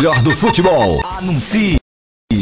melhor do futebol. Anuncie.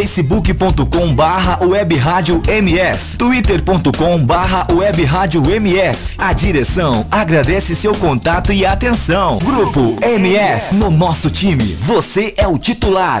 facebook.com barra MF, twitter.com barra MF. A direção agradece seu contato e atenção. Grupo MF, no nosso time, você é o titular.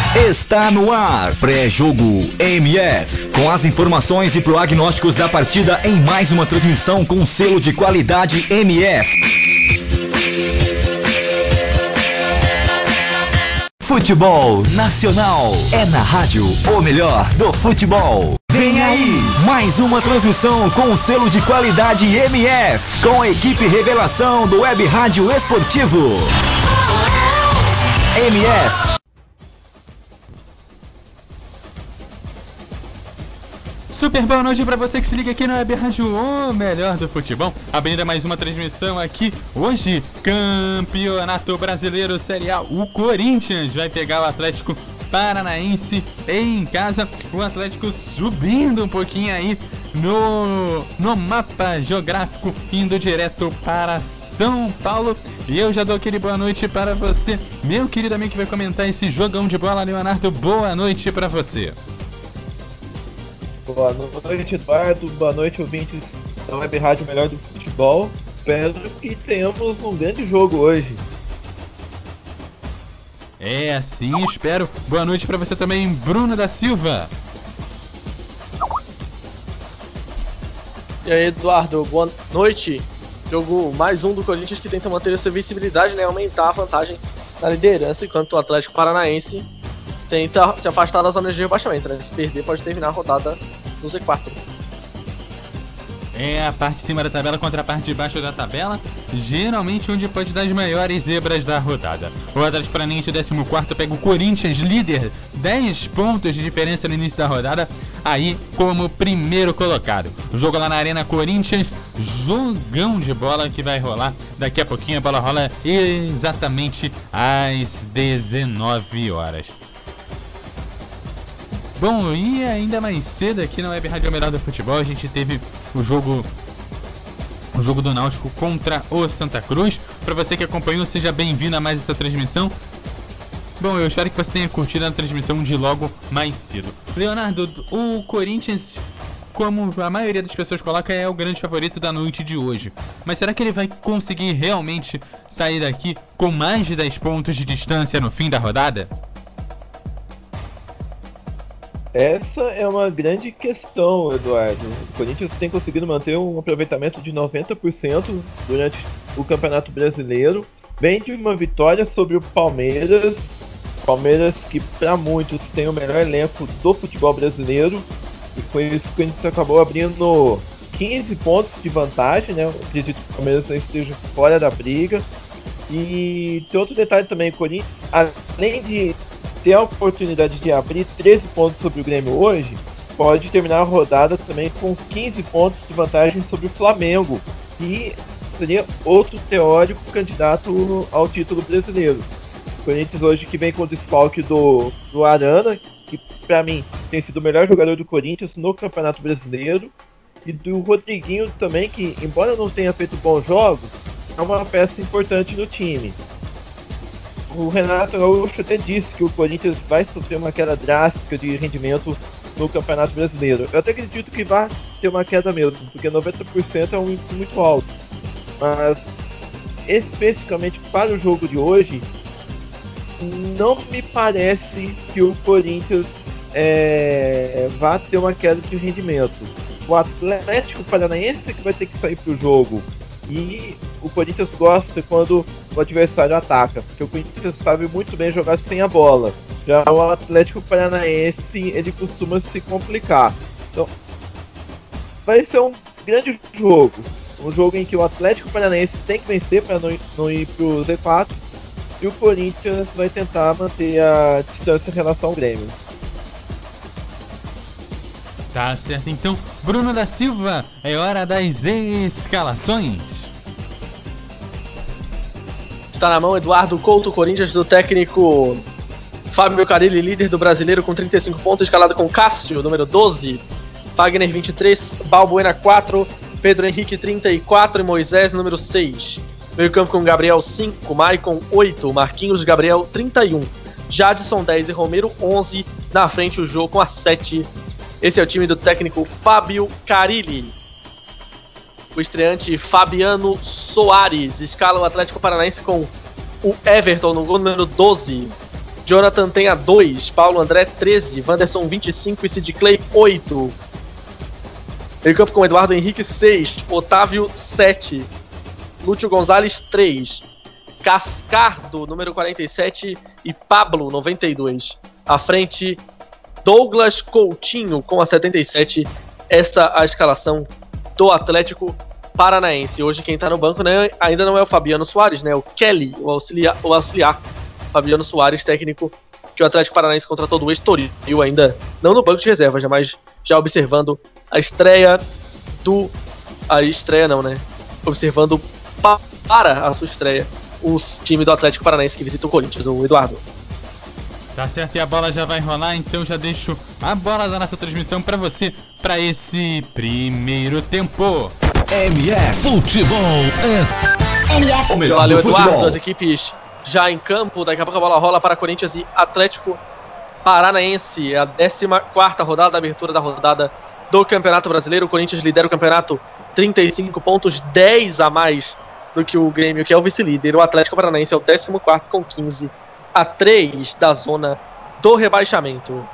está no ar. Pré-jogo MF. Com as informações e prognósticos da partida em mais uma transmissão com selo de qualidade MF. Futebol Nacional é na rádio o melhor do futebol. Vem aí, mais uma transmissão com o selo de qualidade MF, com a equipe revelação do Web Rádio Esportivo. MF Super boa noite pra você que se liga aqui no Web Rádio, o melhor do futebol. Abrindo mais uma transmissão aqui hoje, Campeonato Brasileiro Série A. O Corinthians vai pegar o Atlético Paranaense em casa. O Atlético subindo um pouquinho aí no, no mapa geográfico, indo direto para São Paulo. E eu já dou aquele boa noite para você, meu querido amigo que vai comentar esse jogão de bola, Leonardo. Boa noite para você. Boa noite, Eduardo. Boa noite, ouvintes da Web Rádio Melhor do Futebol. Espero que tenhamos um grande jogo hoje. É assim, espero. Boa noite para você também, Bruno da Silva. E aí, Eduardo, boa noite. Jogo mais um do Corinthians que tenta manter essa visibilidade, né? Aumentar a vantagem na liderança, enquanto o Atlético Paranaense tenta se afastar da zona de rebaixamento, né? Se perder, pode terminar a rodada no Z4. É a parte de cima da tabela contra a parte de baixo da tabela, geralmente onde pode dar as maiores zebras da rodada. O Atlético Paranaense, o 14 pega o Corinthians, líder, 10 pontos de diferença no início da rodada, aí como primeiro colocado. O jogo lá na Arena Corinthians, jogão de bola que vai rolar daqui a pouquinho. A bola rola exatamente às 19 horas. Bom, e ainda mais cedo aqui na Web Rádio Melhor do Futebol, a gente teve o jogo o jogo do Náutico contra o Santa Cruz. Para você que acompanhou, seja bem-vindo a mais essa transmissão. Bom, eu espero que você tenha curtido a transmissão de logo mais cedo. Leonardo, o Corinthians, como a maioria das pessoas coloca, é o grande favorito da noite de hoje. Mas será que ele vai conseguir realmente sair daqui com mais de 10 pontos de distância no fim da rodada? Essa é uma grande questão, Eduardo. O Corinthians tem conseguido manter um aproveitamento de 90% durante o Campeonato Brasileiro. Vem de uma vitória sobre o Palmeiras. Palmeiras que para muitos tem o melhor elenco do futebol brasileiro. E com isso o Corinthians acabou abrindo 15 pontos de vantagem, né? Acredito que o Palmeiras esteja fora da briga. E tem outro detalhe também, o Corinthians, além de ter a oportunidade de abrir 13 pontos sobre o Grêmio hoje, pode terminar a rodada também com 15 pontos de vantagem sobre o Flamengo, que seria outro teórico candidato ao título brasileiro. O Corinthians hoje que vem com o desfalque do, do Arana, que para mim tem sido o melhor jogador do Corinthians no Campeonato Brasileiro, e do Rodriguinho também, que embora não tenha feito bons jogos, é uma peça importante no time o Renato Gaúcho até disse que o Corinthians vai sofrer uma queda drástica de rendimento no Campeonato Brasileiro. Eu até acredito que vai ter uma queda mesmo, porque 90% é um índice muito alto. Mas especificamente para o jogo de hoje, não me parece que o Corinthians é, vá ter uma queda de rendimento. O Atlético Paranaense que vai ter que sair para o jogo e o Corinthians gosta quando o adversário ataca, porque o Corinthians sabe muito bem jogar sem a bola. Já o Atlético Paranaense, ele costuma se complicar. Então, vai ser um grande jogo. Um jogo em que o Atlético Paranaense tem que vencer para não, não ir para o Z4. E o Corinthians vai tentar manter a distância em relação ao Grêmio. Tá certo, então, Bruno da Silva, é hora das escalações. Está na mão Eduardo Couto, Corinthians, do técnico Fábio Carilli, líder do brasileiro, com 35 pontos, escalado com Cássio, número 12, Fagner, 23, Balbuena, 4, Pedro Henrique, 34 e Moisés, número 6. Meio campo com Gabriel, 5, Maicon, 8, Marquinhos, Gabriel, 31, Jadson, 10 e Romero, 11. Na frente o jogo com a 7, esse é o time do técnico Fábio Carilli. O estreante Fabiano Soares escala o Atlético Paranaense com o Everton no gol número 12. Jonathan tem a 2, Paulo André 13, Wanderson 25 e Sid Clay 8. Meio campo com Eduardo Henrique 6, Otávio 7, Lúcio Gonzalez 3, Cascardo número 47 e Pablo 92. À frente, Douglas Coutinho com a 77. Essa a escalação do Atlético Paranaense. Hoje quem tá no banco né, ainda não é o Fabiano Soares, né? O Kelly, o auxiliar, o auxiliar Fabiano Soares, técnico que o Atlético Paranaense contratou do Estoril, ainda não no banco de reservas, mas já observando a estreia do a estreia não, né? Observando para a sua estreia o time do Atlético Paranaense que visita o Corinthians, o Eduardo. Tá certo, e a bola já vai rolar, então já deixo a bola da nossa transmissão para você para esse primeiro tempo. MF Futebol é MF. o melhor Valeu, do Eduardo. futebol. As equipes já em campo. Daqui a pouco a bola rola para Corinthians e Atlético Paranaense. É a 14 rodada, a abertura da rodada do Campeonato Brasileiro. O Corinthians lidera o campeonato 35 pontos, 10 a mais do que o Grêmio, que é o vice-líder. O Atlético Paranaense é o 14 com 15 a 3 da zona do rebaixamento.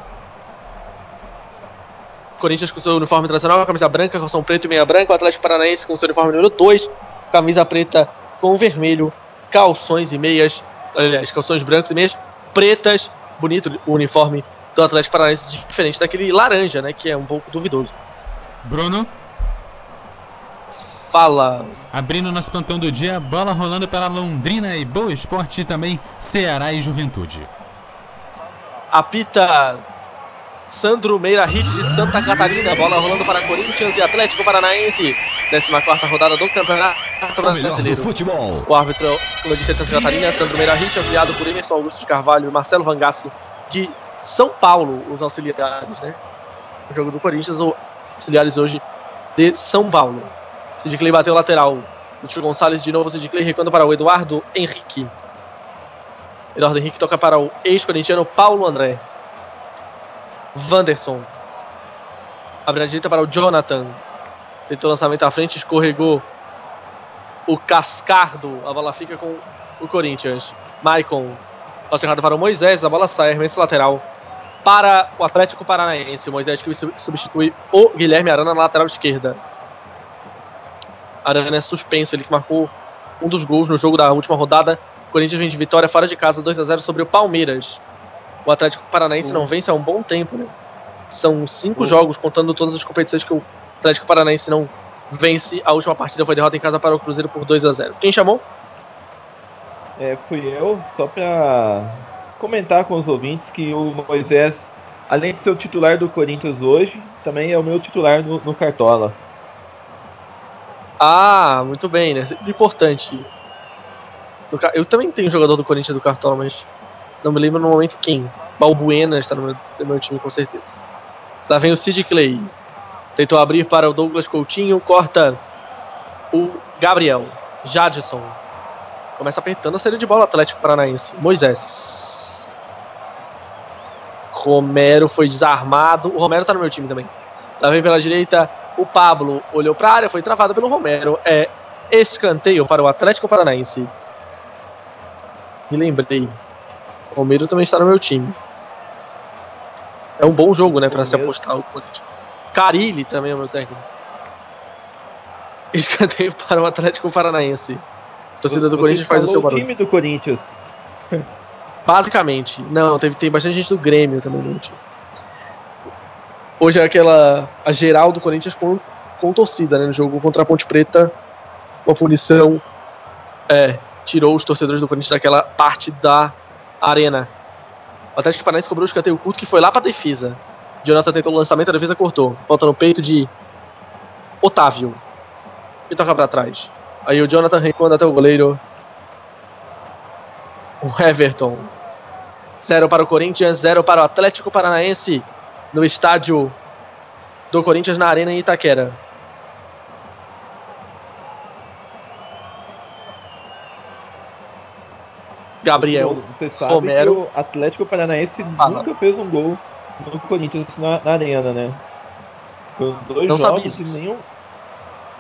Corinthians com seu uniforme tradicional, camisa branca, calção preto e meia branca. O Atlético Paranaense com seu uniforme número 2, camisa preta com vermelho, calções e meias, aliás, calções brancos e meias pretas. Bonito o uniforme do Atlético Paranaense, diferente daquele laranja, né, que é um pouco duvidoso. Bruno, Fala, abrindo nosso plantão do dia, bola rolando pela Londrina e Boa Esporte e também Ceará e Juventude. apita Sandro Meira Hit de Santa Catarina, bola rolando para Corinthians e Atlético Paranaense, 14 rodada do Campeonato Brasileiro. futebol. O árbitro, é Santa Catarina, Sandro Meira Hit, auxiliado por Emerson Augusto de Carvalho e Marcelo Vangassi de São Paulo, os auxiliares, né? O jogo do Corinthians, os auxiliares hoje de São Paulo. Sid Clay bateu o lateral. Lúcio Gonçalves de novo, Sid Clay recuando para o Eduardo Henrique. Eduardo Henrique toca para o ex-corintiano Paulo André. Wanderson. Abre a direita para o Jonathan. Tentou lançamento à frente, escorregou o Cascardo. A bola fica com o Corinthians. Maicon. Passe errado para o Moisés. A bola sai, arremesso lateral para o Atlético Paranaense. O Moisés que substitui o Guilherme Arana na lateral esquerda. Arana é suspenso, ele que marcou um dos gols no jogo da última rodada. O Corinthians vem de vitória fora de casa, 2 a 0 sobre o Palmeiras. O Atlético Paranaense não vence há um bom tempo, né? São cinco jogos, contando todas as competições que o Atlético Paranaense não vence. A última partida foi derrota em casa para o Cruzeiro por 2 a 0 Quem chamou? É, fui eu, só para comentar com os ouvintes que o Moisés, além de ser o titular do Corinthians hoje, também é o meu titular no, no Cartola. Ah, muito bem, né? Sempre importante. Eu também tenho jogador do Corinthians do Cartola, mas não me lembro no momento quem. Balbuena está no meu, no meu time com certeza. Lá vem o Sid Clay. Tentou abrir para o Douglas Coutinho, corta o Gabriel. Jadson. Começa apertando a saída de bola Atlético Paranaense. Moisés. Romero foi desarmado. O Romero tá no meu time também. Lá vem pela direita o Pablo. Olhou para a área, foi travado pelo Romero. É escanteio para o Atlético Paranaense. Me lembrei. O Romero também está no meu time. É um bom jogo, né, para se apostar o Corinthians. Carilli também é o meu técnico. Escanteio para o Atlético Paranaense. A torcida do Corinthians faz o seu barulho. time do Corinthians. Basicamente. Não, teve, tem bastante gente do Grêmio também no time. Hoje é aquela. A geral do Corinthians com, com torcida, né? No jogo contra a Ponte Preta. Uma punição. É. Tirou os torcedores do Corinthians daquela parte da arena. O Atlético Paranaense cobrou o escanteio curto que foi lá pra defesa. Jonathan tentou o lançamento, a defesa cortou. Volta no peito de Otávio. E toca pra trás. Aí o Jonathan recuando até o goleiro. O Everton. Zero para o Corinthians, zero para o Atlético Paranaense no estádio do Corinthians na Arena em Itaquera. Gabriel Você sabe Romero. que o Atlético Paranaense Ah, nunca fez um gol no Corinthians na, na arena, né? Foram dois Não sabia jogos e disso. nenhum.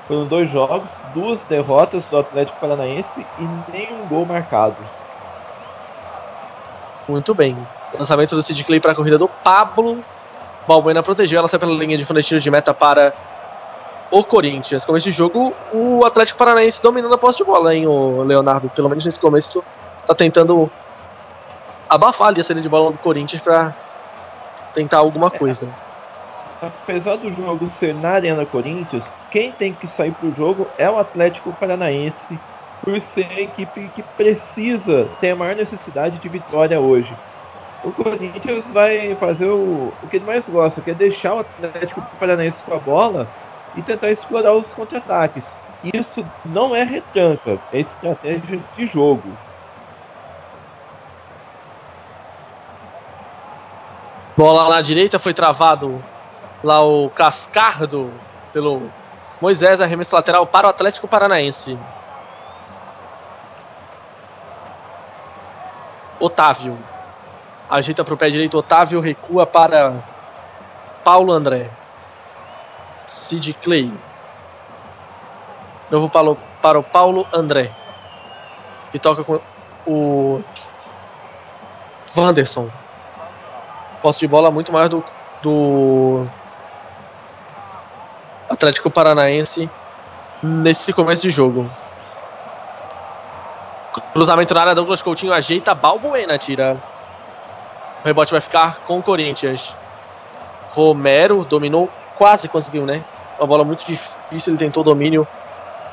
Foram dois jogos, duas derrotas do Atlético Paranaense e nenhum gol marcado. Muito bem. Lançamento do Sid Clay para a corrida do Pablo. Balbuena protegeu, ela sai pela linha de fundo de tiro de meta para o Corinthians. Começo de jogo, o Atlético Paranaense dominando a posse de bola, hein, o Leonardo? Pelo menos nesse começo, tá tentando abafar ali a saída de bola do Corinthians para tentar alguma coisa. Apesar do jogo ser na Arena Corinthians, quem tem que sair pro jogo é o Atlético Paranaense, por ser a equipe que precisa, tem a maior necessidade de vitória hoje. O Corinthians vai fazer o, o que ele mais gosta, que é deixar o Atlético Paranaense com a bola e tentar explorar os contra-ataques. Isso não é retranca, é estratégia de jogo. Bola na direita foi travado lá o Cascardo pelo Moisés, arremesso lateral para o Atlético Paranaense. Otávio. Ajeita para o pé direito, Otávio recua para Paulo André. Sid Clay. Novo para o, para o Paulo André. E toca com o Wanderson. Posse de bola muito mais do, do Atlético Paranaense nesse começo de jogo. Cruzamento na área, Douglas Coutinho ajeita, Balbuena tira. O rebote vai ficar com o Corinthians. Romero dominou, quase conseguiu, né? Uma bola muito difícil, ele tentou domínio,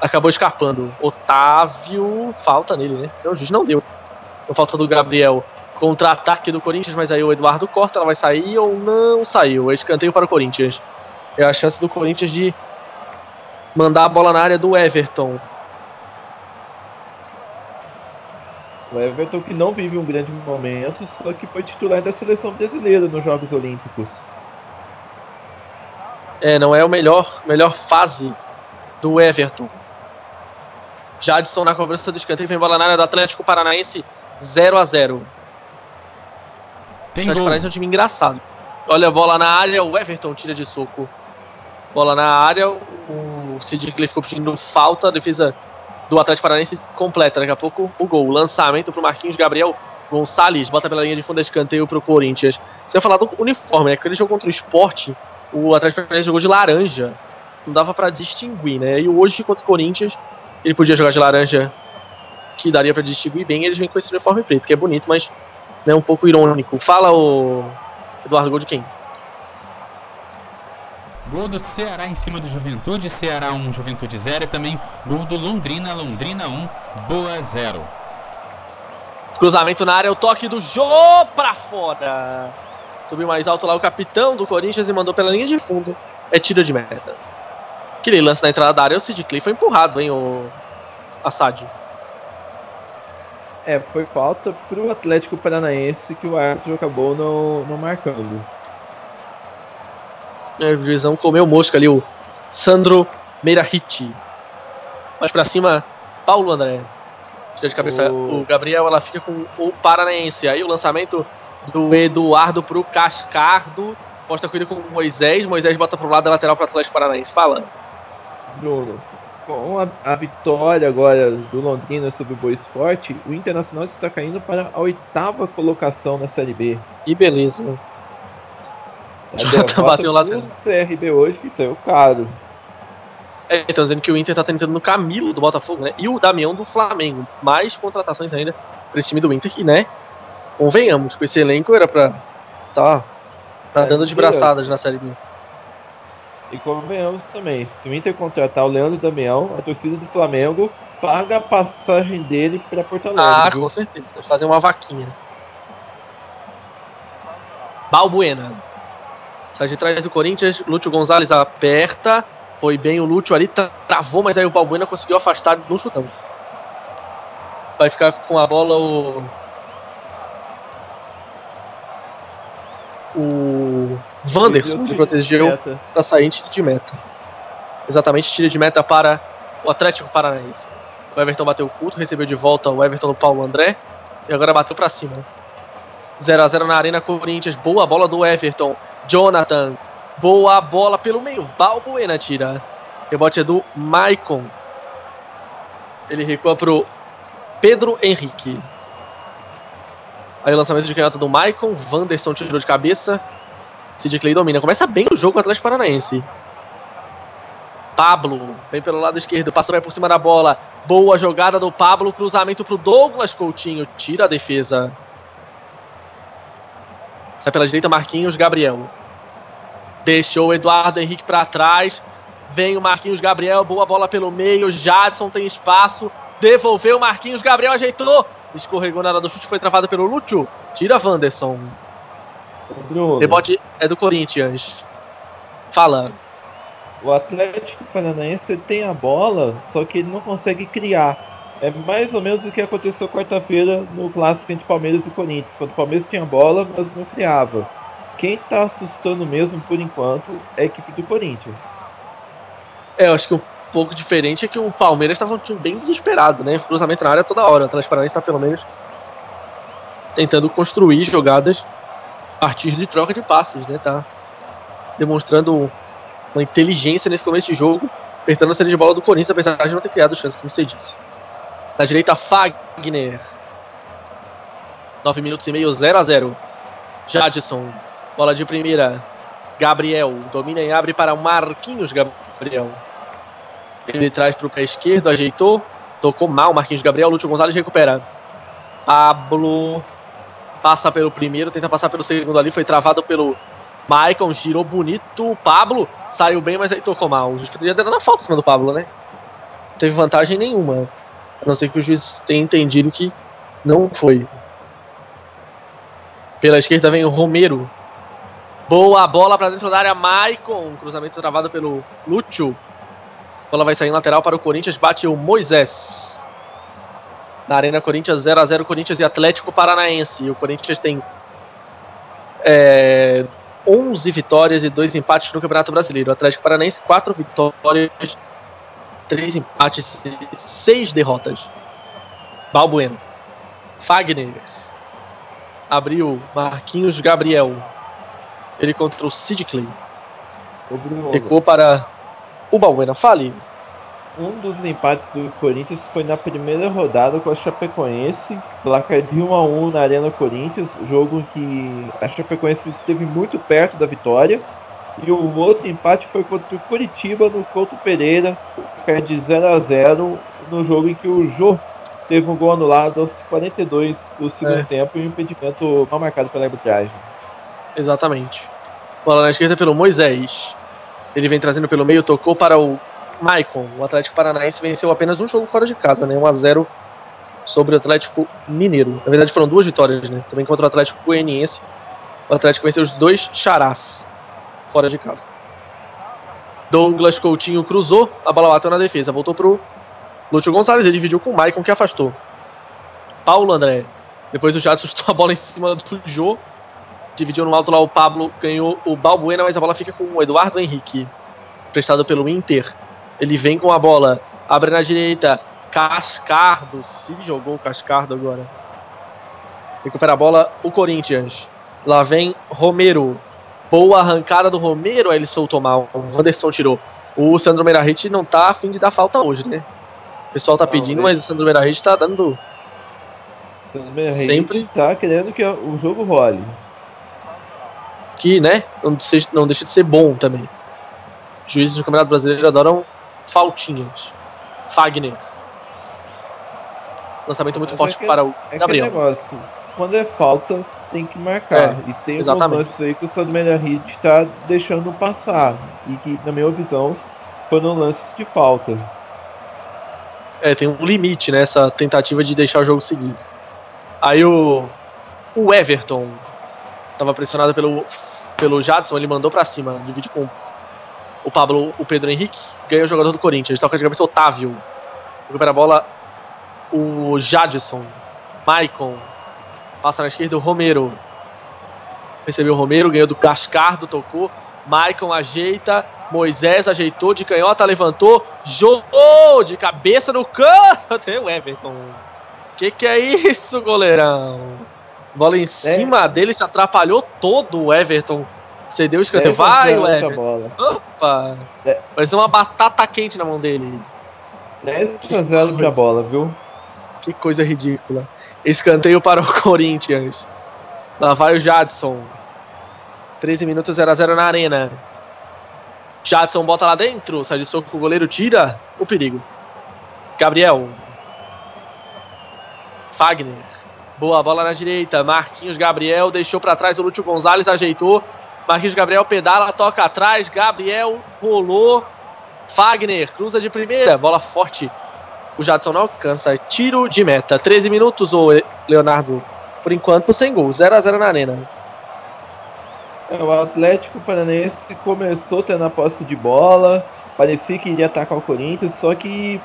acabou escapando. Otávio, falta nele, né? Não, o juiz não deu. Por falta do Gabriel. Contra-ataque do Corinthians, mas aí o Eduardo corta, ela vai sair ou não saiu. Escanteio para o Corinthians. É a chance do Corinthians de mandar a bola na área do Everton. O Everton que não vive um grande momento, só que foi titular da seleção brasileira nos Jogos Olímpicos. É, não é a melhor, melhor fase do Everton. Jadson na cobrança do escanteio, vem bola na área do Atlético Paranaense, 0 a 0 Tem Atlético. Paranaense é um time engraçado. Olha a bola na área, o Everton tira de soco. Bola na área, o Sid Clay ficou pedindo falta, a defesa do Atlético Paranaense completa. Daqui a pouco o gol. Lançamento pro Marquinhos Gabriel Gonçalves, bota pela linha de fundo escanteio pro Corinthians. Você falar do uniforme, né? Aquele jogo contra o esporte, o Atlético Paranaense jogou de laranja. Não dava pra distinguir, né? E hoje contra o Corinthians, ele podia jogar de laranja, que daria pra distinguir bem. Eles vêm com esse uniforme preto, que é bonito, mas né, um pouco irônico. Fala o Eduardo Gol de quem? Gol do Ceará em cima do Juventude, Ceará 1, Juventude 0 e também gol do Londrina, Londrina 1, Boa 0. Cruzamento na área, o toque do Jô pra fora. Subiu mais alto lá o capitão do Corinthians e mandou pela linha de fundo. É tiro de meta. Aquele lance na entrada da área, o Sid Clay foi empurrado, hein, o Assad. É, foi falta pro Atlético Paranaense que o árbitro acabou não, não marcando. É, O juizão comeu mosca ali, o Sandro Meirahiti. Mais pra cima, Paulo André. Tira de cabeça O- o Gabriel, ela fica com o Paranaense. Aí o lançamento do Eduardo pro Cascardo. Mostra cuida com o Moisés. Moisés bota pro lado da lateral pro Atlético Paranaense. Fala. Bruno, com a, a vitória agora do Londrina sobre o Boa Esporte, o Internacional está caindo para a oitava colocação na Série B. Que beleza. Derrota bateu lá dentro. CRB hoje que saiu caro. É, estão dizendo que o Inter tá tentando no Camilo do Botafogo, né? E o Damião do Flamengo. Mais contratações ainda pra esse time do Inter, que, né? Convenhamos, com esse elenco era pra. Tá. Tá É, dando de braçadas na Série B. E convenhamos também, se o Inter contratar o Leandro Damião, a torcida do Flamengo paga a passagem dele para Porto Alegre. Ah, com certeza. Fazer uma vaquinha. Balbuena. Sai de trás do Corinthians. Lúcio Gonzalez aperta. Foi bem o Lúcio ali, tra- travou, mas aí o Balbuena conseguiu afastar no chutão. Vai ficar com a bola o. O Wanderson, que protegeu para sair de meta. Exatamente, tiro de meta para o Atlético Paranaense. O Everton bateu o culto, recebeu de volta o Everton do Paulo André e agora bateu para cima. 0 a 0 na Arena Corinthians. Boa bola do Everton. Jonathan. Boa bola pelo meio. Balbuena tira. Rebote é do Maicon. Ele recua pro Pedro Henrique. Aí o lançamento de canhota do Maicon. Wanderson tirou de cabeça. Sid Clay domina. Começa bem o jogo o Atlético Paranaense. Pablo vem pelo lado esquerdo, passa vai por cima da bola. Boa jogada do Pablo, cruzamento pro Douglas Coutinho, tira a defesa. Sai pela direita Marquinhos Gabriel. Deixou o Eduardo Henrique para trás. Vem o Marquinhos Gabriel, boa bola pelo meio. Jadson tem espaço. Devolveu o Marquinhos Gabriel, ajeitou. Escorregou na hora do chute, foi travado pelo Lúcio. Tira Wanderson. Bruno, Rebote é do Corinthians. Fala. o Atlético Paranaense tem a bola, só que ele não consegue criar. É mais ou menos o que aconteceu quarta-feira no clássico entre Palmeiras e Corinthians, quando o Palmeiras tinha bola, mas não criava. Quem tá assustando mesmo por enquanto é a equipe do Corinthians. É, eu acho que um pouco diferente é que o Palmeiras estava um time bem desesperado, né? Cruzamento na área toda hora. O Atlético Paranaense está pelo menos tentando construir jogadas a partir de troca de passes, né? Tá demonstrando uma inteligência nesse começo de jogo, apertando a série de bola do Corinthians, apesar de não ter criado chance, como você disse. Na direita, Fagner. 9 minutos e meio, 0 a 0 Jadson. Bola de primeira. Gabriel. Domina e abre para Marquinhos Gabriel. Ele traz para o pé esquerdo, ajeitou. Tocou mal Marquinhos Gabriel. Lúcio Gonzalez recupera. Pablo. Passa pelo primeiro, tenta passar pelo segundo ali. Foi travado pelo Maicon. Girou bonito. Pablo saiu bem, mas aí tocou mal. O juiz poderia ter dado a falta em cima do Pablo, né? Não teve vantagem nenhuma. A não ser que o juiz tenha entendido que não foi. Pela esquerda vem o Romero. Boa bola para dentro da área, Maicon. Cruzamento travado pelo Lúcio. A bola vai sair lateral para o Corinthians. Bate o Moisés. Na Arena Corinthians 0 a 0 Corinthians e Atlético Paranaense. O Corinthians tem é, 11 vitórias e 2 empates no Campeonato Brasileiro. O Atlético Paranaense, 4 vitórias três empates e seis derrotas. Balbuena. Fagner. Abriu Marquinhos Gabriel. Ele contra o Sid Clay. Recuou para o Balbuena. Fale. Um dos empates do Corinthians foi na primeira rodada com a Chapecoense, placar de 1 a 1 na Arena Corinthians, jogo que a Chapecoense esteve muito perto da vitória. E o outro empate foi contra o Curitiba no Couto Pereira, placar de 0 a 0 no jogo em que o Jô teve um gol anulado aos 42 do segundo É. tempo e um impedimento mal marcado pela arbitragem. Exatamente. Bola na esquerda pelo Moisés. Ele vem trazendo pelo meio, tocou para o Maicon. O Atlético Paranaense venceu apenas um jogo fora de casa, né? 1 a 0 sobre o Atlético Mineiro. Na verdade foram duas vitórias, né? Também contra o Atlético Goianiense. O Atlético venceu os dois charás fora de casa. Douglas Coutinho cruzou, a bola bateu na defesa, voltou pro Lúcio Gonçalves, ele dividiu com o Maicon que afastou. Paulo André. Depois o Jadson chutou a bola em cima do Jô. Dividiu no alto lá o Pablo, ganhou o Balbuena, mas a bola fica com o Eduardo Henrique, prestado pelo Inter. Ele vem com a bola, abre na direita, Cascardo, se jogou o Cascardo agora. Recupera a bola o Corinthians. Lá vem Romero. Boa arrancada do Romero, aí ele soltou mal. O Wanderson tirou. O Sandro Meirahit não tá afim de dar falta hoje, né? O pessoal tá Não, pedindo, mas o Sandro Meirahit tá dando. Sempre. tá querendo que o jogo role. que, né, não, não deixa de ser bom também. Juízes do Campeonato Brasileiro adoram faltinhas. Fagner. Lançamento muito Mas forte é que- para o É Gabriel. negócio, quando é falta, tem que marcar. É, e tem exatamente. alguns lances aí que o Sandro Meirahit tá deixando passar. E que, na minha visão, foram lances de falta. É, tem um limite nessa tentativa de deixar o jogo seguir. Aí o, o Everton tava pressionado pelo, pelo Jadson, ele mandou pra cima, divide com o Pablo, o Pedro Henrique, ganhou o jogador do Corinthians, toca de cabeça o Otávio, recupera a bola o Jadson, Maicon, passa na esquerda o Romero, recebeu o Romero, ganhou do Cascardo, tocou, Maicon ajeita, Moisés ajeitou de canhota, levantou, jogou de cabeça no canto. Tem o Everton. Que que é isso, goleirão? Bola em cima dele, se atrapalhou todo o Everton. Cedeu o escanteio. 10 a Vai, 0 o Everton. bola. Opa! É. Pareceu uma batata quente na mão dele. 10 a 0 pra bola, viu? Que coisa ridícula. Escanteio para o Corinthians. Lá vai o Jadson. 13 minutos 0 a 0 na arena. Jadson bota lá dentro. Sai de soco, o goleiro tira. O perigo. Gabriel. Fagner. Boa bola na direita. Marquinhos Gabriel deixou para trás o Lúcio Gonzalez, ajeitou. Marquinhos Gabriel pedala, toca atrás. Gabriel rolou. Fagner cruza de primeira. Bola forte o Jadson não alcança. Tiro de meta. 13 minutos, o Leonardo. Por enquanto, sem gol. 0 a 0 na arena. É, o Atlético Paranaense começou tendo a posse de bola, parecia que iria atacar o Corinthians, só que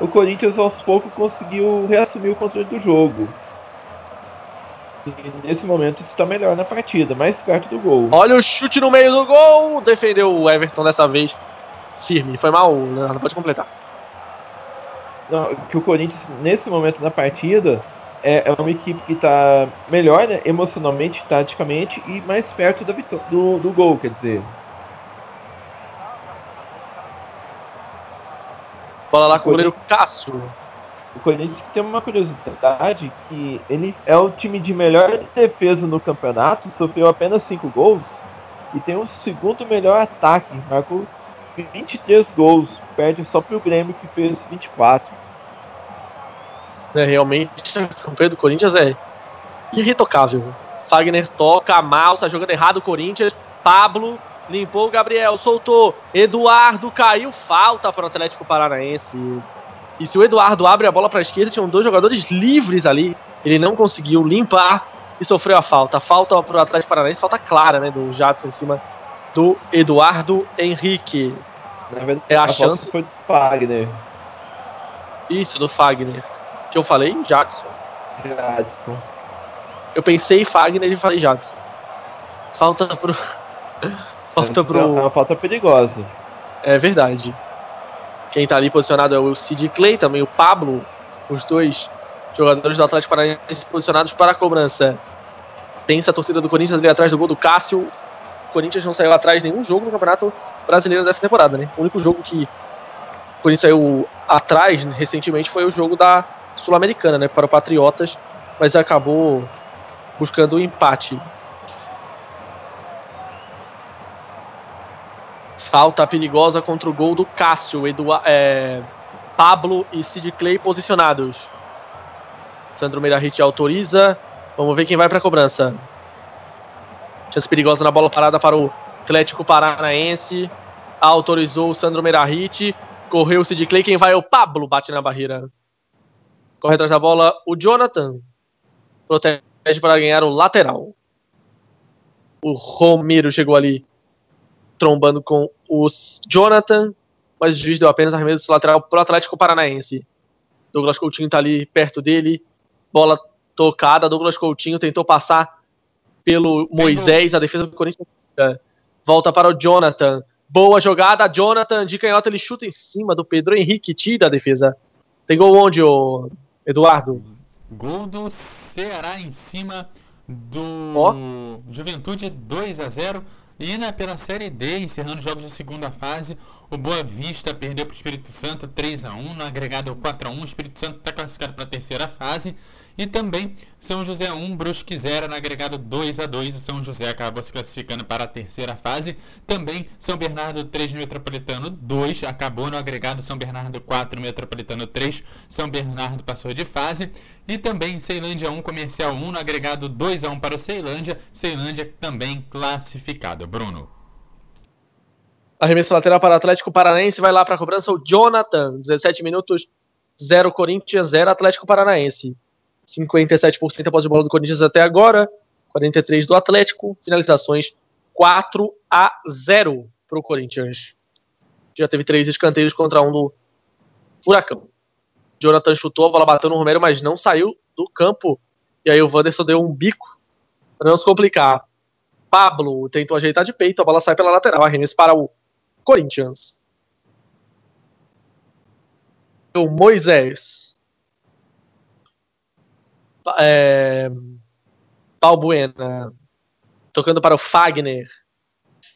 o Corinthians aos poucos conseguiu reassumir o controle do jogo. E nesse momento está melhor na partida, mais perto do gol. Olha o chute no meio do gol. Defendeu o Everton dessa vez. Firme. Foi mal, Leonardo. Pode completar. Que o Corinthians, nesse momento da partida, é, é uma equipe que está melhor né, emocionalmente, taticamente e mais perto da vitó- do, do gol, quer dizer. Bola lá com o goleiro Cássio. O Corinthians tem uma curiosidade que ele é o time de melhor defesa no campeonato, sofreu apenas 5 gols e tem o segundo melhor ataque, marcou 23 gols, perde só pro Grêmio que fez 24. É, realmente, a campanha do Corinthians é irretocável. Fagner toca mal, está jogando errado o Corinthians. Pablo limpou o Gabriel, soltou. Eduardo caiu, falta para o Atlético Paranaense. E se o Eduardo abre a bola para a esquerda, tinham dois jogadores livres ali. Ele não conseguiu limpar e sofreu a falta. Falta para o Atlético Paranaense, falta clara, né, do Jadson em cima do Eduardo Henrique. Verdade, É a falta chance. foi do Fagner, Isso, do Fagner. Que eu falei, Jadson. Jadson. Eu pensei Fagner e falei Jadson. Falta pro. Falta É pro. uma falta perigosa. É verdade. Quem tá ali posicionado é o Sid Clay, também o Pablo, os dois jogadores do Atlético Paranaense posicionados para a cobrança. Tem essa torcida do Corinthians ali atrás do gol do Cássio. Corinthians não saiu atrás nenhum jogo no Campeonato Brasileiro dessa temporada, né? O único jogo que o Corinthians saiu atrás recentemente foi o jogo da Sul-Americana, né? Para o Patriotas, mas acabou buscando o empate. Falta perigosa contra o gol do Cássio, Edu, é, Pablo e Sid Clay posicionados. Sandro Meirahit autoriza. Vamos ver quem vai para a cobrança. Chance perigosa na bola parada para o Atlético Paranaense. Autorizou o Sandro Meirahit. Correu o Sid Clay. Quem vai é o Pablo. Bate na barreira. Corre atrás da bola o Jonathan. Protege para ganhar o lateral. O Romero chegou ali trombando com o Jonathan, mas o juiz deu apenas arremesso lateral para o Atlético Paranaense. Douglas Coutinho está ali perto dele. Bola tocada. Douglas Coutinho tentou passar pelo Moisés. A defesa do Corinthians volta para o Jonathan. Boa jogada. Jonathan de canhota. Ele chuta em cima do Pedro Henrique. Tira a defesa. Tem gol onde, ô Eduardo? Gol do Ceará em cima do Ó. Juventude 2 a 0 e na, pela Série D, encerrando os jogos da segunda fase, o Boa Vista perdeu para o Espírito Santo 3 a 1 no agregado 4 a 1 O Espírito Santo está classificado para a terceira fase. E também São José 1, Brusque 0 no agregado 2 a 2 O São José acabou se classificando para a terceira fase. Também São Bernardo 3 Metropolitano 2 acabou no agregado São Bernardo 4 Metropolitano 3. São Bernardo passou de fase. E também Ceilândia 1 Comercial 1 no agregado 2 a 1 para o Ceilândia. Ceilândia também classificado. Bruno. Arremesso lateral para o Atlético Paranaense. Vai lá para a cobrança o Jonathan. 17 minutos, 0 Corinthians, 0 Atlético Paranaense. 57% após de bola do Corinthians até agora. 43% do Atlético. Finalizações 4 a 0 para o Corinthians. Já teve três escanteios contra um do Furacão. Jonathan chutou, a bola bateu no Romero, mas não saiu do campo. E aí o Wanderson deu um bico para não se complicar. Pablo tentou ajeitar de peito, a bola sai pela lateral. Arremesso para o Corinthians. O Moisés. É... Balbuena. Tocando para o Fagner.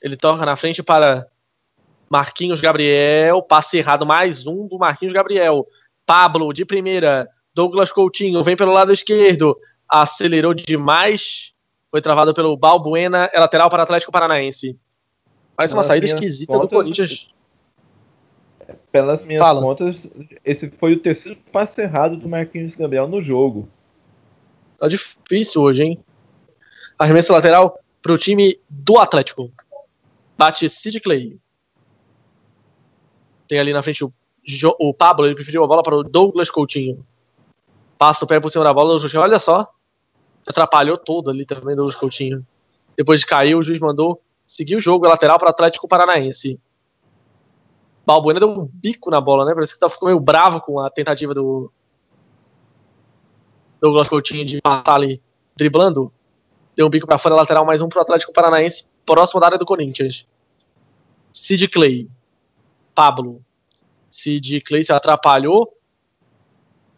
Ele toca na frente para Marquinhos Gabriel. Passe errado, mais um do Marquinhos Gabriel. Pablo de primeira. Douglas Coutinho vem pelo lado esquerdo. Acelerou demais. Foi travado pelo Balbuena. É lateral para o Atlético Paranaense. Mais uma saída esquisita do contas, Corinthians. Pelas minhas Fala. contas, esse foi o terceiro passe errado do Marquinhos Gabriel no jogo. Tá difícil hoje, hein? Arremesso lateral pro time do Atlético. Bate Sid Clay. Tem ali na frente o, Jo- o Pablo, ele preferiu a bola para o Douglas Coutinho. Passa o pé por cima da bola, o Coutinho, olha só. Atrapalhou todo ali também Douglas Coutinho. Depois de cair, o juiz mandou seguir o jogo, é lateral para Atlético Paranaense. Balbuena deu um bico na bola, né? Parece que tá, ficou meio bravo com a tentativa do Douglas Coutinho de passar ali driblando. Deu um bico para fora, lateral mais um pro Atlético Paranaense, próximo da área do Corinthians. Sid Clay. Pablo. Sid Clay se atrapalhou.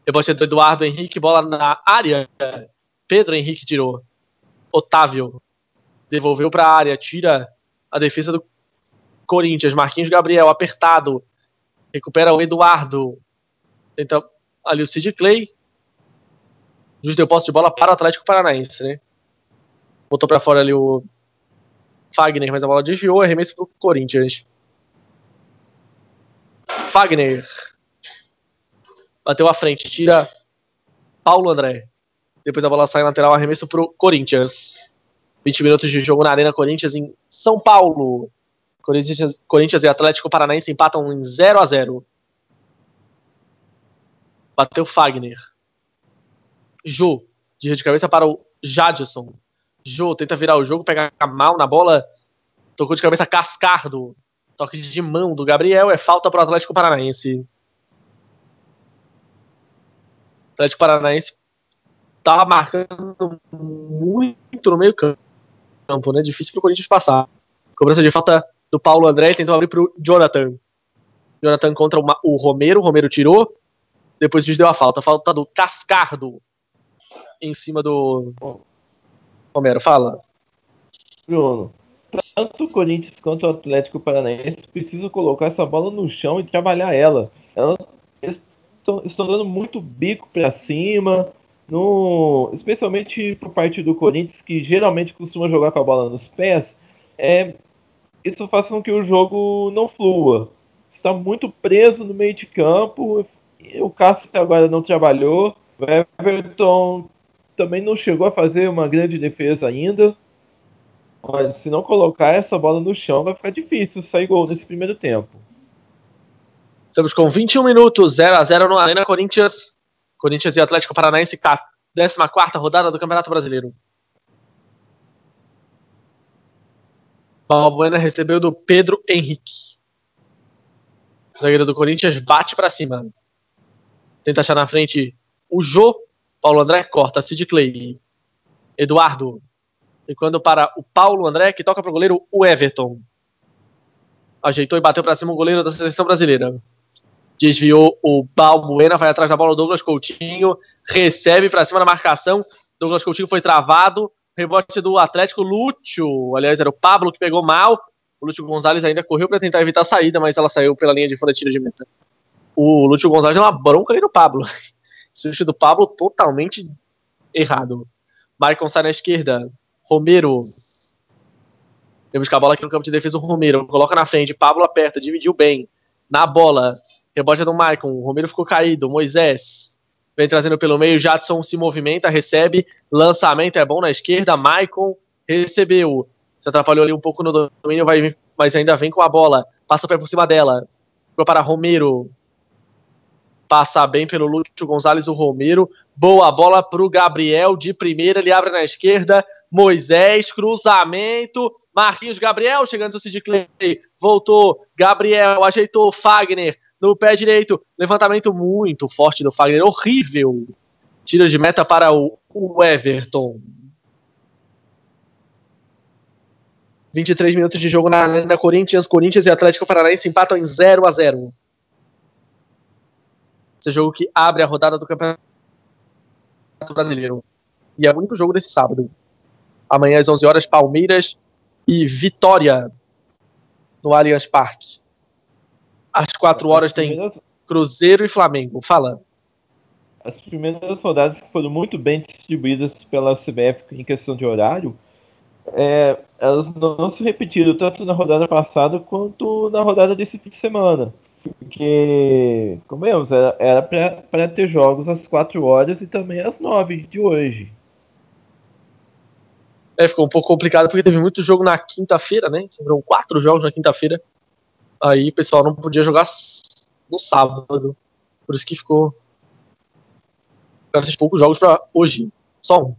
Rebote do Eduardo Henrique, bola na área. Pedro Henrique tirou. Otávio. Devolveu para a área, tira a defesa do Corinthians. Marquinhos Gabriel, apertado. Recupera o Eduardo. Tenta ali o Sid Clay. Juiz deu posse de bola para o Atlético Paranaense, né? Botou para fora ali o Fagner, mas a bola desviou, arremesso pro Corinthians. Fagner. Bateu à frente, tira Paulo André. Depois a bola sai lateral, arremesso pro Corinthians. 20 minutos de jogo na Arena Corinthians em São Paulo. Corinthians, Corinthians e Atlético Paranaense empatam em 0 a 0 Bateu Fagner. Jô, de de cabeça para o Jadson. Jô tenta virar o jogo, pega mal na bola. Tocou de cabeça Cascardo. Toque de mão do Gabriel. É falta para o Atlético Paranaense. O Atlético Paranaense tava marcando muito no meio campo, né? Difícil para o Corinthians passar. Cobrança de falta do Paulo André. Tentou abrir para o Jonathan. Jonathan contra o Romero, o Romero tirou. Depois o juiz deu a falta. Falta do Cascardo em cima do. Romero, fala. Bruno, tanto o Corinthians quanto o Atlético Paranaense precisam colocar essa bola no chão e trabalhar ela. estão, dando muito bico pra cima, no, especialmente por parte do Corinthians, que geralmente costuma jogar com a bola nos pés. É, isso faz com que o jogo não flua. Está muito preso no meio de campo. O Cássio agora não trabalhou. O Everton também não chegou a fazer uma grande defesa ainda. Olha, se não colocar essa bola no chão, vai ficar difícil sair gol nesse primeiro tempo. Estamos com 21 minutos, 0x0 no Arena Corinthians. Corinthians e Atlético Paranaense, 14 rodada do Campeonato Brasileiro. Balbuena recebeu do Pedro Henrique. O zagueiro do Corinthians bate pra cima. Tenta achar na frente o Jô. Paulo André corta. Sid Clay. Eduardo. E quando para o Paulo André, que toca pro goleiro o Everton. Ajeitou e bateu pra cima o goleiro da seleção brasileira. Desviou o Balbuena, vai atrás da bola o Douglas Coutinho. Recebe pra cima da marcação. Douglas Coutinho foi travado. Rebote do Atlético, Lúcio. Aliás, era o Pablo que pegou mal. O Lúcio Gonzalez ainda correu para tentar evitar a saída, mas ela saiu pela linha de fora tiro de meta. O Lúcio Gonzalez é uma bronca ali no Pablo. Chute do Pablo totalmente errado. Maicon sai na esquerda. Romero. Vem buscar a bola aqui no campo de defesa. O Romero coloca na frente. Pablo aperta, dividiu bem. Na bola. Rebote é do Maicon. Romero ficou caído. Moisés. Vem trazendo pelo meio. Jadson se movimenta, recebe. Lançamento é bom na esquerda. Maicon recebeu. Se atrapalhou ali um pouco no domínio, vai, mas ainda vem com a bola. Passa o pé por cima dela. Ficou para Romero. Passa bem pelo Lúcio Gonzalez, o Romero. Boa bola para o Gabriel de primeira. Ele abre na esquerda. Moisés, cruzamento. Marquinhos Gabriel chegando o Sid Clay. Voltou. Gabriel ajeitou. Fagner no pé direito. Levantamento muito forte do Fagner. Horrível. Tira de meta para o, o Everton. 23 minutos de jogo na Arena Corinthians. Corinthians e Atlético Paranaense empatam em 0 a 0 Esse jogo que abre a rodada do Campeonato Brasileiro. E é o único jogo desse sábado. Amanhã às 11 horas, Palmeiras e Vitória no Allianz Parque. Às 4 horas As tem Cruzeiro e Flamengo. Fala. As primeiras rodadas que foram muito bem distribuídas pela CBF em questão de horário, é, elas não se repetiram tanto na rodada passada quanto na rodada desse fim de semana. Porque, como vemos, era, para ter jogos às 4 horas e também às 9 de hoje. É, ficou um pouco complicado porque teve muito jogo na quinta-feira, né? Foram quatro jogos na quinta-feira. Aí o pessoal não podia jogar no sábado. Por isso que ficou. Ficaram esses poucos jogos pra hoje. Só um.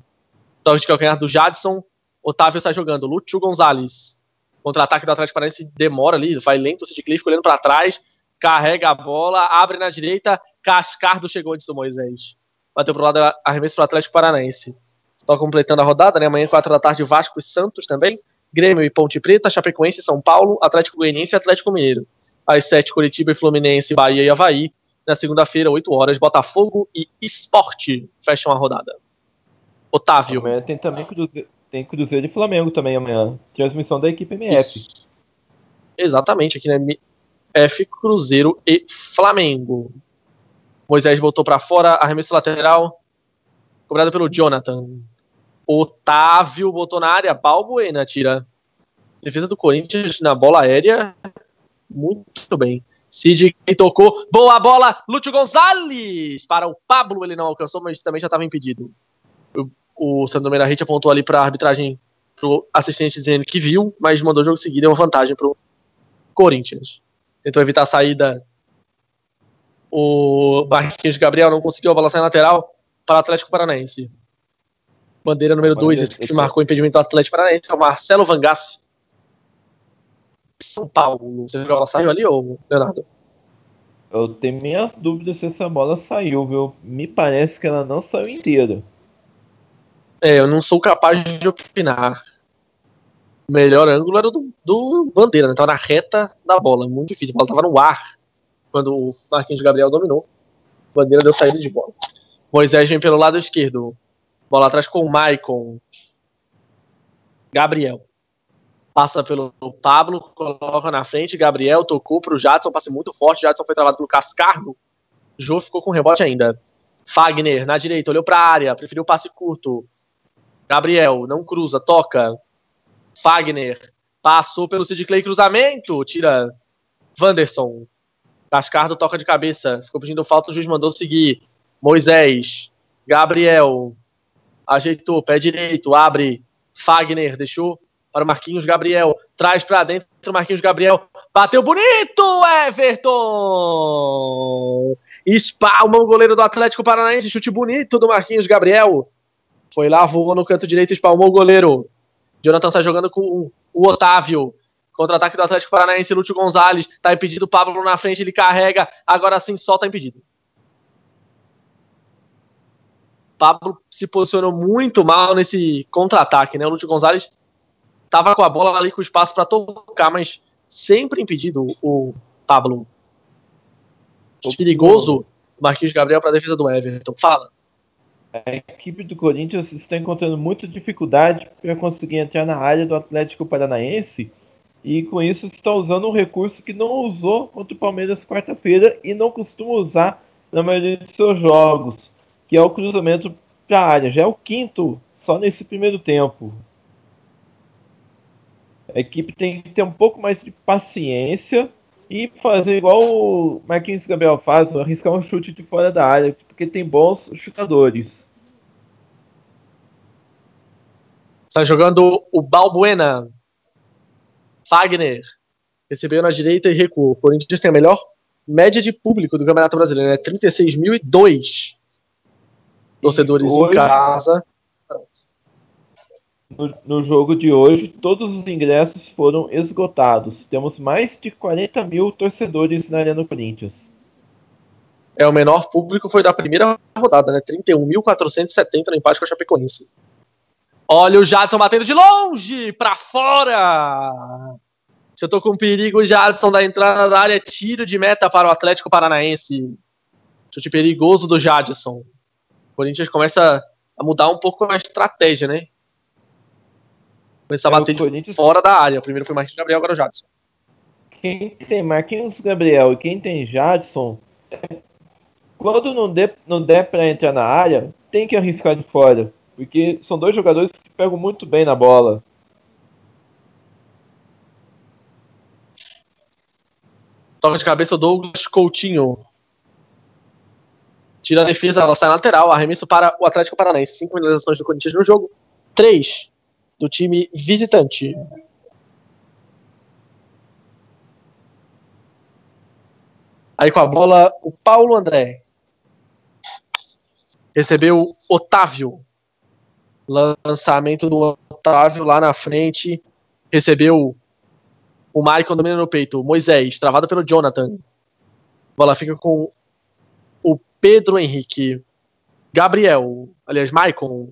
Toque de calcanhar do Jadson. Otávio sai jogando. Lúcio Gonzalez. Contra-ataque do Atlético Paranaense demora ali. Vai lento. O Sid fica olhando pra trás. Carrega a bola. Abre na direita. Cascardo chegou antes do Moisés. Bateu pro lado. Arremesso pro Atlético Paranaense. Só completando a rodada, né? Amanhã, 4 da tarde, Vasco e Santos também. Grêmio e Ponte Preta, Chapecoense e São Paulo, Atlético Goianiense e Atlético Mineiro. Às 7, Curitiba e Fluminense, Bahia e Havaí. Na segunda-feira, 8 horas, Botafogo e Esporte fecham a rodada. Otávio. Amanhã tem também Cruzeiro, tem Cruzeiro e Flamengo também amanhã. Transmissão da equipe MF. Isso. Exatamente, aqui na F, Cruzeiro e Flamengo. Moisés voltou para fora, arremesso lateral, cobrado pelo Jonathan. Otávio botou na área, Balbuena tira. Defesa do Corinthians na bola aérea, muito bem. Cid tocou, boa bola, Lúcio Gonzalez para o Pablo, ele não alcançou, mas também já estava impedido. O, o Sandro Meirahit apontou ali para a arbitragem pro assistente dizendo que viu, mas mandou o jogo seguir, deu uma vantagem pro Corinthians. Tentou evitar a saída. O Marquinhos Gabriel não conseguiu a bola sair lateral para o Atlético Paranaense. Bandeira número 2, esse que marcou o impedimento do Atlético Paranaense, é o Marcelo Vangassi. São Paulo. Você viu a bola saiu ali, ou Leonardo? Eu tenho minhas dúvidas se essa bola saiu, viu? Me parece que ela não saiu inteira. É, eu não sou capaz de opinar. O melhor ângulo era o do, do Bandeira, né? Tava na reta da bola. Muito difícil. A bola tava no ar. quando o Marquinhos Gabriel dominou. Bandeira deu saída de bola. Moisés vem pelo lado esquerdo. Bola atrás com o Maicon. Gabriel. Passa pelo Pablo, coloca na frente. Gabriel tocou pro Jadson, passe muito forte. Jadson foi travado pelo Cascardo. Jô ficou com rebote ainda. Fagner na direita, olhou pra área, preferiu passe curto. Gabriel, não cruza, toca. Fagner, passou pelo Sid Clay, cruzamento, tira Wanderson. Cascardo toca de cabeça, ficou pedindo falta, o juiz mandou seguir. Moisés, Gabriel, ajeitou, pé direito, abre. Fagner, deixou para o Marquinhos Gabriel, traz para dentro, Marquinhos Gabriel, bateu bonito, Everton! Espalma o goleiro do Atlético Paranaense, chute bonito do Marquinhos Gabriel. Foi lá, voou no canto direito, espalmou o goleiro. Jonathan sai jogando com o Otávio. Contra-ataque do Atlético Paranaense, Lúcio Gonzalez. Tá impedido, Pablo na frente, ele carrega. Agora sim, solta impedido. Pablo se posicionou muito mal nesse contra-ataque, né? O Lúcio Gonzalez tava com a bola ali com espaço para tocar, mas sempre impedido o Pablo. Perigoso Marquinhos Gabriel para defesa do Everton. Fala. A equipe do Corinthians está encontrando muita dificuldade para conseguir entrar na área do Atlético Paranaense e com isso está usando um recurso que não usou contra o Palmeiras quarta-feira e não costuma usar na maioria de seus jogos, que é o cruzamento para a área. Já é o quinto só nesse primeiro tempo. A equipe tem que ter um pouco mais de paciência e fazer igual o Marquinhos Gabriel faz, arriscar um chute de fora da área, porque tem bons chutadores. Está jogando o Balbuena. Fagner. Recebeu na direita e recuou. O Corinthians tem a melhor média de público do Campeonato Brasileiro, né? 36.002 torcedores Hoje- em casa. No, no jogo de hoje, todos os ingressos foram esgotados. Temos mais de 40 mil torcedores na Arena Corinthians. É o menor público foi da primeira rodada, né? 31.470 no empate com a Chapecoense. Olha o Jadson batendo de longe pra fora. Se eu tô com perigo, o Jadson da entrada da área, tiro de meta para o Atlético Paranaense. Chute perigoso do Jadson. O Corinthians começa a mudar um pouco a estratégia, né? Começar a É, bater de fora da área. O primeiro foi Marquinhos Gabriel, agora o Jadson. Quem tem Marquinhos Gabriel e quem tem Jadson, quando não der, não der para entrar na área, tem que arriscar de fora. Porque são dois jogadores que pegam muito bem na bola. Toca de cabeça o Douglas Coutinho. Tira a defesa, ela sai lateral. Arremesso para o Atlético Paranaense. Cinco finalizações do Corinthians no jogo. Três do time visitante. Aí com a bola, o Paulo André. Recebeu Otávio. Lançamento do Otávio lá na frente. Recebeu o Maicon domina no peito. Moisés, travado pelo Jonathan. Bola fica com o Pedro Henrique. Gabriel, aliás, Maicon.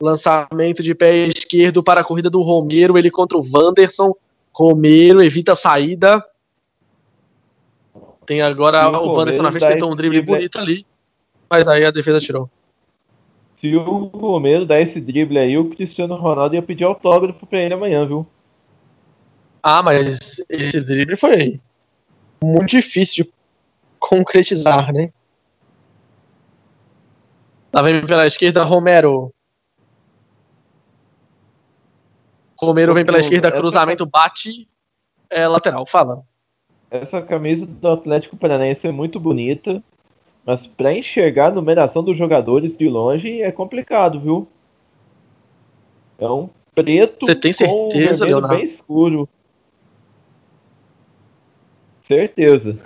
Lançamento de pé esquerdo para a corrida do Romero. Ele contra o Wanderson. Romero evita a saída. Tem agora o o Wanderson na frente, tentou um drible. bonito ali. Mas aí a defesa tirou. Se o Romero dar esse drible aí, o Cristiano Ronaldo ia pedir autógrafo pra ele amanhã, viu? Ah, mas esse drible foi muito difícil de concretizar, né? Lá vem pela esquerda, Romero. Romero vem pela esquerda, cruzamento, bate, é lateral, fala. Essa camisa do Atlético Paranaense é muito bonita, mas pra enxergar a numeração dos jogadores de longe é complicado, viu? É um preto Você tem com um certeza, vermelho Leonardo? bem escuro. Certeza.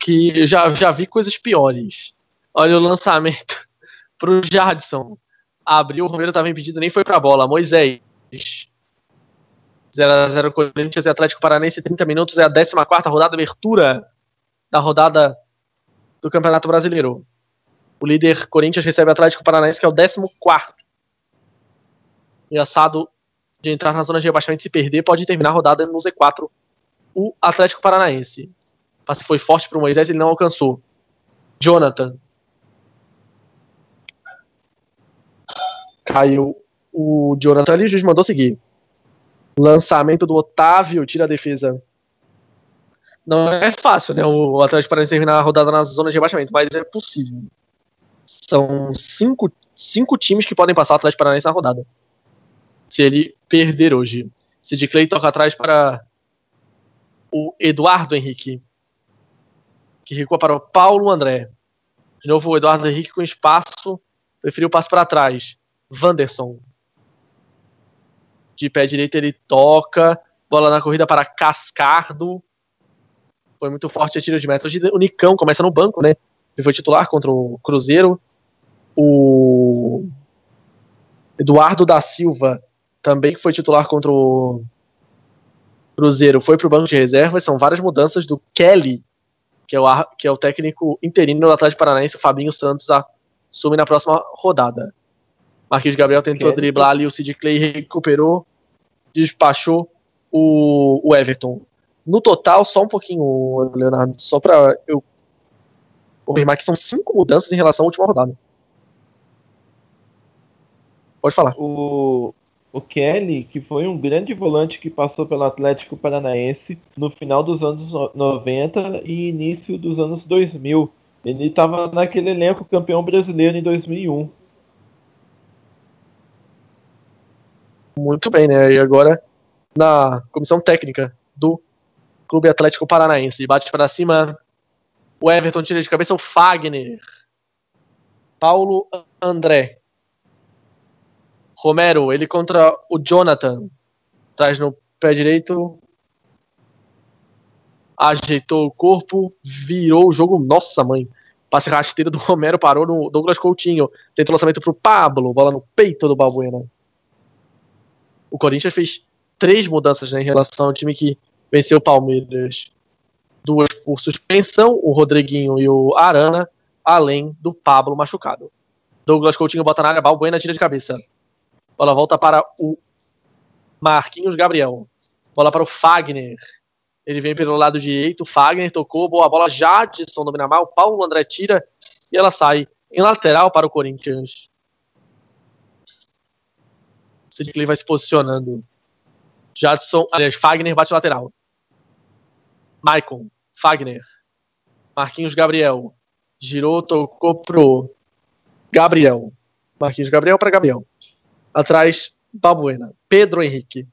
Que eu já, já vi coisas piores. Olha o lançamento pro Jadson. Abriu, o Romero estava impedido, nem foi pra bola. Moisés. 0x0 Corinthians e Atlético Paranense, 30 minutos, é a 14 rodada, abertura da rodada do Campeonato Brasileiro. O líder Corinthians recebe o Atlético Paranaense, que é o 14. Engraçado de entrar na zona de rebaixamento e se perder, pode terminar a rodada no Z4 o Atlético Paranaense. O passe foi forte para o Moisés, ele não alcançou. Jonathan. Caiu o Jonathan ali, o juiz mandou seguir. Lançamento do Otávio, tira a defesa. Não é fácil, né? O Atlético Paranaense terminar a rodada na zona de rebaixamento, mas é possível. São cinco, cinco times que podem passar o Atlético Paranaense na rodada. Se ele perder hoje. Sid Clay toca atrás para o Eduardo Henrique. Que recua para o Paulo André. De novo o Eduardo Henrique com espaço. Preferiu o passo para trás. Wanderson. De pé direito ele toca. Bola na corrida para Cascardo. Foi muito forte a tiro de metros. O Nicão começa no banco, né? Ele foi titular contra o Cruzeiro. O Eduardo da Silva também foi titular contra o Cruzeiro. Foi para o banco de reservas. São várias mudanças do Kelly, que é o, que é o técnico interino do Atlético Paranaense. O Fabinho Santos assume na próxima rodada. Marquinhos Gabriel tentou Kelly. driblar ali. O Sid Clay recuperou, despachou o, o Everton. No total, só um pouquinho, Leonardo, só para eu confirmar que são cinco mudanças em relação à última rodada. Pode falar. O, o Kelly, que foi um grande volante que passou pelo Atlético Paranaense no final dos anos 90 e início dos anos 2000. Ele estava naquele elenco campeão brasileiro em 2001. Muito bem, né? E agora na comissão técnica do Clube Atlético Paranaense. Bate para cima. O Everton tira de cabeça o Fagner. Paulo André. Romero, ele contra o Jonathan. Traz no pé direito. Ajeitou o corpo. Virou o jogo. Nossa, mãe. Passe rasteiro do Romero parou no Douglas Coutinho. Tenta o lançamento pro Pablo. Bola no peito do Balbuena. O Corinthians fez três mudanças né, em relação ao time que venceu o Palmeiras duas por suspensão, o Rodriguinho e o Arana, além do Pablo machucado. Douglas Coutinho bota na área, Balbuena tira de cabeça. Bola volta para o Marquinhos Gabriel. Bola para o Fagner. Ele vem pelo lado direito, Fagner tocou, boa bola, Jadson domina mal, Paulo André tira e ela sai em lateral para o Corinthians. Sid vai se posicionando. Jadson, aliás, Fagner bate lateral. Maicon, Fagner, Marquinhos Gabriel, girou, tocou pro Gabriel. Marquinhos Gabriel para Gabriel. Atrás, Babuena. Pedro Henrique.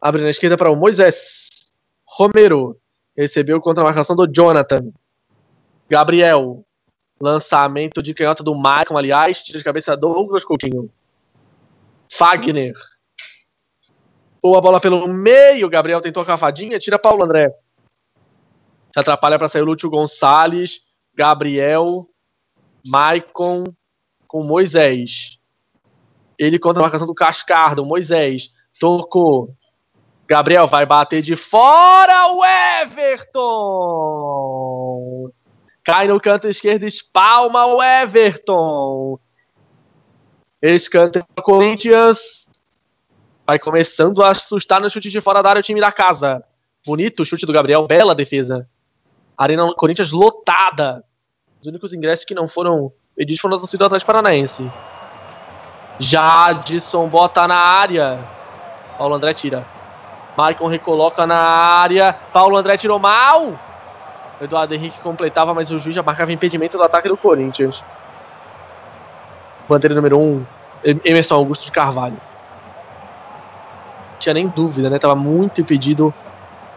Abre na esquerda para o Moisés. Romero. Recebeu contra a marcação do Jonathan. Gabriel. Lançamento de canhota do Maicon, aliás. Tira de cabeça do Douglas Coutinho. Fagner ou a bola pelo meio, Gabriel tentou a cavadinha, tira Paulo André. Se atrapalha para sair o Lúcio Gonçalves, Gabriel, Maicon com Moisés. Ele contra a marcação do Cascardo, Moisés. Tocou. Gabriel vai bater de fora o Everton. Cai no canto esquerdo, espalma o Everton. Escanteio Corinthians. Vai começando a assustar no chute de fora da área o time da casa. Bonito o chute do Gabriel, bela defesa. Arena Corinthians lotada. Os únicos ingressos que não foram pedidos foram da torcida do Atlético Paranaense. Jadson bota na área. Paulo André tira. Maicon recoloca na área. Paulo André tirou mal. Eduardo Henrique completava, mas o juiz já marcava impedimento do ataque do Corinthians. Bandeira número 1, um, Emerson Augusto de Carvalho tinha nem dúvida, né? Tava muito impedido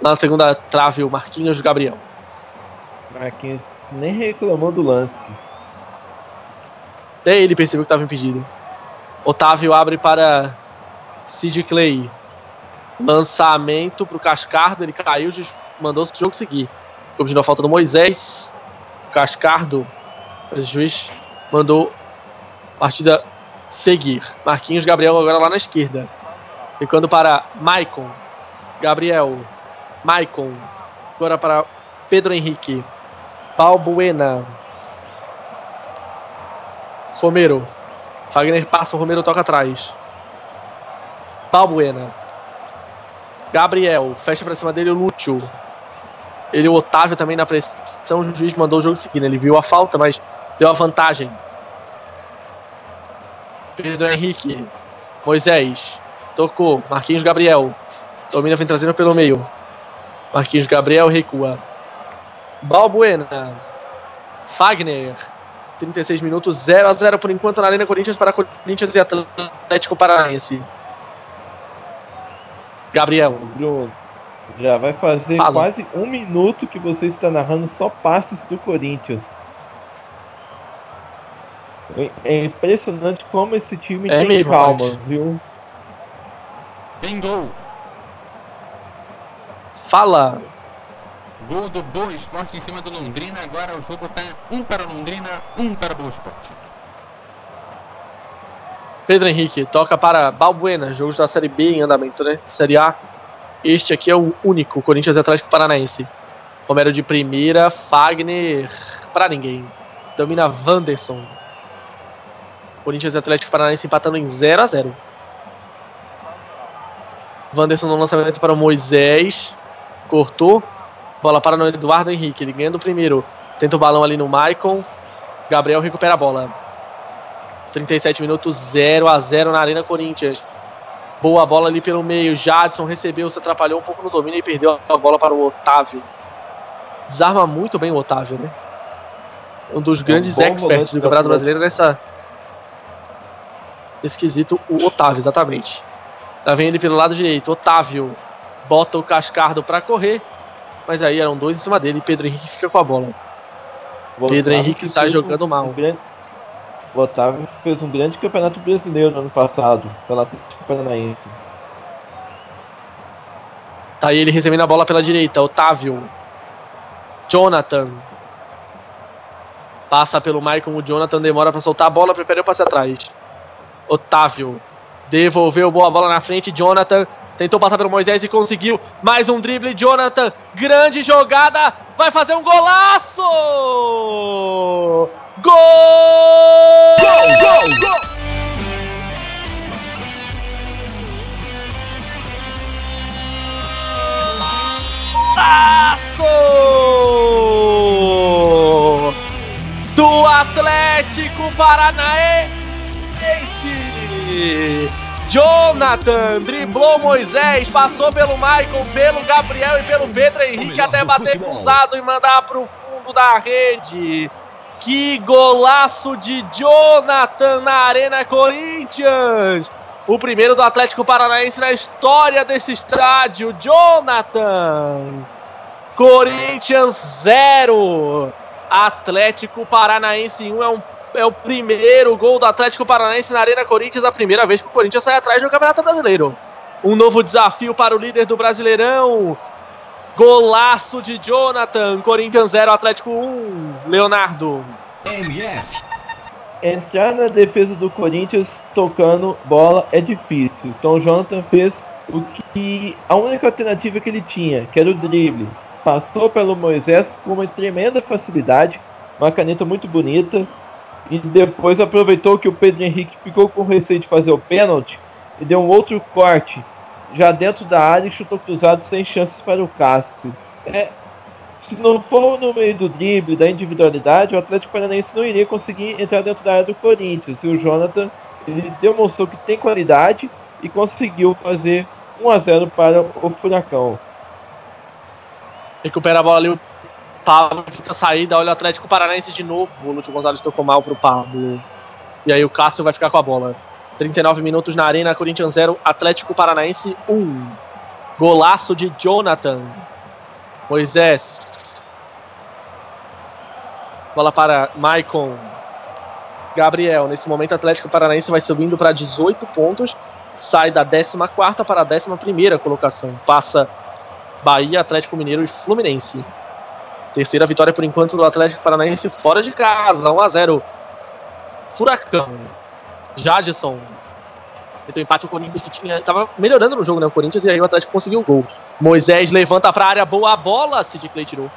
na segunda trave o Marquinhos Gabriel. Marquinhos nem reclamou do lance. Até ele percebeu que estava impedido. Otávio abre para Sid Clay. Lançamento para o Cascardo, ele caiu, mandou o jogo seguir. Ficou a falta do Moisés. Cascardo, o juiz mandou a partida seguir. Marquinhos Gabriel agora lá na esquerda. Ficando para Maicon. Gabriel. Maicon. Agora para Pedro Henrique. Balbuena. Romero. Fagner passa, o Romero toca atrás. Balbuena. Gabriel, fecha pra cima dele o Lúcio. Ele, o Otávio também na pressão. O juiz mandou o jogo seguindo. Ele viu a falta, mas deu a vantagem. Pedro Henrique. Moisés. Tocou. Marquinhos Gabriel. Domina, vem trazendo pelo meio. Marquinhos Gabriel recua. Balbuena. Fagner. 36 minutos, 0 a 0 por enquanto na Arena Corinthians para Corinthians e Atlético Paranaense. Gabriel. Bruno, já vai fazer Fala. quase um minuto que você está narrando só passes do Corinthians. É- impressionante como esse time É tem mesmo, calma, viu? Tem gol. Fala. Gol do Boa Esporte em cima do Londrina. Agora o jogo tá um para Londrina, um para Boa Esporte. Pedro Henrique toca para Balbuena, jogos da Série B em andamento, né? Série A. Este aqui é o único, Corinthians e Atlético Paranaense. Romero de primeira, Fagner para ninguém. Domina Wanderson. Corinthians e Atlético Paranaense empatando em 0 a 0 Wanderson no lançamento para o Moisés. Cortou. Bola para o Eduardo Henrique. Ele ganha do primeiro. Tenta o balão ali no Maicon. Gabriel recupera a bola. 37 minutos, 0 a 0 na Arena Corinthians. Boa bola ali pelo meio. Jadson recebeu, se atrapalhou um pouco no domínio e perdeu a bola para o Otávio. Desarma muito bem o Otávio, né? Um dos grandes bom experts do Campeonato Atlético. Brasileiro nessa. Nesse quesito, o Otávio, exatamente. Lá vem ele pelo lado direito. Otávio bota o Cascardo para correr. Mas aí eram dois em cima dele e Pedro Henrique fica com a bola. O Pedro Otávio Henrique que sai jogando um- mal. grande- O Otávio fez um grande campeonato brasileiro no ano passado, pela Atlético Paranaense. Tá aí ele recebendo a bola pela direita. Otávio. Jonathan. Passa pelo Maicon. O Jonathan demora pra soltar a bola. Prefere o passe atrás. Otávio. Devolveu boa bola na frente. Jonathan. Tentou passar pelo Moisés e conseguiu. Mais um drible. Jonathan. Grande jogada. Vai fazer um golaço! Gol! Golaço! Do Atlético Paranaense! Jonathan driblou Moisés, passou pelo Maicon, pelo Gabriel e pelo Pedro Henrique melhor até bater futebol. cruzado e mandar pro fundo da rede. Que golaço de Jonathan na Arena Corinthians! O primeiro do Atlético Paranaense na história desse estádio, Jonathan! Corinthians 0, Atlético Paranaense 1 é, um, é o primeiro gol do Atlético Paranaense na Arena Corinthians, a primeira vez que o Corinthians sai atrás no Campeonato Brasileiro. Um novo desafio para o líder do Brasileirão. Golaço de Jonathan, Corinthians 0, Atlético 1. Leonardo. MF. Entrar na defesa do Corinthians tocando bola é difícil. Então o Jonathan fez o que a única alternativa que ele tinha, que era o drible. Passou pelo Moisés com uma tremenda facilidade, uma caneta muito bonita. E depois aproveitou que o Pedro Henrique ficou com receio de fazer o pênalti e deu um outro corte já dentro da área e chutou cruzado sem chances para o Cássio. É, se não for no meio do drible, da individualidade, o Atlético Paranaense não iria conseguir entrar dentro da área do Corinthians. E o Jonathan ele demonstrou que tem qualidade e conseguiu fazer 1 a 0 para o Furacão. Recupera a bola ali o Pablo, fica a saída, olha o Atlético Paranaense de novo. O Lúcio Gonzalez tocou mal pro Pablo. E aí o Cássio vai ficar com a bola. 39 minutos na arena, Corinthians 0, Atlético Paranaense 1. Golaço de Jonathan. Moisés. Bola para Maicon. Gabriel. Nesse momento, Atlético Paranaense vai subindo para 18 pontos. Sai da 14 para a 11 colocação. Passa Bahia, Atlético Mineiro e Fluminense. Terceira vitória por enquanto do Atlético Paranaense fora de casa, 1 a 0. Furacão. Jadson. Então empate o Corinthians que tinha tava melhorando no jogo, né, o Corinthians e aí o Atlético conseguiu o gol. Moisés levanta para a área, boa bola, Sid Clay tirou.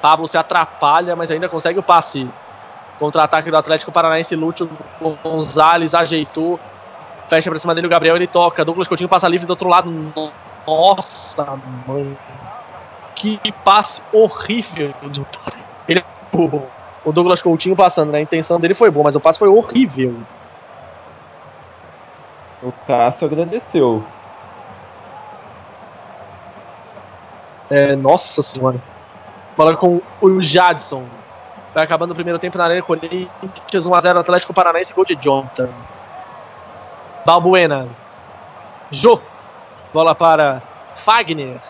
Pablo se atrapalha, mas ainda consegue o passe. Contra-ataque do Atlético Paranaense, Lúcio Gonzalez ajeitou. Fecha pra cima dele o Gabriel, ele toca. Douglas Coutinho passa livre do outro lado. Nossa, mãe. Que passe horrível do Ele, o, o Douglas Coutinho passando, né? A intenção dele foi boa, mas o passe foi horrível. O Cássio agradeceu. É, nossa senhora. Bola com o Jadson. Vai acabando o primeiro tempo na Arena Corinthians, 1x0 Atlético Paranaense, gol de Jonathan. Balbuena. Jô. Bola para Fagner,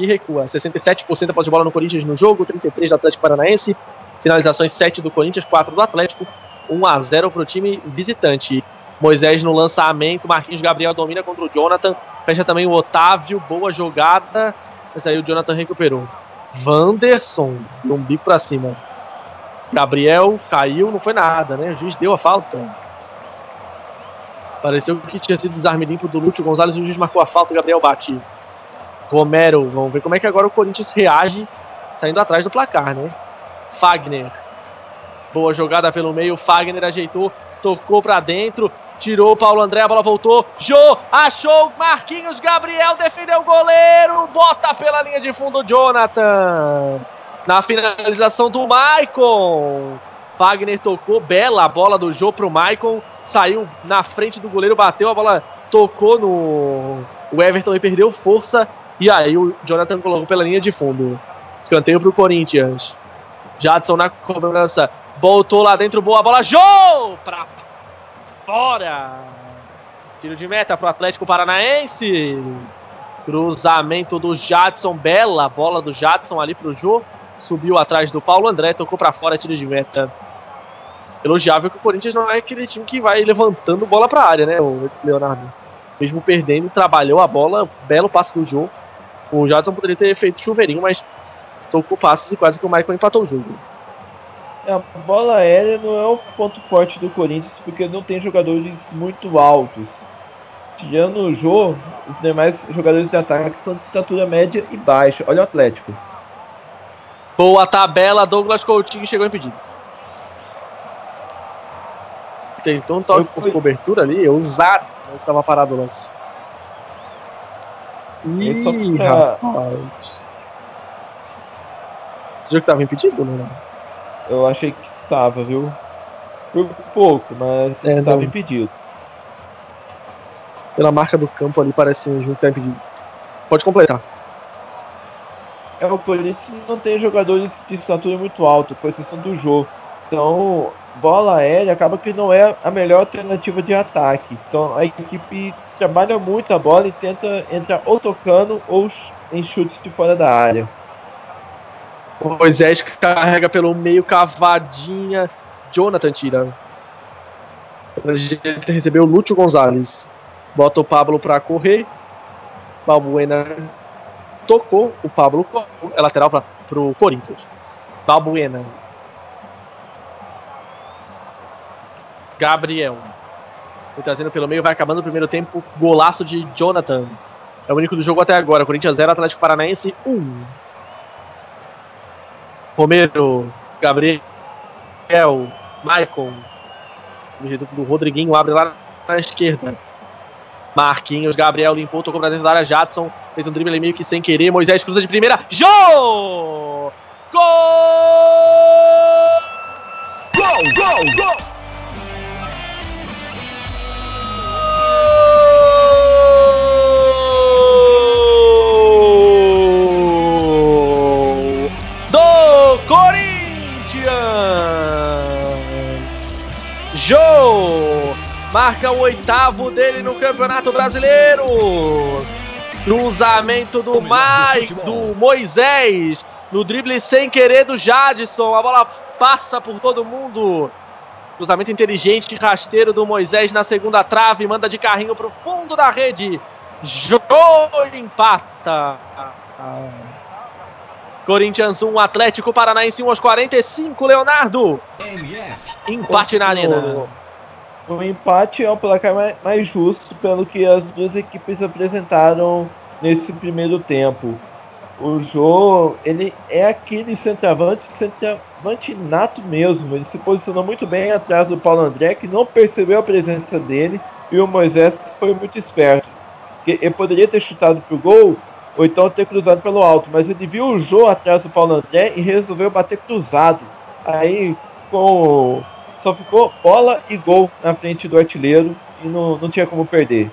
que recua. 67% após de bola no Corinthians no jogo, 33% do Atlético Paranaense. Finalizações 7 do Corinthians, 4 do Atlético. 1x0 para o time visitante. Moisés no lançamento, Marquinhos Gabriel domina contra o Jonathan. Fecha também o Otávio, boa jogada. Mas aí o Jonathan recuperou. Vanderson, um bico pra cima. Gabriel caiu, não foi nada, né? O juiz deu a falta. Pareceu que tinha sido desarme limpo do Lúcio Gonzalez e o juiz marcou a falta, Gabriel bate. Romero, vamos ver como é que agora o Corinthians reage saindo atrás do placar, né? Fagner. Boa jogada pelo meio, Fagner ajeitou, tocou para dentro, tirou o Paulo André, a bola voltou. Jô, achou Marquinhos Gabriel, defendeu o goleiro, bota pela linha de fundo Jonathan. Na finalização do Maicon. Fagner tocou, bela bola do Jô pro Maicon, saiu na frente do goleiro, bateu, a bola tocou no o Everton e perdeu força. E aí o Jonathan colocou pela linha de fundo. Escanteio pro Corinthians. Jadson na cobrança. Voltou lá dentro, boa bola. Jô! Pra fora. Tiro de meta pro Atlético Paranaense. Cruzamento do Jadson. Bela bola do Jadson ali pro Jô. Subiu atrás do Paulo André. Tocou para fora. Tiro de meta. Elogiável que o Corinthians não é aquele time que vai levantando bola pra área, né, o Leonardo? Mesmo perdendo, trabalhou a bola. Belo passe do Jô. O Jadson poderia ter feito chuveirinho, mas tocou passes e quase que o Michael empatou o jogo. A bola aérea não é o ponto forte do Corinthians porque não tem jogadores muito altos. Tirando o Jô, os demais jogadores de ataque são de estatura média e baixa. Olha o Atlético. Boa tabela, Douglas Coutinho chegou impedido. Tentou um toque por cobertura ali, ousado, mas estava parado o lance. Ih, pra... rapaz. Você viu que estava impedido, não? Eu achei que estava, viu? Por pouco, mas É, estava não. impedido. Pela marca do campo ali, parece um jogo que tá impedido. Pode completar. É, o Corinthians não tem jogadores de estatura muito alta, com exceção do jogo. Então, bola aérea acaba que não é a melhor alternativa de ataque. Então, a equipe trabalha muito a bola e tenta entrar ou tocando ou em chutes de fora da área. O Moisés carrega pelo meio, cavadinha. Jonathan tira. Ele recebeu Lúcio Gonzalez. Bota o Pablo pra correr. Balbuena tocou. O Pablo é lateral pra, pro Corinthians. Balbuena. Gabriel. Trazendo pelo meio, vai acabando o primeiro tempo. Golaço de Jonathan. É o único do jogo até agora. Corinthians 0, Atlético Paranaense 1. Romero, Gabriel, Maicon. Do Rodriguinho abre lá na esquerda. Marquinhos, Gabriel limpou, tocou pra dentro da área. Jadson fez um drible meio que sem querer. Moisés cruza de primeira. Jô! Gol! Gol, gol, gol! Marca o oitavo dele no Campeonato Brasileiro. Cruzamento do Mai, do Moisés, no drible sem querer do Jadson. A bola passa por todo mundo. Cruzamento inteligente, rasteiro do Moisés na segunda trave, manda de carrinho pro fundo da rede. Jô empata. Corinthians 1, Atlético Paranaense 1 aos 45, Leonardo. MF. Empate na arena. O empate é o placar mais, justo pelo que as duas equipes apresentaram nesse primeiro tempo. O Jô, ele é aquele centroavante, centroavante nato mesmo. Ele se posicionou muito bem atrás do Paulo André, que não percebeu a presença dele, e o Moisés foi muito esperto. ele poderia ter chutado pro gol ou então ter cruzado pelo alto, mas ele viu o Jô atrás do Paulo André e resolveu bater cruzado. Aí com só ficou bola e gol na frente do artilheiro e não, não tinha como perder.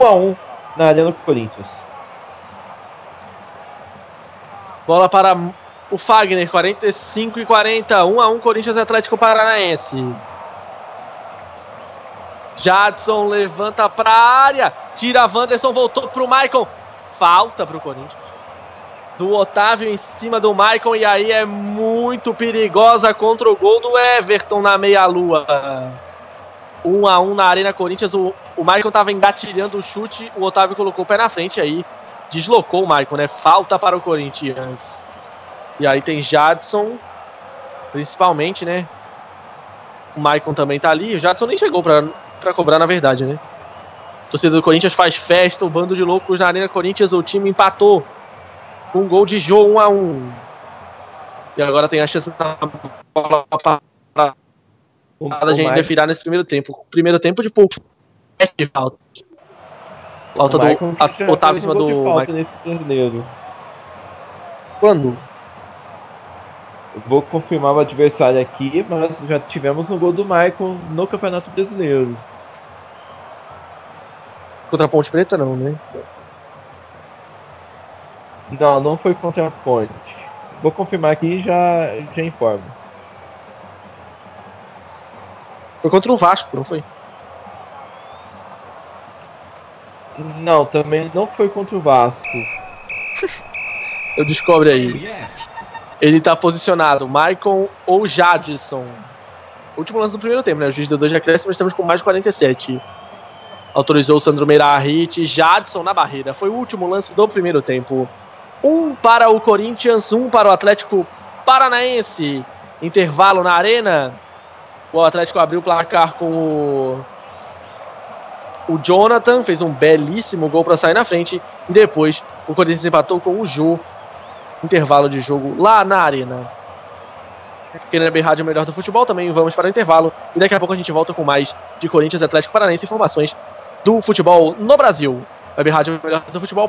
1 um a 1 um na Arena do Corinthians. Bola para o Fagner, 45 e 40. 1 a 1 Corinthians Atlético Paranaense. Jadson levanta para a área. Tira Wanderson, voltou para o Maicon. Falta para o Corinthians. Do Otávio em cima do Maicon. E aí é muito perigosa contra o gol do Everton na meia-lua. 1 a 1 na Arena Corinthians. O, o Maicon estava engatilhando o chute. O Otávio colocou o pé na frente aí. Deslocou o Maicon, né? Falta para o Corinthians. E aí tem Jadson, principalmente, né? O Maicon também tá ali. O Jadson nem chegou pra cobrar, na verdade, né? A torcida do Corinthians faz festa, o bando de loucos na Arena Corinthians, o time empatou. Com um gol de Jô 1 a 1 E agora tem a chance da bola para a gente definir nesse primeiro tempo. Primeiro tempo de pouco. De falta. Falta do a, Otávio em cima do. Falta nesse. Quando? Eu vou confirmar o adversário aqui, mas já tivemos um gol do Michael no Campeonato Brasileiro. Contra a Ponte Preta não, né? Não, não foi contra a Ponte. Vou confirmar aqui e já, já informo. Foi contra o Vasco, não foi? Não, também não foi contra o Vasco. Eu descobre aí. Ele tá posicionado, Maicon ou Jadson. Último lance do primeiro tempo, né? O juiz deu dois acréscimos, estamos com mais de 47. Autorizou o Sandro Meirahit, Jadson na barreira. Foi o último lance do primeiro tempo. Um para o Corinthians, um para o Atlético Paranaense. Intervalo na arena. O Atlético abriu o placar com o o Jonathan fez um belíssimo gol para sair na frente. E depois o Corinthians empatou com o Jô. Intervalo de jogo lá na arena. Na Rádio Melhor do Futebol também vamos para o intervalo. E daqui a pouco a gente volta com mais de Corinthians Atlético Paranaense informações do futebol no Brasil. Web Rádio Melhor do Futebol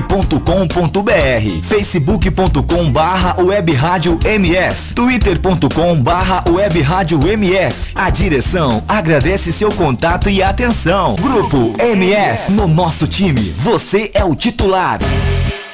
mf.com.br, facebook.com barra web rádio mf, twitter.com barra. A direção agradece seu contato e atenção. Grupo MF, no nosso time, você é o titular.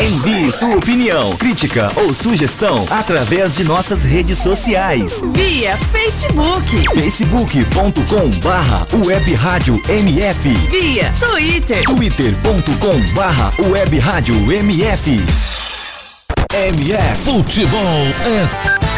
Envie sua opinião, crítica ou sugestão através de nossas redes sociais. Via Facebook. facebook.com barra web rádio MF Via Twitter. twitter.com barra web rádio MF MF Futebol é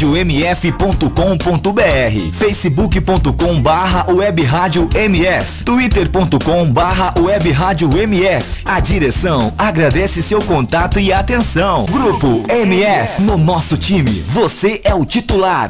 radiomf.com.br facebook.com barra web rádio MF twitter.com barra web rádio MF A direção agradece seu contato e atenção. Grupo MF, no nosso time, você é o titular.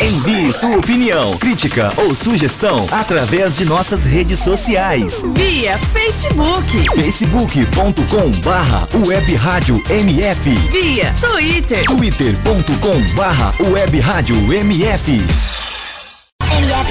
Envie sua opinião, crítica ou sugestão através de nossas redes sociais. Via Facebook. facebook.com barra web rádio MF Via Twitter. twitter.com barra web rádio MF MF,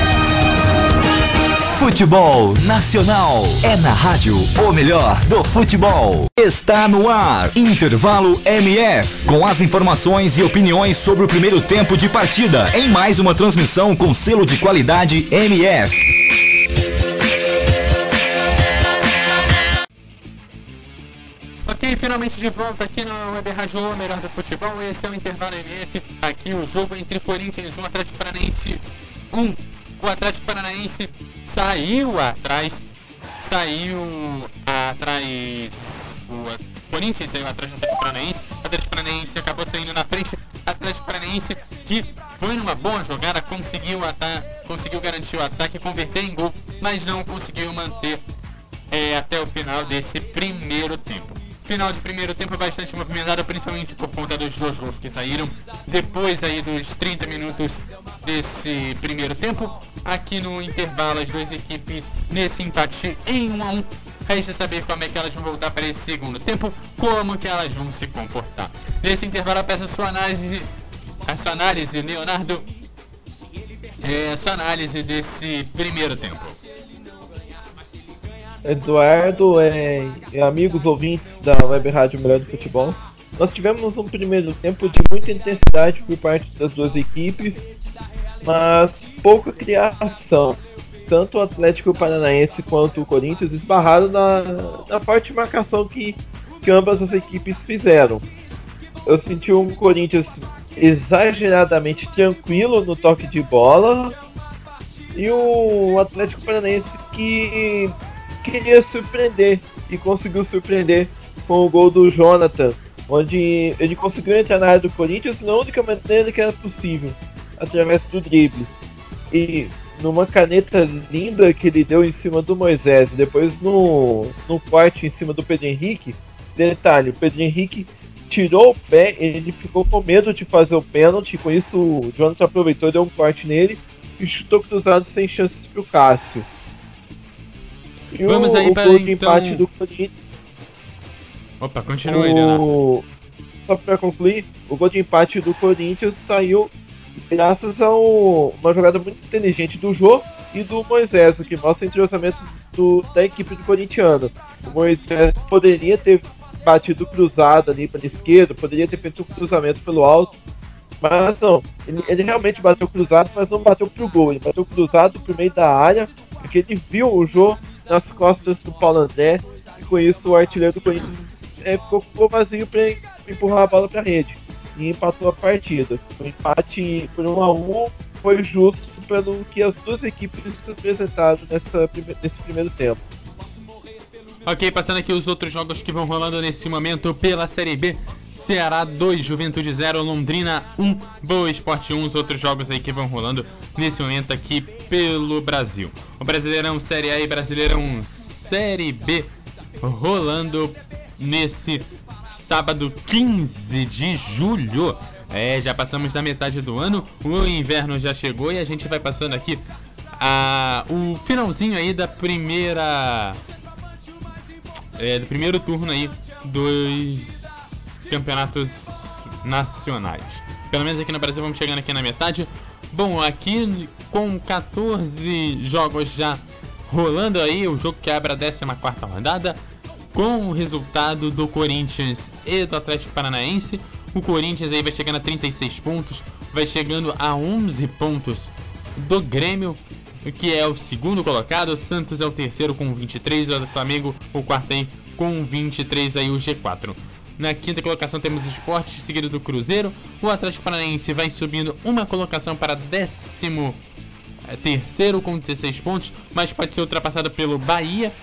Futebol Nacional é na rádio, o melhor do futebol. Está no ar, Intervalo MF, com as informações e opiniões sobre o primeiro tempo de partida, em mais uma transmissão com selo de qualidade MF. Ok, finalmente de volta aqui na Web Rádio O Melhor do Futebol. Esse é o Intervalo MF. Aqui o jogo entre Corinthians e o Atlético Paranaense 1. O Atlético Paranaense saiu atrás. Saiu atrás. O Corinthians saiu atrás do Atlético Paranaense. O Atlético Paranaense acabou saindo na frente. Atlético Paranaense que foi numa boa jogada, conseguiu, ata conseguiu garantir o ataque, converter em gol, mas não conseguiu manter é, até o final desse primeiro tempo. Final de primeiro tempo bastante movimentado, principalmente por conta dos dois gols que saíram. Depois aí dos 30 minutos desse primeiro tempo, aqui no intervalo as duas equipes nesse empate em 1 a 1 Resta saber como é que elas vão voltar para esse segundo tempo, como que elas vão se comportar. Nesse intervalo, eu peço a sua análise, a sua análise, Leonardo, é, a sua análise desse primeiro tempo. Eduardo é, e amigos ouvintes da Web Rádio Melhor do Futebol. Nós tivemos um primeiro tempo de muita intensidade por parte das duas equipes, mas pouca criação. Tanto o Atlético Paranaense quanto o Corinthians esbarraram na, na forte marcação que, que ambas as equipes fizeram. Eu senti um Corinthians exageradamente tranquilo no toque de bola e o Atlético Paranaense que queria surpreender e conseguiu surpreender com o gol do Jonathan, onde ele conseguiu entrar na área do Corinthians na única maneira que era possível, através do drible. E numa caneta linda que ele deu em cima do Moisés, depois no, no corte em cima do Pedro Henrique, detalhe, o Pedro Henrique tirou o pé, ele ficou com medo de fazer o pênalti, com isso o Jonathan aproveitou, deu um corte nele e chutou cruzado sem chances pro Cássio. E Vamos o, aí o para, então- empate do Corinthians Opa, continua aí, o... Só pra concluir, o gol de empate do Corinthians saiu graças a um- uma jogada muito inteligente do Jô e do Moisés, o que mostra o entrosamento do- da equipe do corintiano. O Moisés poderia ter batido cruzado ali para esquerda, poderia ter feito um cruzamento pelo alto, mas não. Ele, ele realmente bateu cruzado, mas não bateu pro gol. Ele bateu cruzado pro meio da área, porque ele viu o Jô nas costas do Paulo André, e com isso o artilheiro do Corinthians é, ficou, vazio para empurrar a bola para rede e empatou a partida. O empate por 1 a 1 foi justo pelo que as duas equipes apresentaram nessa, nesse primeiro tempo. Ok, passando aqui os outros jogos que vão rolando nesse momento pela Série B. Ceará 2, Juventude 0, Londrina 1, Boa Esporte 1. Os outros jogos aí que vão rolando nesse momento aqui pelo Brasil. O Brasileirão Série A e Brasileirão Série B rolando nesse sábado 15 de julho. É, já passamos da metade do ano, o inverno já chegou e a gente vai passando aqui a, o finalzinho aí da primeira é, do primeiro turno aí dos campeonatos nacionais. Pelo menos aqui no Brasil vamos chegando aqui na metade. Bom, aqui com 14 jogos já rolando aí, o jogo que abre a 14 rodada, com o resultado do Corinthians e do Atlético Paranaense. O Corinthians aí vai chegando a 36 pontos, vai chegando a 11 pontos do Grêmio, que é o segundo colocado. O Santos é o terceiro com 23, o Flamengo o quarto aí com 23 aí o G4. Na quinta colocação temos o Sport, seguido do Cruzeiro. O Atlético Paranaense vai subindo uma colocação para décimo eh, terceiro com 16 pontos, mas pode ser ultrapassado pelo Bahia,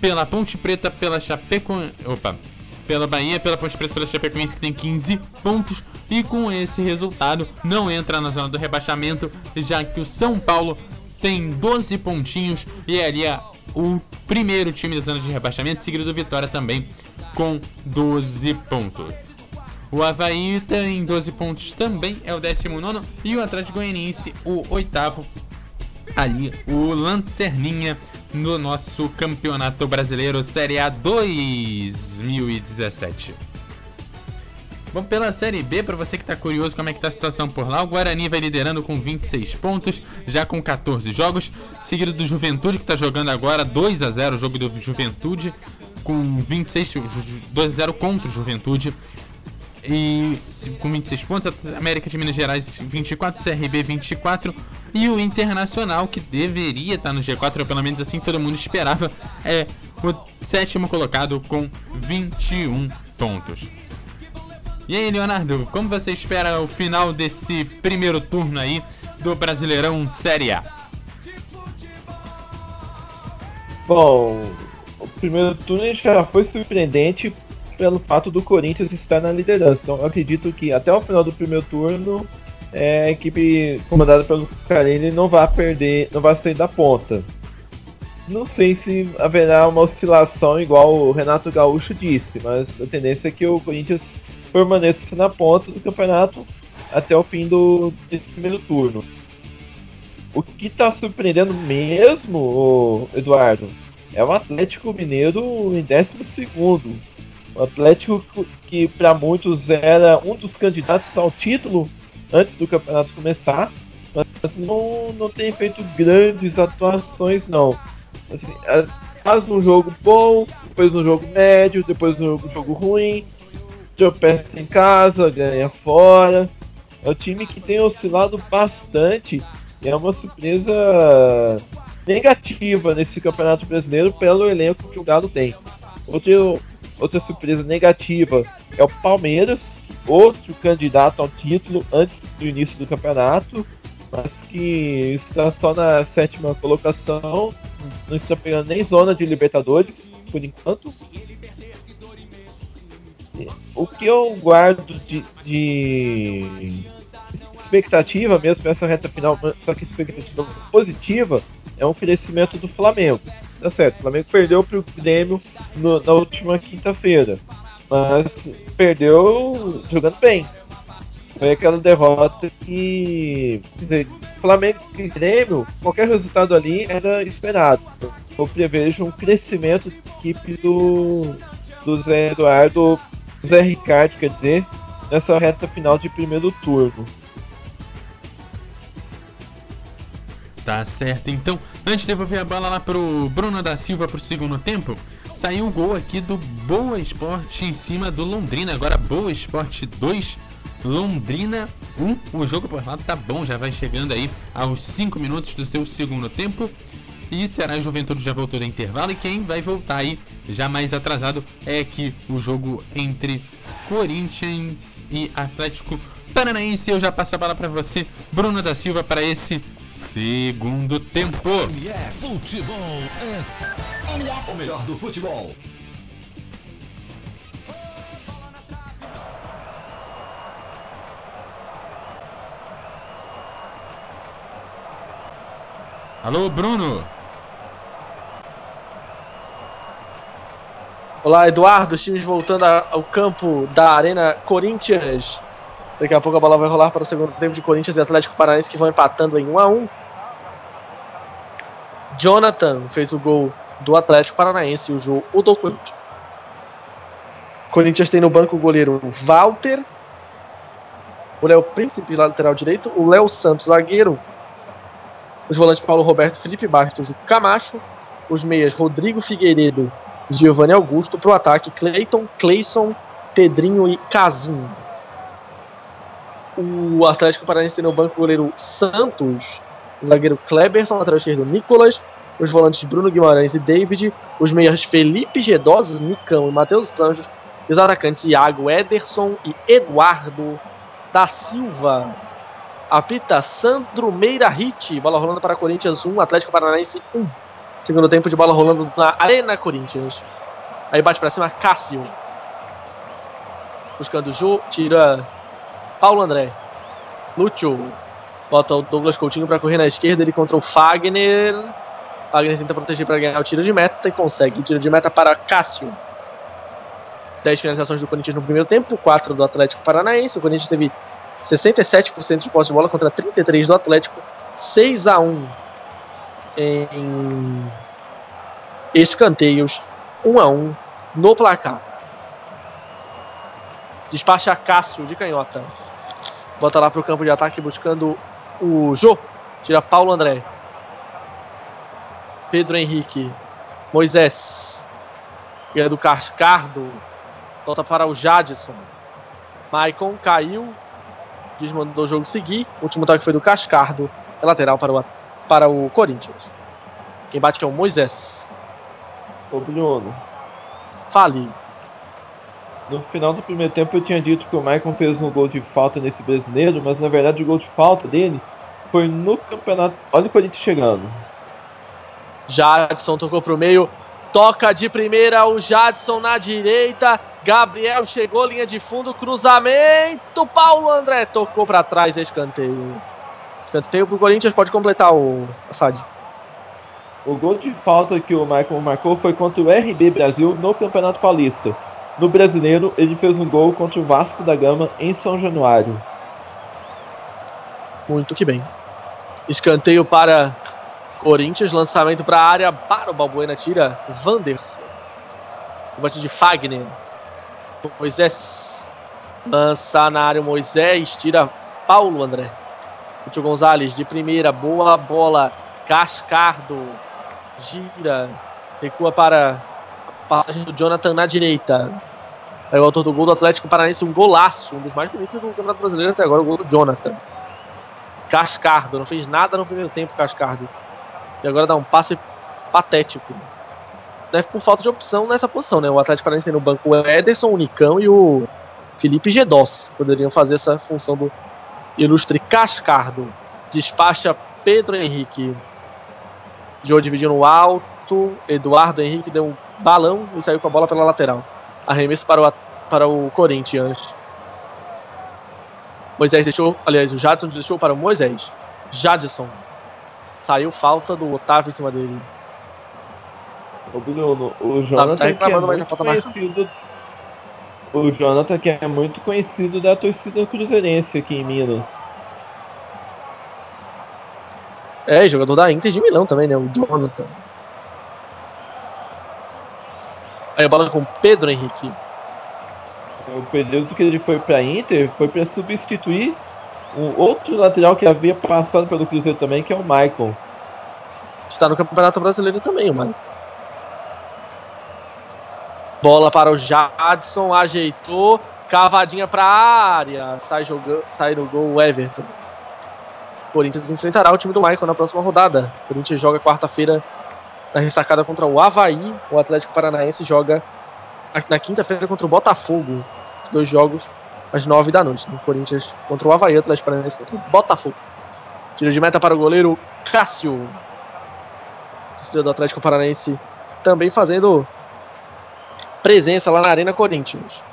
pela Ponte Preta, pela Chapecoense, opa, pela Bahia, pela Ponte Preta, pela Chapecoense que tem 15 pontos e com esse resultado não entra na zona do rebaixamento, já que o São Paulo tem 12 pontinhos e é ali a- o primeiro time da zona de rebaixamento, seguido do Vitória também com 12 pontos. O Havaí tem 12 pontos também, é o 19 e o Atlético Goianiense o oitavo ali o Lanterninha no nosso Campeonato Brasileiro Série A 2017. Bom, pela Série B, para você que tá curioso como é que tá a situação por lá, o Guarani vai liderando com 26 pontos, já com 14 jogos, seguido do Juventude que tá jogando agora 2 a 0 o jogo do Juventude com 26 2 a 0 contra o Juventude. E com 26 pontos, América de Minas Gerais 24, CRB 24 e o Internacional, que deveria estar no G4, ou pelo menos assim todo mundo esperava, é o sétimo colocado com 21 pontos. E aí, Leonardo, como você espera o final desse primeiro turno aí do Brasileirão Série A? Bom, primeiro turno já foi surpreendente pelo fato do Corinthians estar na liderança. Então eu acredito que até o final do primeiro turno é, a equipe comandada pelo Carilli não vai perder, não vai sair da ponta. Não sei se haverá uma oscilação igual o Renato Gaúcho disse, mas a tendência é que o Corinthians permaneça na ponta do campeonato até o fim do, desse primeiro turno. O que está surpreendendo mesmo, Eduardo, é o Atlético Mineiro em 12 O Atlético que para muitos era um dos candidatos ao título antes do campeonato começar, mas não, não tem feito grandes atuações não. Assim, faz um jogo bom, depois um jogo médio, depois um jogo, um jogo ruim, tropeça em casa, ganha fora. É um time que tem oscilado bastante e é uma surpresa negativa nesse Campeonato Brasileiro pelo elenco que o Galo tem. Outro, outra surpresa negativa é o Palmeiras, outro candidato ao título antes do início do campeonato, mas que está só na sétima colocação, não está pegando nem zona de Libertadores por enquanto. O que eu guardo de, de expectativa mesmo essa reta final, só que expectativa positiva, é um crescimento do Flamengo. Tá certo, o Flamengo perdeu para o Grêmio no, na última quinta-feira, mas perdeu jogando bem. Foi aquela derrota que. Dizer, Flamengo e Grêmio, qualquer resultado ali era esperado. Eu prevejo um crescimento da equipe do, do Zé Eduardo, Zé Ricardo, quer dizer, nessa reta final de primeiro turno. Tá certo, então, antes de devolver a bola lá pro Bruno da Silva pro segundo tempo, saiu o gol aqui do Boa Esporte em cima do Londrina. Agora Boa Esporte 2, Londrina 1. O jogo por lá tá bom, já vai chegando aí aos 5 minutos do seu segundo tempo. E Ceará e Juventude já voltou do intervalo. E quem vai voltar aí, já mais atrasado, é que o jogo entre Corinthians e Atlético Paranaense. Eu já passo a bola para você, Bruno da Silva, para esse segundo tempo. MF Futebol é o melhor do futebol. Alô, Bruno. Olá, Eduardo. Os times voltando ao campo da Arena Corinthians. Daqui a pouco a bola vai rolar para o segundo tempo de Corinthians e Atlético Paranaense que vão empatando em 1 a 1. Jonathan fez o gol do Atlético Paranaense e o jogo o do Corinthians. Corinthians tem no banco o goleiro Walter, o Léo Príncipe, lateral direito, o Léo Santos, zagueiro, os volantes Paulo Roberto, Felipe Bastos e Camacho, os meias Rodrigo Figueiredo Giovanni Augusto, para o ataque Cleiton, Cleison, Pedrinho e Casim. O Atlético Paranaense tem no banco o goleiro Santos, zagueiro Kleberson, lateral esquerdo Nicolas, os volantes Bruno Guimarães e David, os meias Felipe Gedoses, Nicão e Matheus Anjos, e os atacantes Iago Ederson e Eduardo da Silva. Apita Sandro Meira Hit, bola rolando para Corinthians 1, Atlético Paranaense 1. Segundo tempo de bola rolando na Arena Corinthians. Aí bate para cima Cássio. Buscando o Jô, tira Paulo André. Lúcio. Bota o Douglas Coutinho para correr na esquerda, ele contra o Fagner. Fagner tenta proteger para ganhar o tiro de meta e consegue. Tiro de meta para Cássio. 10 finalizações do Corinthians no primeiro tempo, 4 do Atlético Paranaense. O Corinthians teve 67% de posse de bola contra 33 do Atlético. 6 a 1 em escanteios. 1 a 1 no placar. Despacha Cássio de canhota. Bota lá pro campo de ataque buscando o Jô. Tira Paulo André. Pedro Henrique. Moisés. E do Cascardo. Volta para o Jadson. Maicon caiu. Desmandou o jogo seguir. O último toque foi do Cascardo. É lateral para o, para o Corinthians. Quem bate é o Moisés. Ô Bruno, Fale. No final do primeiro tempo eu tinha dito que o Maicon fez um gol de falta nesse brasileiro, mas na verdade o gol de falta dele foi no campeonato. Olha o Corinthians chegando. Jadson tocou pro meio. Toca de primeira o Jadson na direita. Gabriel chegou, linha de fundo, cruzamento. Paulo André tocou para trás, escanteio. Escanteio pro Corinthians, pode completar o Assad. O gol de falta que o Maicon marcou foi contra o RB Brasil no Campeonato Paulista. No brasileiro, ele fez um gol contra o Vasco da Gama em São Januário. Muito que bem. Escanteio para Corinthians, lançamento para a área, para o Balbuena, tira Wanderson. Combate de Fagner. Moisés lança na área Moisés, tira Paulo André. Lúcio Gonzalez de primeira, boa bola. Cascardo gira, recua para passagem do Jonathan na direita. Aí o autor do gol do Atlético Paranaense, um golaço, um dos mais bonitos do Campeonato Brasileiro até agora, o gol do Jonathan. Cascardo, não fez nada no primeiro tempo, Cascardo. E agora dá um passe patético. Deve por falta de opção nessa posição, né? O Atlético Paranaense tem no banco o Ederson, o Nicão e o Felipe Gedós. Poderiam fazer essa função do ilustre Cascardo. Despacha Pedro Henrique. Jô dividiu no alto. Eduardo Henrique deu um balão e saiu com a bola pela lateral. Arremesso para o, para o Corinthians. Moisés deixou, aliás, o Jadson deixou para o Moisés. Jadson. Saiu falta do Otávio em cima dele. O Bruno, o tá Jonathan que é muito conhecido. O Jonathan que é muito conhecido da torcida cruzeirense aqui em Minas. É, jogador da Inter de Milão também, né? O Jonathan. Aí a bola com Pedro Henrique. O período que ele foi pra Inter foi para substituir um outro lateral que havia passado pelo Cruzeiro também, que é o Michael. Está no Campeonato Brasileiro também, mano. Bola para o Jadson, ajeitou, cavadinha para a área, sai, jogando, sai no gol o Everton. Corinthians enfrentará o time do Michael na próxima rodada. Corinthians joga quarta-feira na ressacada contra o Havaí. O Atlético Paranaense joga na quinta-feira contra o Botafogo. Os dois jogos às nove da noite. O Corinthians contra o Havaí, Atlético Paranaense contra o Botafogo. Tiro de meta para o goleiro Cássio. Torcedor do Atlético Paranaense também fazendo presença lá na Arena Corinthians.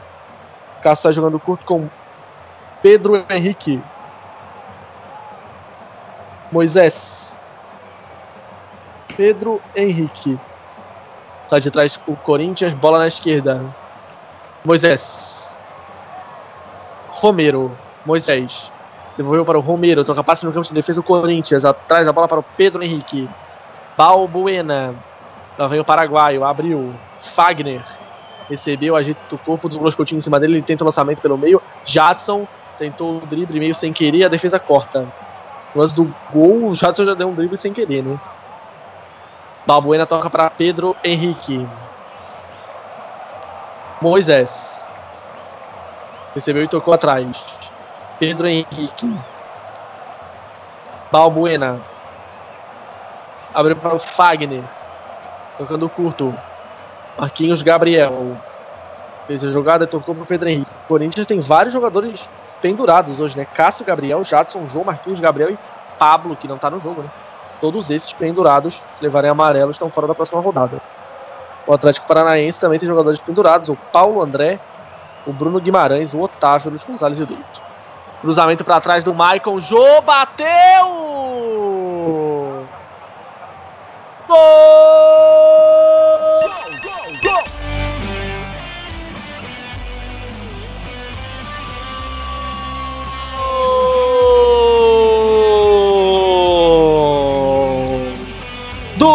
Cássio está jogando curto com Pedro Henrique. Moisés. Pedro Henrique. Sai de trás o Corinthians, bola na esquerda. Moisés. Romero. Moisés. Devolveu para o Romero. Troca passe no campo de defesa o Corinthians. Atrás a bola para o Pedro Henrique. Balbuena. Lá vem o paraguaio. Abriu. Fagner. Recebeu, agita o corpo do Douglas Coutinho em cima dele. Ele tenta o lançamento pelo meio. Jadson tentou o drible meio sem querer. A defesa corta. No lance do gol, o Jadson já deu um drible sem querer, né? Balbuena toca para Pedro Henrique. Moisés. Recebeu e tocou atrás. Pedro Henrique. Balbuena. Abriu para o Fagner. Tocando curto. Marquinhos Gabriel. Fez a jogada e tocou para o Pedro Henrique. O Corinthians tem vários jogadores pendurados hoje, né? Cássio Gabriel, Jadson, João Marquinhos Gabriel e Pablo, que não tá no jogo, né? Todos esses pendurados, se levarem amarelo, estão fora da próxima rodada. O Atlético Paranaense também tem jogadores pendurados: o Paulo André, o Bruno Guimarães, o Otávio, Luiz Gonzalez e o Deito. Cruzamento para trás do Michael. Jô bateu! Gol!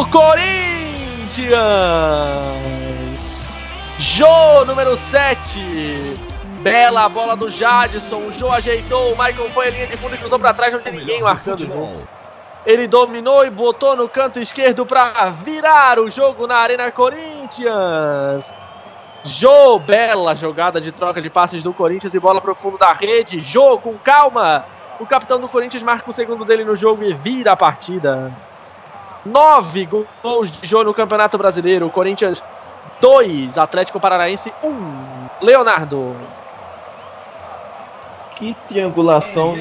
Do Corinthians! Jô, número 7. Bela bola do Jadson. O Jô ajeitou. O Michael foi a linha de fundo e cruzou para trás. Não tem ninguém marcando o jogo. Ele dominou e botou no canto esquerdo para virar o jogo na Arena Corinthians. Jô, bela jogada de troca de passes do Corinthians e bola para o fundo da rede. Jô, com calma. O capitão do Corinthians marca o segundo dele no jogo e vira a partida. Nove gols de Jô no Campeonato Brasileiro. Corinthians 2, Atlético Paranaense 1. Um. Leonardo. Que triangulação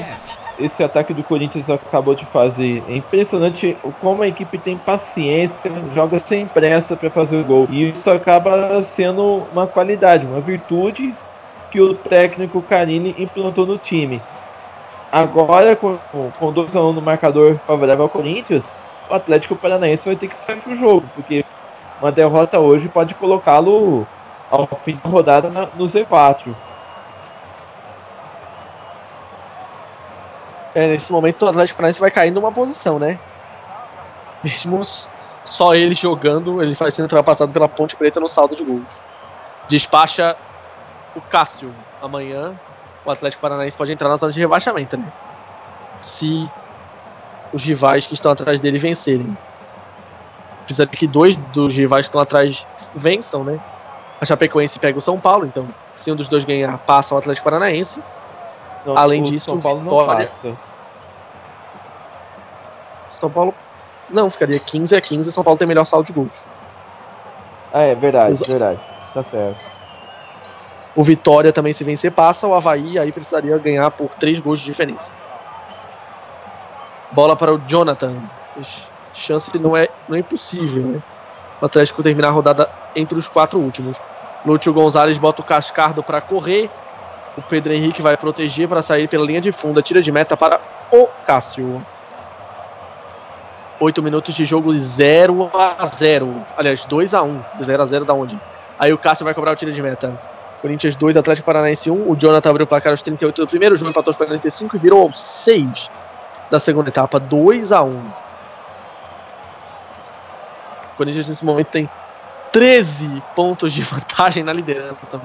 esse ataque do Corinthians acabou de fazer. É impressionante como a equipe tem paciência, joga sem pressa para fazer o gol. E isso acaba sendo uma qualidade, uma virtude que o técnico Carini implantou no time. Agora, com, com 2 a 1 no marcador favorável ao Corinthians, o Atlético Paranaense vai ter que sair pro jogo, porque uma derrota hoje pode colocá-lo ao fim da rodada na, no Z4. É, nesse momento o Atlético Paranaense vai caindo uma posição, né? Mesmo só ele jogando, ele vai sendo ultrapassado pela Ponte Preta no saldo de gols. Despacha o Cássio. Amanhã o Atlético Paranaense pode entrar na zona de rebaixamento, né? Se os rivais que estão atrás dele vencerem. Precisa que dois dos rivais que estão atrás vençam, né? A Chapecoense pega o São Paulo, então se um dos dois ganhar, passa o Atlético Paranaense. Não, Além o disso, São Paulo Vitória- não passa. São Paulo. Não, ficaria 15 a 15. São Paulo tem melhor saldo de gols. Ah, é verdade, Os- verdade. Tá certo. O Vitória também, se vencer, passa. O Havaí aí precisaria ganhar por 3 gols de diferença. Bola para o Jonathan. Ch- Chance não é, não é impossível, né? O Atlético terminar a rodada entre os quatro últimos. Lúcio Gonzalez bota o Cascardo para correr. O Pedro Henrique vai proteger para sair pela linha de fundo. Tira de meta para o Cássio. 8 minutos de jogo 0 a 0. Aliás, 2 a 1. 0 a 0 da onde? Aí o Cássio vai cobrar o tiro de meta. Corinthians 2, Atlético Paranaense 1. O Jonathan abriu o placar aos 38 do primeiro, o João empatou aos 45 e virou aos 6 da segunda etapa. 2 a 1. O Corinthians nesse momento tem 13 pontos de vantagem na liderança.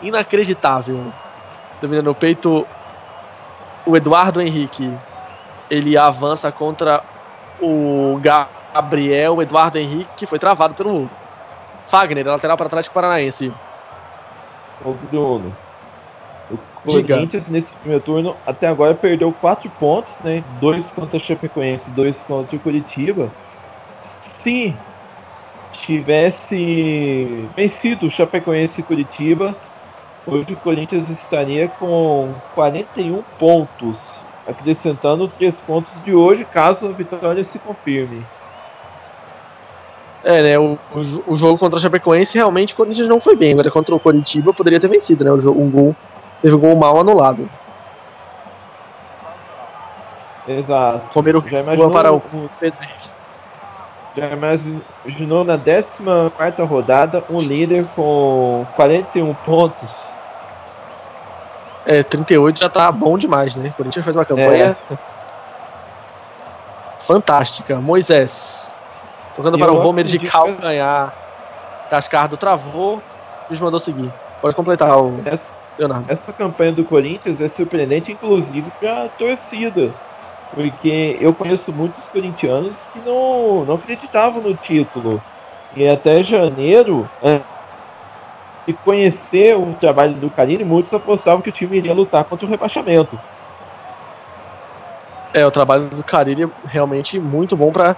Inacreditável. Dominando o peito o Eduardo Henrique. Ele avança contra o Gabriel. O Eduardo Henrique foi travado pelo Fagner, lateral para Atlético Paranaense. Bruno. O Diga. Corinthians nesse primeiro turno até agora perdeu 4 pontos, né? Dois contra a Chapecoense, dois contra o Curitiba. Se tivesse vencido o Chapecoense e Curitiba, hoje o Corinthians estaria com 41 pontos, acrescentando 3 pontos de hoje, caso a vitória se confirme. É, né? O, o, o jogo contra a Chapecoense realmente o Corinthians não foi bem. Agora contra o Coritiba poderia ter vencido, né? O um gol. Teve gol mal anulado. Exato. Romero Já imaginou, para o Pedro Henrique. já imaginou na 14 rodada um líder com 41 pontos? É, 38 já tá bom demais, né? O Corinthians fez uma campanha fantástica. Moisés. Tocando E para o Homer de calcanhar. Cascardo travou. Nos mandou seguir. Pode completar o Essa, Leonardo. essa campanha do Corinthians é surpreendente, inclusive, para a torcida. Porque eu conheço muitos corintianos que não, não acreditavam no título. E até janeiro, é, e conhecer o trabalho do Carini, muitos apostavam que o time iria lutar contra o rebaixamento. É, o trabalho do Carilli é realmente muito bom pra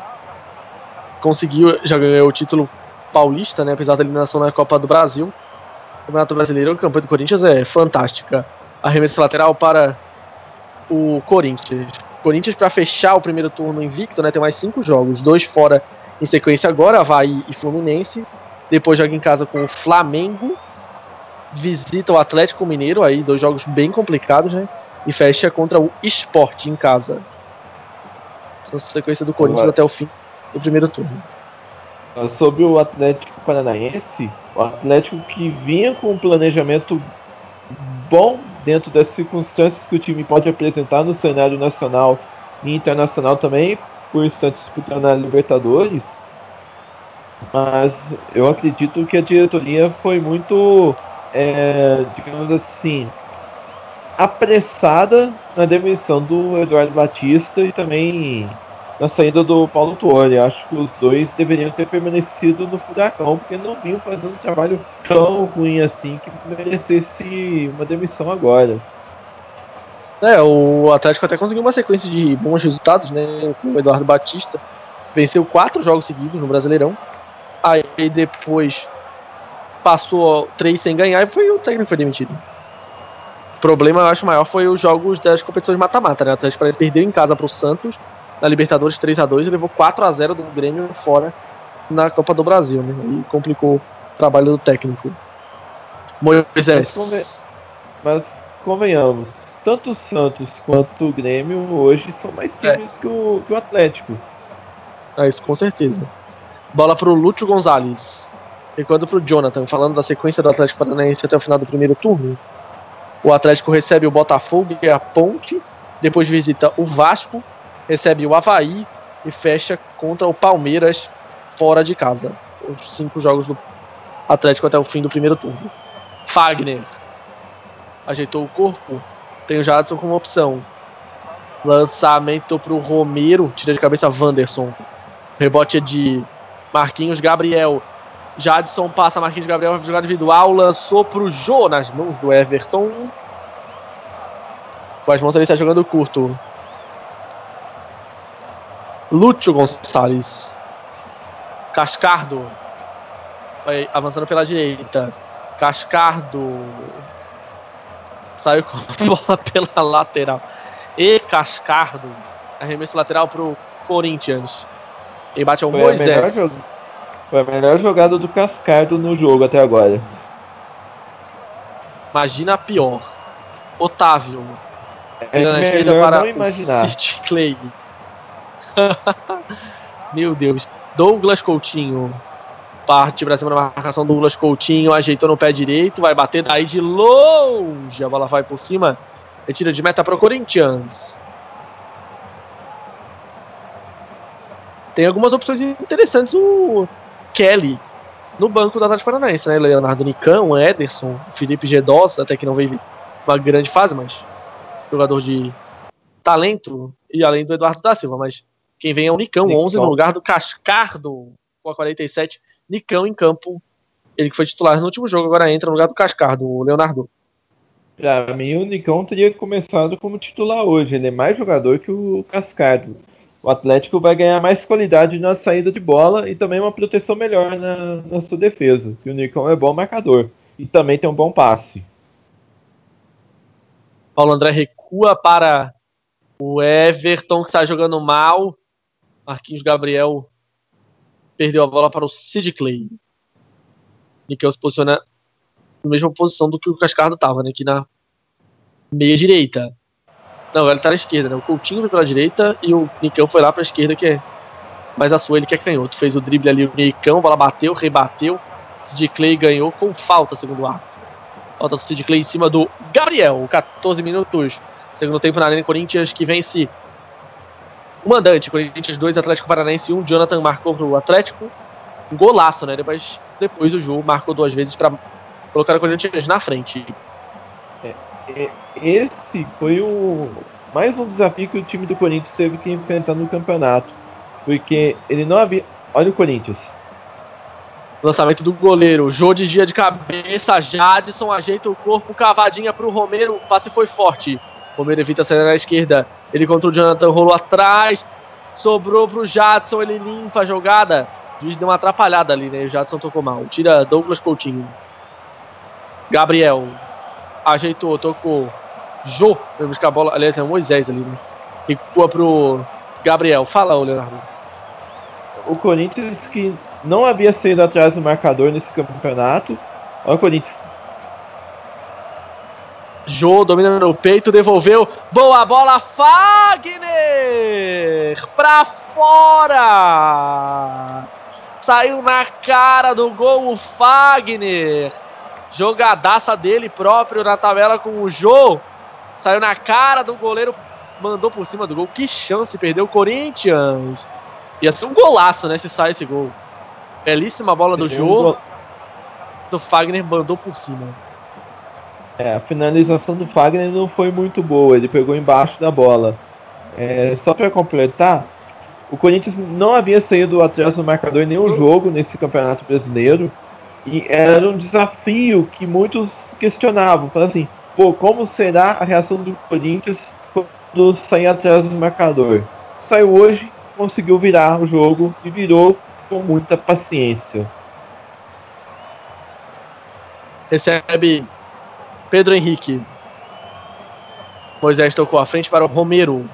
conseguir. Já ganhou o título paulista, né? Apesar da eliminação na Copa do Brasil. Campeonato Brasileiro, a campanha do Corinthians é fantástica. Arremesso lateral para o Corinthians. Corinthians, para fechar o primeiro turno invicto, né? Tem mais cinco jogos, dois fora em sequência agora, Havaí e Fluminense. Depois joga em casa com o Flamengo. Visita o Atlético Mineiro, aí dois jogos bem complicados, né? e fecha contra o Sport em casa. Essa sequência do Corinthians até o fim do primeiro turno. Sobre o Atlético Paranaense, o Atlético que vinha com um planejamento bom dentro das circunstâncias que o time pode apresentar no cenário nacional e internacional também, por estar disputando a Libertadores. Mas eu acredito que a diretoria foi muito, é, digamos assim, apressada na demissão do Eduardo Batista e também na saída do Paulo Tuori. Acho que os dois deveriam ter permanecido no Furacão, porque não vinham fazendo um trabalho tão ruim assim que merecesse uma demissão agora. É, o Atlético até conseguiu uma sequência de bons resultados, né? Com o Eduardo Batista. Venceu quatro jogos seguidos no Brasileirão. Aí depois passou três sem ganhar e foi o técnico foi demitido. O problema, eu acho, maior foi os jogos das competições mata-mata, né? O Atlético parece perdeu em casa pro Santos, na Libertadores 3 a 2 e levou 4 a 0 do Grêmio fora na Copa do Brasil, né? E complicou o trabalho do técnico. Moisés. Mas convenhamos, tanto o Santos quanto o Grêmio hoje são mais É. times que, o, que o Atlético. É isso, com certeza. Bola pro Lúcio Gonzalez. Recuando pro Jonathan, falando da sequência do Atlético Paranaense até o final do primeiro turno. O Atlético recebe o Botafogo e a Ponte. Depois visita o Vasco. Recebe o Havaí. e fecha contra o Palmeiras fora de casa. Os cinco jogos do Atlético até o fim do primeiro turno. Fagner ajeitou o corpo, tem o Jadson como opção. Lançamento pro Romero, tira de cabeça Wanderson. Rebote é de Marquinhos Gabriel. Jadson passa Marquinhos Gabriel jogada individual, lançou pro Jô nas mãos do Everton. Com as mãos ele está jogando curto. Lúcio Gonçalves. Cascardo. Vai avançando pela direita. Cascardo. Saiu com a bola pela lateral. E Cascardo. Arremesso lateral pro Corinthians. E bate ao Foi a, Moisés. jo- foi a melhor jogada do Cascardo no jogo até agora. Imagina a pior. Otávio. É melhor para não imaginar. City Clay. Meu Deus. Douglas Coutinho. Parte pra cima da marcação. Douglas Coutinho ajeitou no pé direito. Vai bater daí de longe. A bola vai por cima. Retira de meta para o Corinthians. Tem algumas opções interessantes. O Kelly no banco do Atlético Paranaense, né? Leonardo Nicão, Ederson, Felipe Gedosa, até que não veio uma grande fase, mas jogador de talento, e além do Eduardo da Silva, mas quem vem é o Nicão, Nicão. 11 no lugar do Cascardo, com a 47, Nicão em campo, ele que foi titular no último jogo, agora entra no lugar do Cascardo, o Leonardo. Pra mim, o Nicão teria começado como titular hoje. Ele é mais jogador que o Cascardo. O Atlético vai ganhar mais qualidade na saída de bola e também uma proteção melhor na, na sua defesa. Que o Nicão é bom marcador. E também tem um bom passe. Paulo André recua para o Everton, que está jogando mal, Marquinhos Gabriel perdeu a bola para o Sid Clay. Nicão se posiciona na mesma posição do que o Cascardo estava, né? Aqui na meia direita. Não, ele tá na esquerda, né? O Coutinho foi pela direita e o Nicão foi lá para a esquerda, que é mais a sua, ele que é canhoto. Fez o drible ali, o Nicão, a bola bateu, rebateu. Sid Clay ganhou com falta, segundo o árbitro. Falta do Sid Clay em cima do Gabriel, 14 minutos. Segundo tempo na Arena Corinthians, que vence o mandante. Corinthians 2, Atlético Paranaense 1. Jonathan marcou pro Atlético. Um golaço, né? Depois, depois o jogo marcou duas vezes para colocar o Corinthians na frente. Esse foi o mais um desafio que o time do Corinthians teve que enfrentar no campeonato. Porque ele não havia. Olha o Corinthians. Lançamento do goleiro. Jô desvia de cabeça. Jadson ajeita o corpo. Cavadinha pro Romero. O passe foi forte. Romero evita sair na esquerda. Ele contra o Jonathan rolou atrás. Sobrou pro Jadson. Ele limpa a jogada. O juiz deu uma atrapalhada ali, né? O Jadson tocou mal. Tira Douglas Coutinho. Gabriel. Ajeitou, tocou. Jô. Vai buscar a bola. Aliás, é o Moisés ali, né? Recua pro Gabriel. Fala, ô Leonardo. O Corinthians que não havia saído atrás do marcador nesse campeonato. Olha o Corinthians. Jô domina no peito, devolveu. Boa bola, Fagner! Pra fora! Saiu na cara do gol o Fagner. Jogadaça dele próprio na tabela com o Jô. Saiu na cara do goleiro, mandou por cima do gol. Que chance, perdeu o Corinthians. Ia ser um golaço, né, se sai esse gol. Belíssima bola do Perdeu um Jô. gol- O Fagner mandou por cima. É, a finalização do Fagner não foi muito boa, ele pegou embaixo da bola. É, só para completar, o Corinthians não havia saído atrás do marcador em nenhum jogo nesse campeonato brasileiro e era um desafio que muitos questionavam, falando assim, pô, como será a reação do Corinthians quando sair atrás do marcador? Saiu hoje, conseguiu virar o jogo e virou com muita paciência. recebe Pedro Henrique. Moisés tocou à frente para o Romero.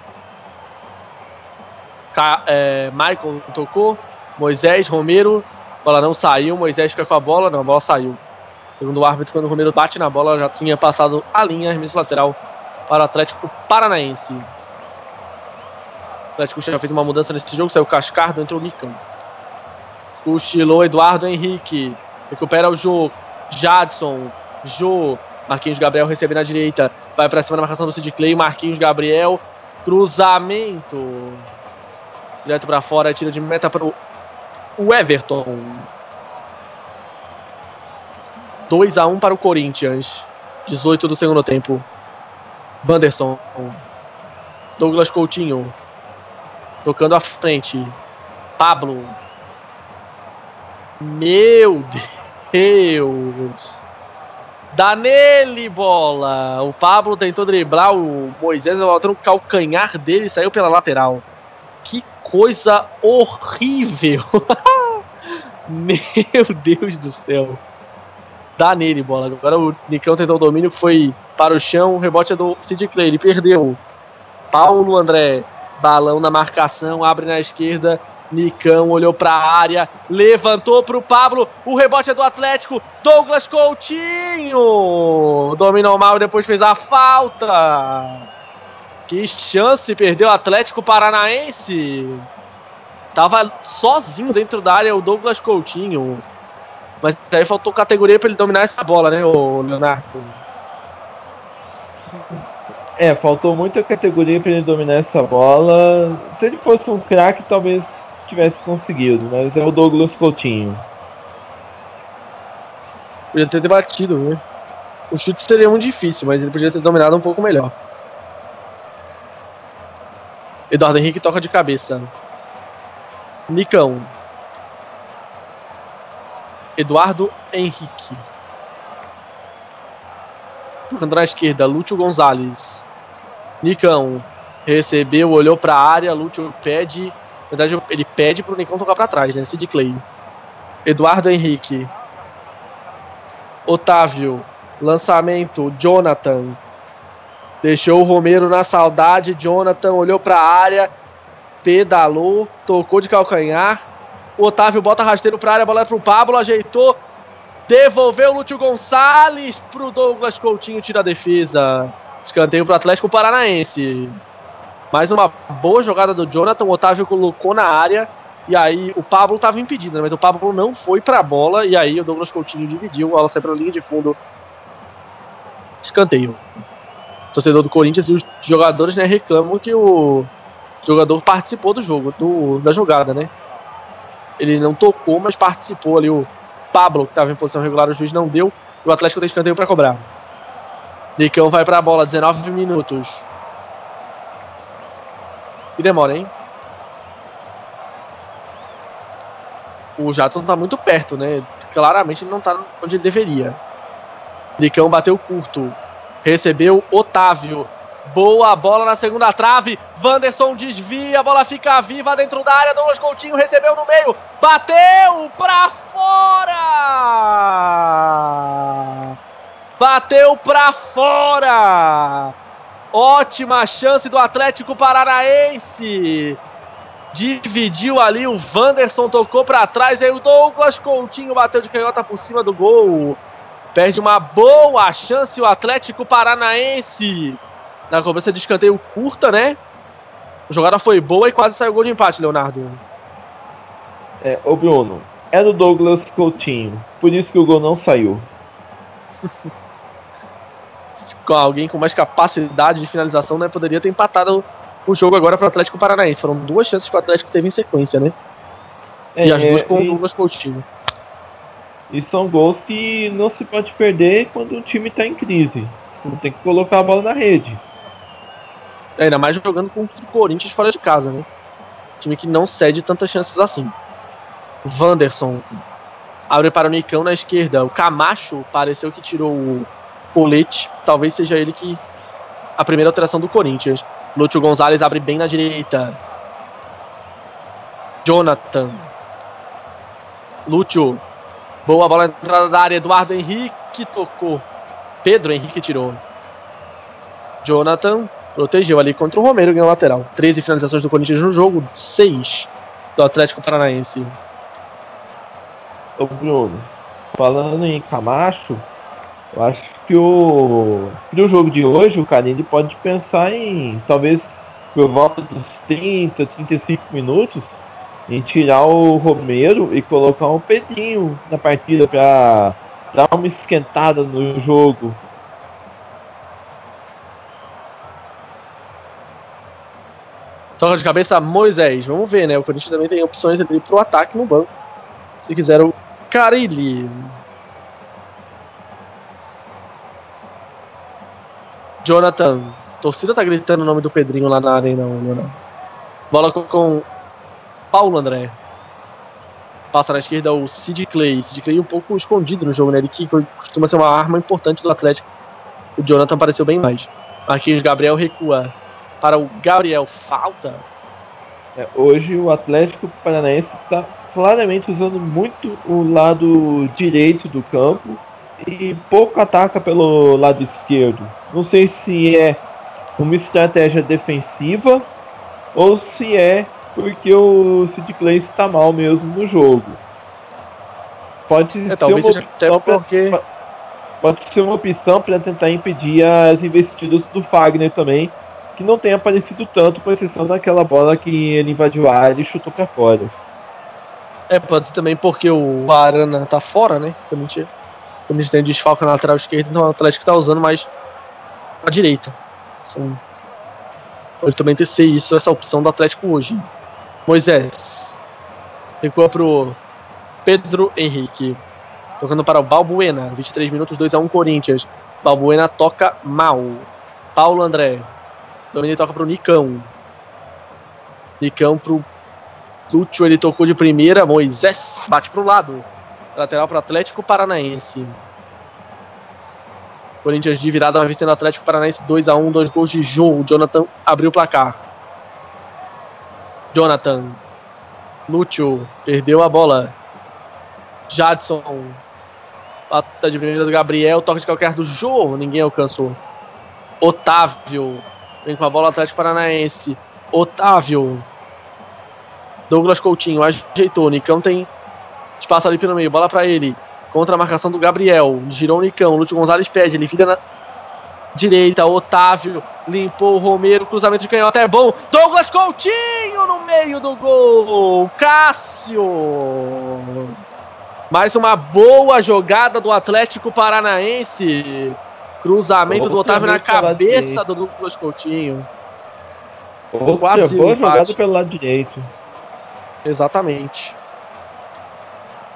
Ca é, Michael tocou. Moisés, Romero. Bola não saiu. Moisés fica com a bola. Não, a bola saiu. Segundo o árbitro, quando o Romero bate na bola, já tinha passado a linha. Arremesso lateral para o Atlético Paranaense. O Atlético já fez uma mudança nesse jogo. Saiu Cascardo, entrou o Nicão. Cochilou Eduardo Henrique. Recupera o jogo. Jadson, Jô, Marquinhos Gabriel recebe na direita, vai pra cima da marcação do Sid Clay, Marquinhos Gabriel, cruzamento. Direto pra fora, tira de meta pro o Everton. 2 a 1 para o Corinthians. 18 do segundo tempo. Wanderson. Douglas Coutinho. Tocando à frente. Pablo. Meu Deus. Dá nele, bola. O Pablo tentou driblar o Moisés, voltando o calcanhar dele saiu pela lateral. Que coisa horrível. Meu Deus do céu. Dá nele, bola. Agora o Nicão tentou o domínio, foi para o chão. O rebote é do Sid Clay. Ele perdeu. Paulo André. Balão na marcação. Abre na esquerda. Nicão olhou para a área. Levantou para o Pablo. O rebote é do Atlético. Douglas Coutinho. Dominou mal e depois fez a falta. Que chance perdeu o Atlético Paranaense. Tava sozinho dentro da área o Douglas Coutinho. Mas aí faltou categoria para ele dominar essa bola, né, o Leonardo? É, faltou muita categoria para ele dominar essa bola. Se ele fosse um craque, talvez tivesse conseguido, mas é o Douglas Coutinho. Podia ter debatido, né? O chute seria muito difícil, mas ele podia ter dominado um pouco melhor. Eduardo Henrique toca de cabeça. Nicão. Eduardo Henrique. Tocando na esquerda, Lúcio Gonzalez. Nicão. Recebeu, olhou para a área, Lúcio pede. Na verdade, ele pede pro Nicão tocar para trás, né? Sid Clay. Eduardo Henrique. Otávio. Lançamento, Jonathan. Deixou o Romero na saudade. Jonathan olhou para a área. Pedalou. Tocou de calcanhar. O Otávio bota rasteiro para área. Bola é pro Pablo. Ajeitou. Devolveu o Lúcio Gonçalves pro Douglas Coutinho. Tira a defesa. Escanteio pro Atlético Paranaense. Mais uma boa jogada do Jonathan. O Otávio colocou na área. E aí o Pablo estava impedido, né? mas o Pablo não foi para a bola. E aí o Douglas Coutinho dividiu. A bola saiu para a linha de fundo. Escanteio. Torcedor do Corinthians e os jogadores né, reclamam que o jogador participou do jogo, do, da jogada, né? Ele não tocou, mas participou ali. O Pablo, que estava em posição regular, o juiz não deu. E o Atlético tem escanteio para cobrar. Nicão vai para a bola, 19 minutos. E demora, hein? O Jadson tá muito perto, né? Claramente ele não tá onde ele deveria. Nicão bateu curto. Recebeu Otávio. Boa bola na segunda trave. Wanderson desvia, a bola fica viva dentro da área. Douglas Coutinho recebeu no meio. Bateu pra fora! Bateu pra fora! Ótima chance do Atlético Paranaense. Dividiu ali o Wanderson, tocou para trás. Aí o Douglas Coutinho bateu de canhota por cima do gol. Perde uma boa chance o Atlético Paranaense. Na cobrança de escanteio curta, né? A jogada foi boa e quase saiu gol de empate, Leonardo. É, ô Bruno, é do Douglas Coutinho. Por isso que o gol não saiu. com alguém com mais capacidade de finalização, né, poderia ter empatado o jogo agora para o Atlético Paranaense. Foram duas chances que o Atlético teve em sequência, né? É, e as duas com é, o Douglas Coutinho. E são gols que não se pode perder quando o time está em crise. Tem que colocar a bola na rede. É, ainda mais jogando contra o Corinthians fora de casa, né? Time que não cede tantas chances assim. Wanderson abre para o Nicão na esquerda. O Camacho pareceu que tirou o colete. Talvez seja ele que. A primeira alteração do Corinthians. Lúcio Gonzalez abre bem na direita. Jonathan. Lúcio. Boa bola na entrada da área. Eduardo Henrique tocou. Pedro Henrique tirou. Jonathan protegeu ali contra o Romero, ganhou lateral. 13 finalizações do Corinthians no jogo, 6 do Atlético Paranaense. Ô Bruno, falando em Camacho, eu acho que o pro jogo de hoje o Carille pode pensar em talvez por volta dos 30, 35 minutos em tirar o Romero e colocar o Pedrinho na partida para dar uma esquentada no jogo. Toca de cabeça Moisés. Vamos ver, né? O Corinthians também tem opções ali pro ataque no banco. Se quiser o Carilli. Jonathan. Torcida tá gritando o nome do Pedrinho lá na arena, Leonardo. Bola com, com Paulo André. Passa na esquerda o Sid Clay. Sid Clay um pouco escondido no jogo, né? Ele que costuma ser uma arma importante do Atlético. O Jonathan apareceu bem mais. Marquinhos Gabriel recua para o Gabriel. Falta. É, hoje o Atlético Paranaense está claramente usando muito o lado direito do campo e pouco ataca pelo lado esquerdo. Não sei se é uma estratégia defensiva ou se é porque o Sid Clay está mal mesmo no jogo. Pode É, ser uma opção pra- porque. pode ser uma opção para tentar impedir as investidas do Fagner também, que não tem aparecido tanto, com exceção daquela bola que ele invadiu a área e chutou para fora. É, pode ser também porque o Arana tá fora, né? Quando a gente, quando a gente tem desfalque na lateral esquerda, então o Atlético tá usando mais a direita. Assim, pode também ter ser isso, essa opção do Atlético hoje. Moisés. Recua pro Pedro Henrique. Tocando para o Balbuena. 23 minutos, 2x1 Corinthians. Balbuena toca mal. Paulo André. Domini toca pro Nicão. Nicão pro Lúcio, ele tocou de primeira. Moisés bate pro lado. Lateral pro Atlético Paranaense. Corinthians de virada vai vencendo o Atlético Paranaense 2x1, dois gols de. O Jonathan abriu o placar. Jonathan. Lúcio perdeu a bola. Jadson. Pata de primeira do Gabriel. Toque de qualquer do Jô. Ninguém alcançou. Otávio. Vem com a bola Atlético Paranaense. Otávio. Douglas Coutinho ajeitou. Nicão tem espaço ali pelo meio. Bola pra ele. Contra a marcação do Gabriel. Girou o Nicão. Lúcio Gonzalez pede. Ele vira na direita. Otávio limpou o Romero. Cruzamento de canhota é bom. Douglas Coutinho no meio do gol. Cássio. Mais uma boa jogada do Atlético Paranaense. Cruzamento do Otávio na cabeça do Douglas Coutinho. Outra Quase boa empate. jogada pelo lado direito. Exatamente.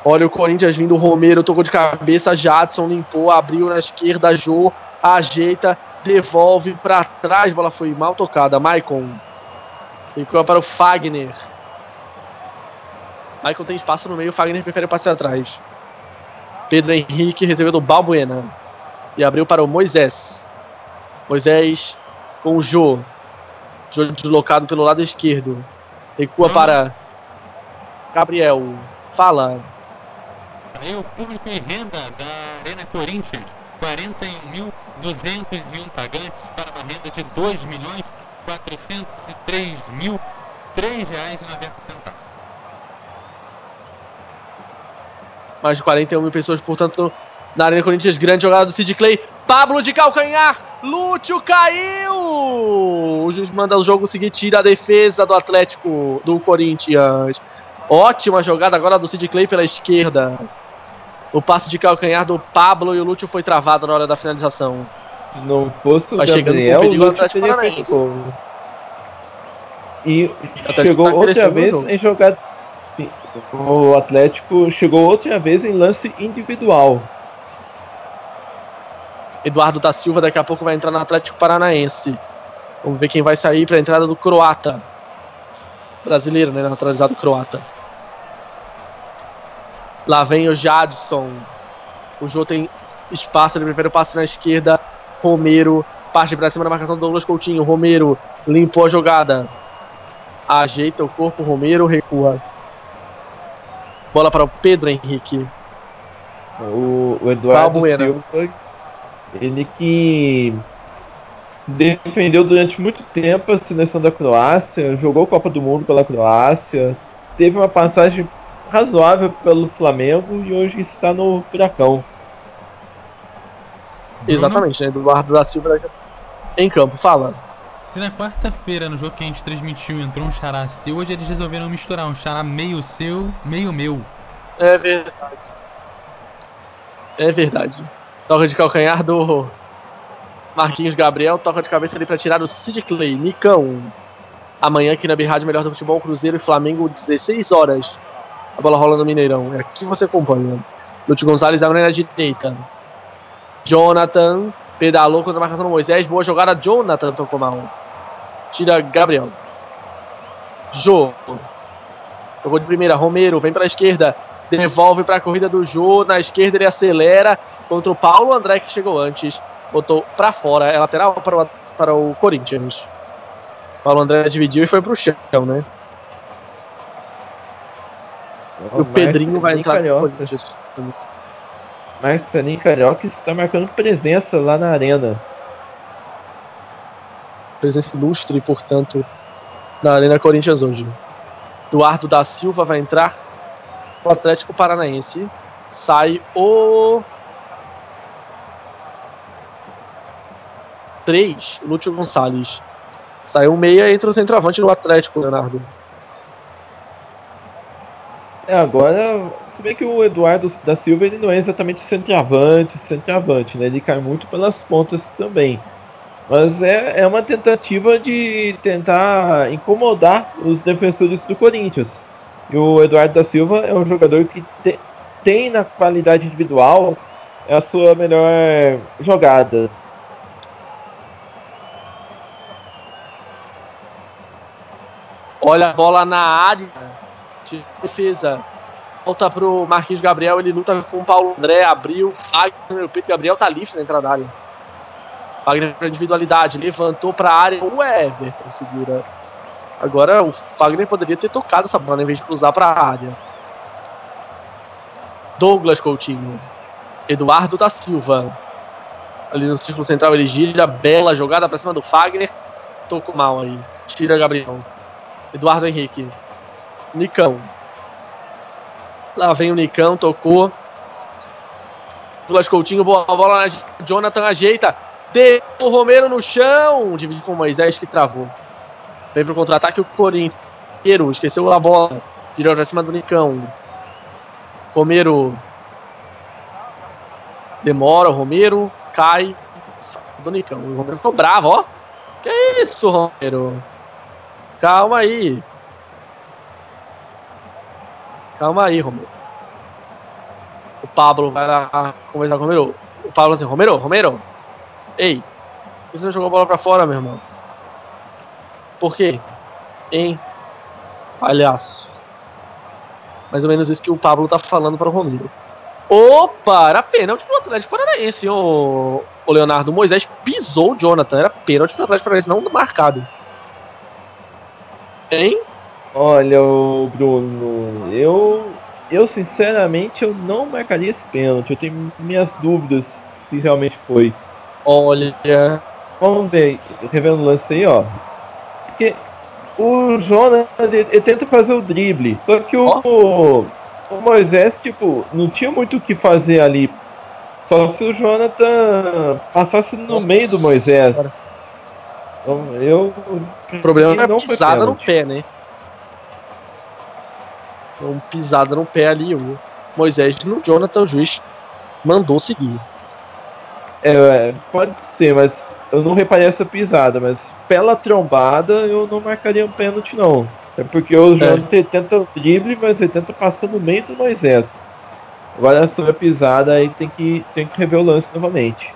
Olha o Corinthians vindo, o Romero tocou de cabeça, Jadson limpou, abriu na esquerda, Jô ajeita, devolve pra trás, bola foi mal tocada, Maicon. Ficou para o Fagner. Maicon tem espaço no meio, Fagner prefere passar atrás. Pedro Henrique recebeu do Balbuena. E abriu para o Moisés. Moisés com o Jô. Jô deslocado pelo lado esquerdo. Recua para Gabriel. Fala. Aí o público em renda da Arena Corinthians, 41.201 pagantes para uma renda de 2 milhões 403 mil três reais e 90 centavos. Mais de 41 mil pessoas, portanto, na Arena Corinthians. Grande jogada do Sid Clay. Pablo de calcanhar. Lúcio caiu. O juiz manda o jogo seguir, tira a defesa do Atlético do Corinthians. Ótima jogada agora do Sid Clay pela esquerda. O passe de calcanhar do Pablo e o Lúcio foi travado na hora da finalização. Se não fosse o Vai chegando Gabriel, com o perigo Atlético Paranaense. E Atlético chegou tá outra no vez em jogada. Sim, o Atlético chegou outra vez em lance individual. Eduardo da Silva daqui a pouco vai entrar no Atlético Paranaense. Vamos ver quem vai sair para a entrada do croata. Brasileiro, né? Naturalizado croata. Lá vem o Jadson. O Jô tem espaço, ele prefere o passe na esquerda. Romero parte para cima da marcação do Douglas Coutinho. Romero limpou a jogada. Ajeita o corpo, Romero recua. Bola para o Pedro Henrique. O, o Eduardo. Silva, ele que defendeu durante muito tempo a seleção da Croácia, jogou Copa do Mundo pela Croácia, teve uma passagem razoável pelo Flamengo e hoje está no Furacão. Exatamente, né? Eduardo da Silva em campo. Fala. Se na quarta-feira, no jogo que a gente transmitiu, entrou um xará seu, hoje eles resolveram misturar um xará meio seu, meio meu. É verdade. É verdade. Toca de calcanhar do Marquinhos Gabriel. Toca de cabeça ali pra tirar o Sid Clay. Nicão. Amanhã aqui na Birrádio Melhor do Futebol, Cruzeiro e Flamengo, 16 horas. A bola rola no Mineirão. É aqui você acompanha. Lúcio Gonzalez abre na direita. Jonathan pedalou contra a marcação do Moisés. Boa jogada. Jonathan tocou mal. Tira Gabriel. Jô. Jogou de primeira. Romero vem para a esquerda. Devolve para a corrida do Jô. Na esquerda ele acelera contra o Paulo André que chegou antes. Botou para fora. É lateral para o, para o Corinthians. Paulo André dividiu e foi pro chão, né? E o Pedrinho vai entrar no Carioca. Corinthians. Marcelinho Carioca está marcando presença lá na arena. Presença ilustre, portanto, na Arena Corinthians hoje. Eduardo da Silva vai entrar o Atlético Paranaense. Sai o. 3, Lúcio Gonçalves. Saiu meia entre o centroavante do Atlético, Leonardo. É, agora, se bem que o Eduardo da Silva ele não é exatamente centroavante, centroavante, né? Ele cai muito pelas pontas também. Mas é, é uma tentativa de tentar incomodar os defensores do Corinthians. E o Eduardo da Silva é um jogador que te- tem na qualidade individual a sua melhor jogada. Olha a bola na área de defesa. Volta pro Marquinhos Gabriel, ele luta com o Paulo André, abriu, Fagner, o Pedro Gabriel tá livre na entrada da área. Fagner pra individualidade, levantou pra área, o Everton segura. Agora o Fagner poderia ter tocado essa bola em vez de cruzar pra área. Douglas Coutinho. Eduardo da Silva. Ali no círculo central ele gira, bela jogada pra cima do Fagner. Tocou mal aí. Tira Gabriel. Eduardo Henrique. Nicão. Lá vem o Nicão, tocou. Douglas Coutinho, boa bola na Jonathan ajeita. Deu o Romero no chão. Divide com o Moisés que travou. Vem pro contra-ataque o Corinthians. Esqueceu a bola. Tirou pra cima do Nicão. Romero. Demora o Romero. Cai. Do Nicão. O Romero ficou bravo, ó. Que isso, Romero? Calma aí. Calma aí, Romero. O Pablo vai lá conversar com o Romero. O Pablo assim, Romero, Romero. Ei, você não jogou a bola pra fora, meu irmão? Por quê? Hein? Palhaço. Mais ou menos isso que o Pablo tá falando para o Romero. Opa, era pênalti pro Atlético Paranaense, ô, ô Leonardo. O Moisés pisou o Jonathan. Era pênalti pro Atlético Paranaense, não marcado. Hein? Olha, o Bruno, eu, eu sinceramente eu não marcaria esse pênalti. Eu tenho minhas dúvidas se realmente foi. Olha. Vamos ver, revendo o lance aí, ó. Porque o Jonas, ele, ele tenta fazer o drible. Só que o, o, o Moisés, tipo, não tinha muito o que fazer ali. Só se o Jonathan passasse no Nossa meio do Moisés. Senhora. Então, eu. O problema é pisada no pé, né? Uma pisada no pé ali. O Moisés no Jonathan, o juiz mandou seguir. É, pode ser, mas eu não reparei essa pisada, mas pela trombada eu não marcaria um pênalti não. É porque o Jonathan ele tenta drible, mas ele tenta passar no meio do Moisés. Agora sobre a pisada aí tem que, tem que rever o lance novamente.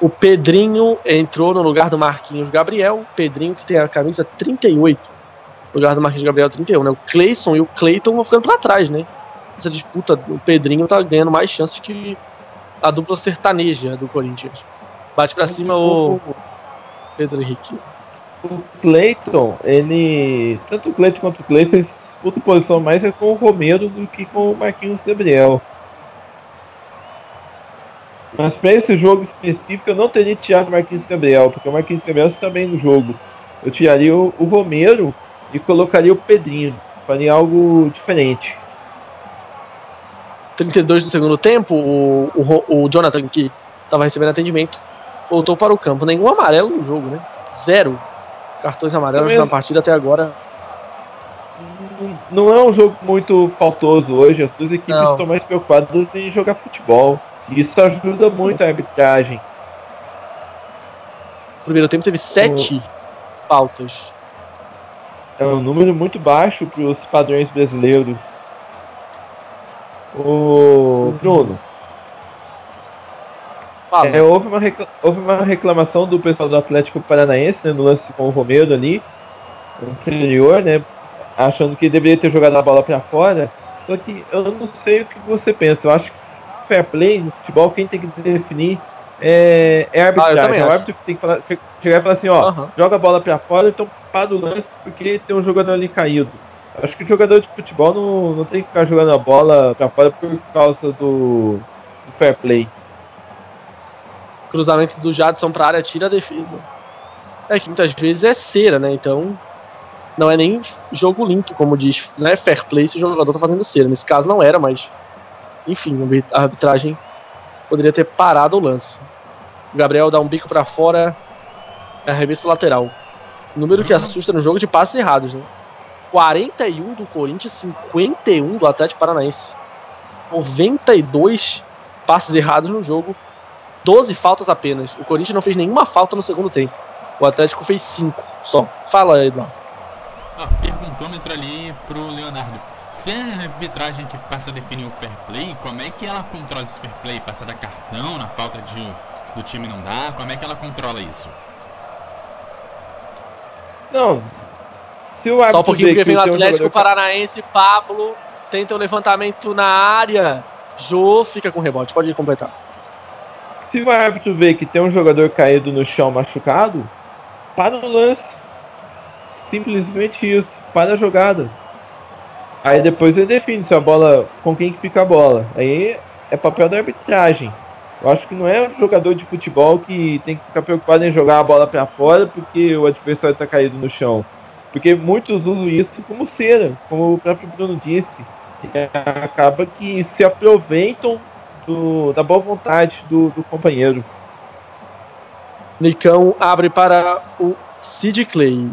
O Pedrinho entrou no lugar do Marquinhos Gabriel. Pedrinho que tem a camisa 38. No lugar do Marquinhos Gabriel 31, né? O Cleison e o Cleiton vão ficando pra trás, né? Essa disputa, o Pedrinho tá ganhando mais chances que a dupla sertaneja do Corinthians. Bate pra cima o Pedro Henrique. O Cleiton, ele. Tanto o Cleiton quanto o Cleiton, eles disputam posição mais é com o Romero do que com o Marquinhos Gabriel. Mas para esse jogo específico eu não teria tirado o Marquinhos Gabriel, porque o Marquinhos Gabriel está bem no jogo. Eu tiraria o, o Romero e colocaria o Pedrinho. Faria algo diferente. 32 do segundo tempo, o, o, o Jonathan, que estava recebendo atendimento, voltou para o campo. Nenhum amarelo no jogo, né? Zero cartões amarelos na partida até agora. Não é um jogo muito faltoso hoje, as duas equipes Não. estão mais preocupadas em jogar futebol. Isso ajuda muito a arbitragem. No primeiro tempo teve sete faltas. É um número muito baixo para os padrões brasileiros. O Bruno, Fala. é, houve, uma houve uma reclamação do pessoal do Atlético Paranaense né, no lance com o Romero ali, anterior, né? Achando que deveria ter jogado a bola para fora. Só que eu não sei o que você pensa. Eu acho que fair play no futebol, quem tem que definir é, é Ah, arbitragem. também é o árbitro tem que falar, che- chegar e falar assim, ó, joga a bola pra fora, então para o lance porque tem um jogador ali caído. Acho que o jogador de futebol não, não tem que ficar jogando a bola pra fora por causa do, do fair play. cruzamento do Jadson pra área tira a defesa. É que muitas vezes é cera, né? Então não é nem jogo limpo, como diz. Não é fair play se o jogador tá fazendo cera. Nesse caso não era, mas enfim, a arbitragem poderia ter parado o lance. O Gabriel dá um bico pra fora, é arremesso lateral. Número que assusta no jogo de passes errados, né? 41 do Corinthians, 51 do Atlético Paranaense. 92 passes errados no jogo 12 faltas apenas. O Corinthians não fez nenhuma falta no segundo tempo. O Atlético fez 5 só. Fala, Eduardo. Ó, perguntômetro ali pro Leonardo. Se a arbitragem que passa a definir o fair play, como é que ela controla esse fair play? Passa a dar cartão na falta de, do time não dar? Como é que ela controla isso? Não. Se o Só um pouquinho porque que vem o um Atlético jogador- Paranaense, Pablo, tenta o levantamento na área. Jô fica com rebote, pode completar. Se o árbitro vê que tem um jogador caído no chão machucado, para o lance. Simplesmente isso. Para a jogada. Aí depois ele define se a bola. com quem que fica a bola. Aí é papel da arbitragem. Eu acho que não é um jogador de futebol que tem que ficar preocupado em jogar a bola para fora porque o adversário está caído no chão. Porque muitos usam isso como cera, como o próprio Bruno disse. E acaba que se aproveitam do- da boa vontade do, do companheiro. Nicão abre para o Sid Clay.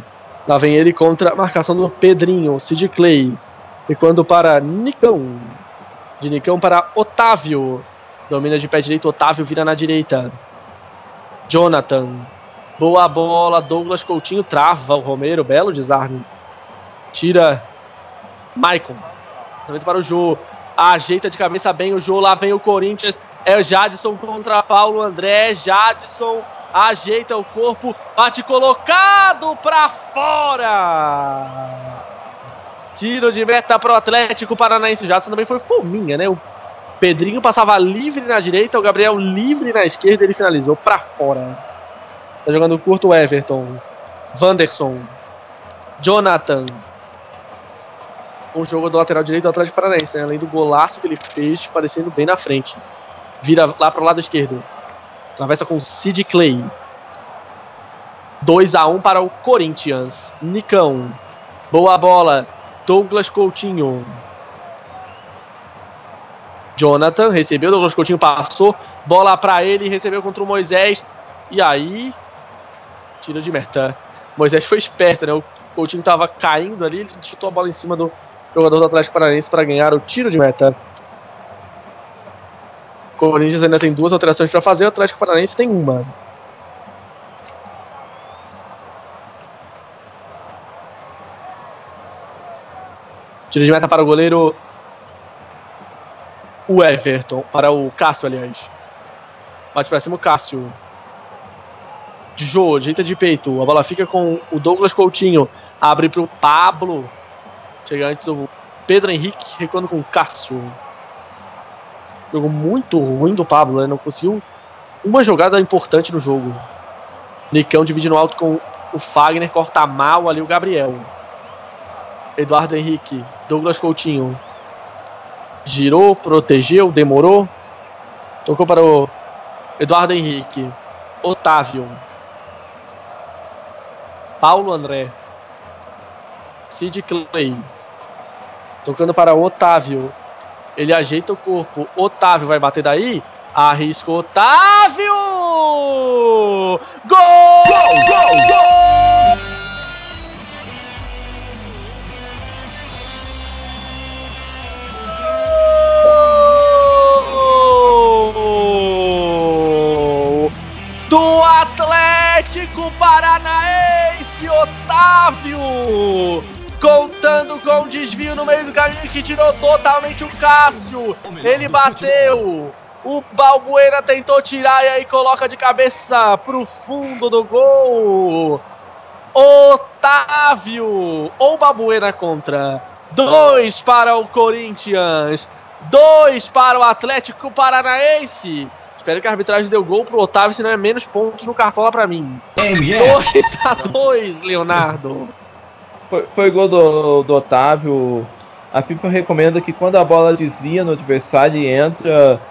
Lá vem ele contra a marcação do Pedrinho. Sid Clay. E quando para Nicão. De Nicão para Otávio. Domina de pé direito, Otávio vira na direita. Jonathan. Boa bola, Douglas Coutinho trava o Romero, belo desarme. Tira Maicon. Lançamento para o Jô. Ajeita de cabeça bem o Jô. Lá vem o Corinthians. É o Jadson contra Paulo André. Jadson ajeita o corpo. Bate colocado para fora. Tiro de meta para o Atlético Paranaense. O Jadson também foi fominha, né? O Pedrinho passava livre na direita. O Gabriel livre na esquerda. Ele finalizou para fora. Tá jogando curto o Everton. Wanderson. Jonathan. O jogo do lateral direito do Atlético Paranaense, né? além do golaço que ele fez, parecendo bem na frente. Vira lá para o lado esquerdo. Atravessa com Sid Clay. 2 a 1 para o Corinthians. Nicão. Boa bola. Douglas Coutinho. Jonathan recebeu, Douglas Coutinho passou. Bola para ele, recebeu contra o Moisés. E aí. Tira de meta. Moisés foi esperto, né? O Coutinho tava caindo ali, ele chutou a bola em cima do jogador do Atlético Paranaense para ganhar o tiro de meta. O Corinthians ainda tem duas alterações para fazer, o Atlético Paranaense tem uma. Tiro de meta para o goleiro. O Everton. Para o Cássio, aliás. Bate para cima o Cássio. Jô, ajeita de peito. A bola fica com o Douglas Coutinho. Abre para o Pablo. Chega antes o Pedro Henrique, recuando com o Cássio. Jogo muito ruim do Pablo, né? Não conseguiu uma jogada importante no jogo. Nicão divide no alto com o Fagner, corta mal ali o Gabriel. Eduardo Henrique, Douglas Coutinho. Girou, protegeu, demorou. Tocou para o Eduardo Henrique. Otávio. Paulo André. Sid Clay. Tocando para Otávio. Ele ajeita o corpo. Otávio vai bater daí. Arrisca Otávio! Gol! Gol! Gol! Gol! Atlético Paranaense, Otávio! cobrou um desvio no meio do caminho que tirou totalmente o Cássio. Ele bateu. O Balbuena tentou tirar e aí coloca de cabeça pro fundo do gol. Otávio ou Balbuena contra. Dois para o Corinthians. Dois para o Atlético Paranaense. Espero que a arbitragem deu gol pro Otávio, senão é menos pontos no cartola pra mim. MF. 2 a 2 Leonardo. Foi, foi gol do, do Otávio. A FIFA recomenda que quando a bola desvia no adversário e entra,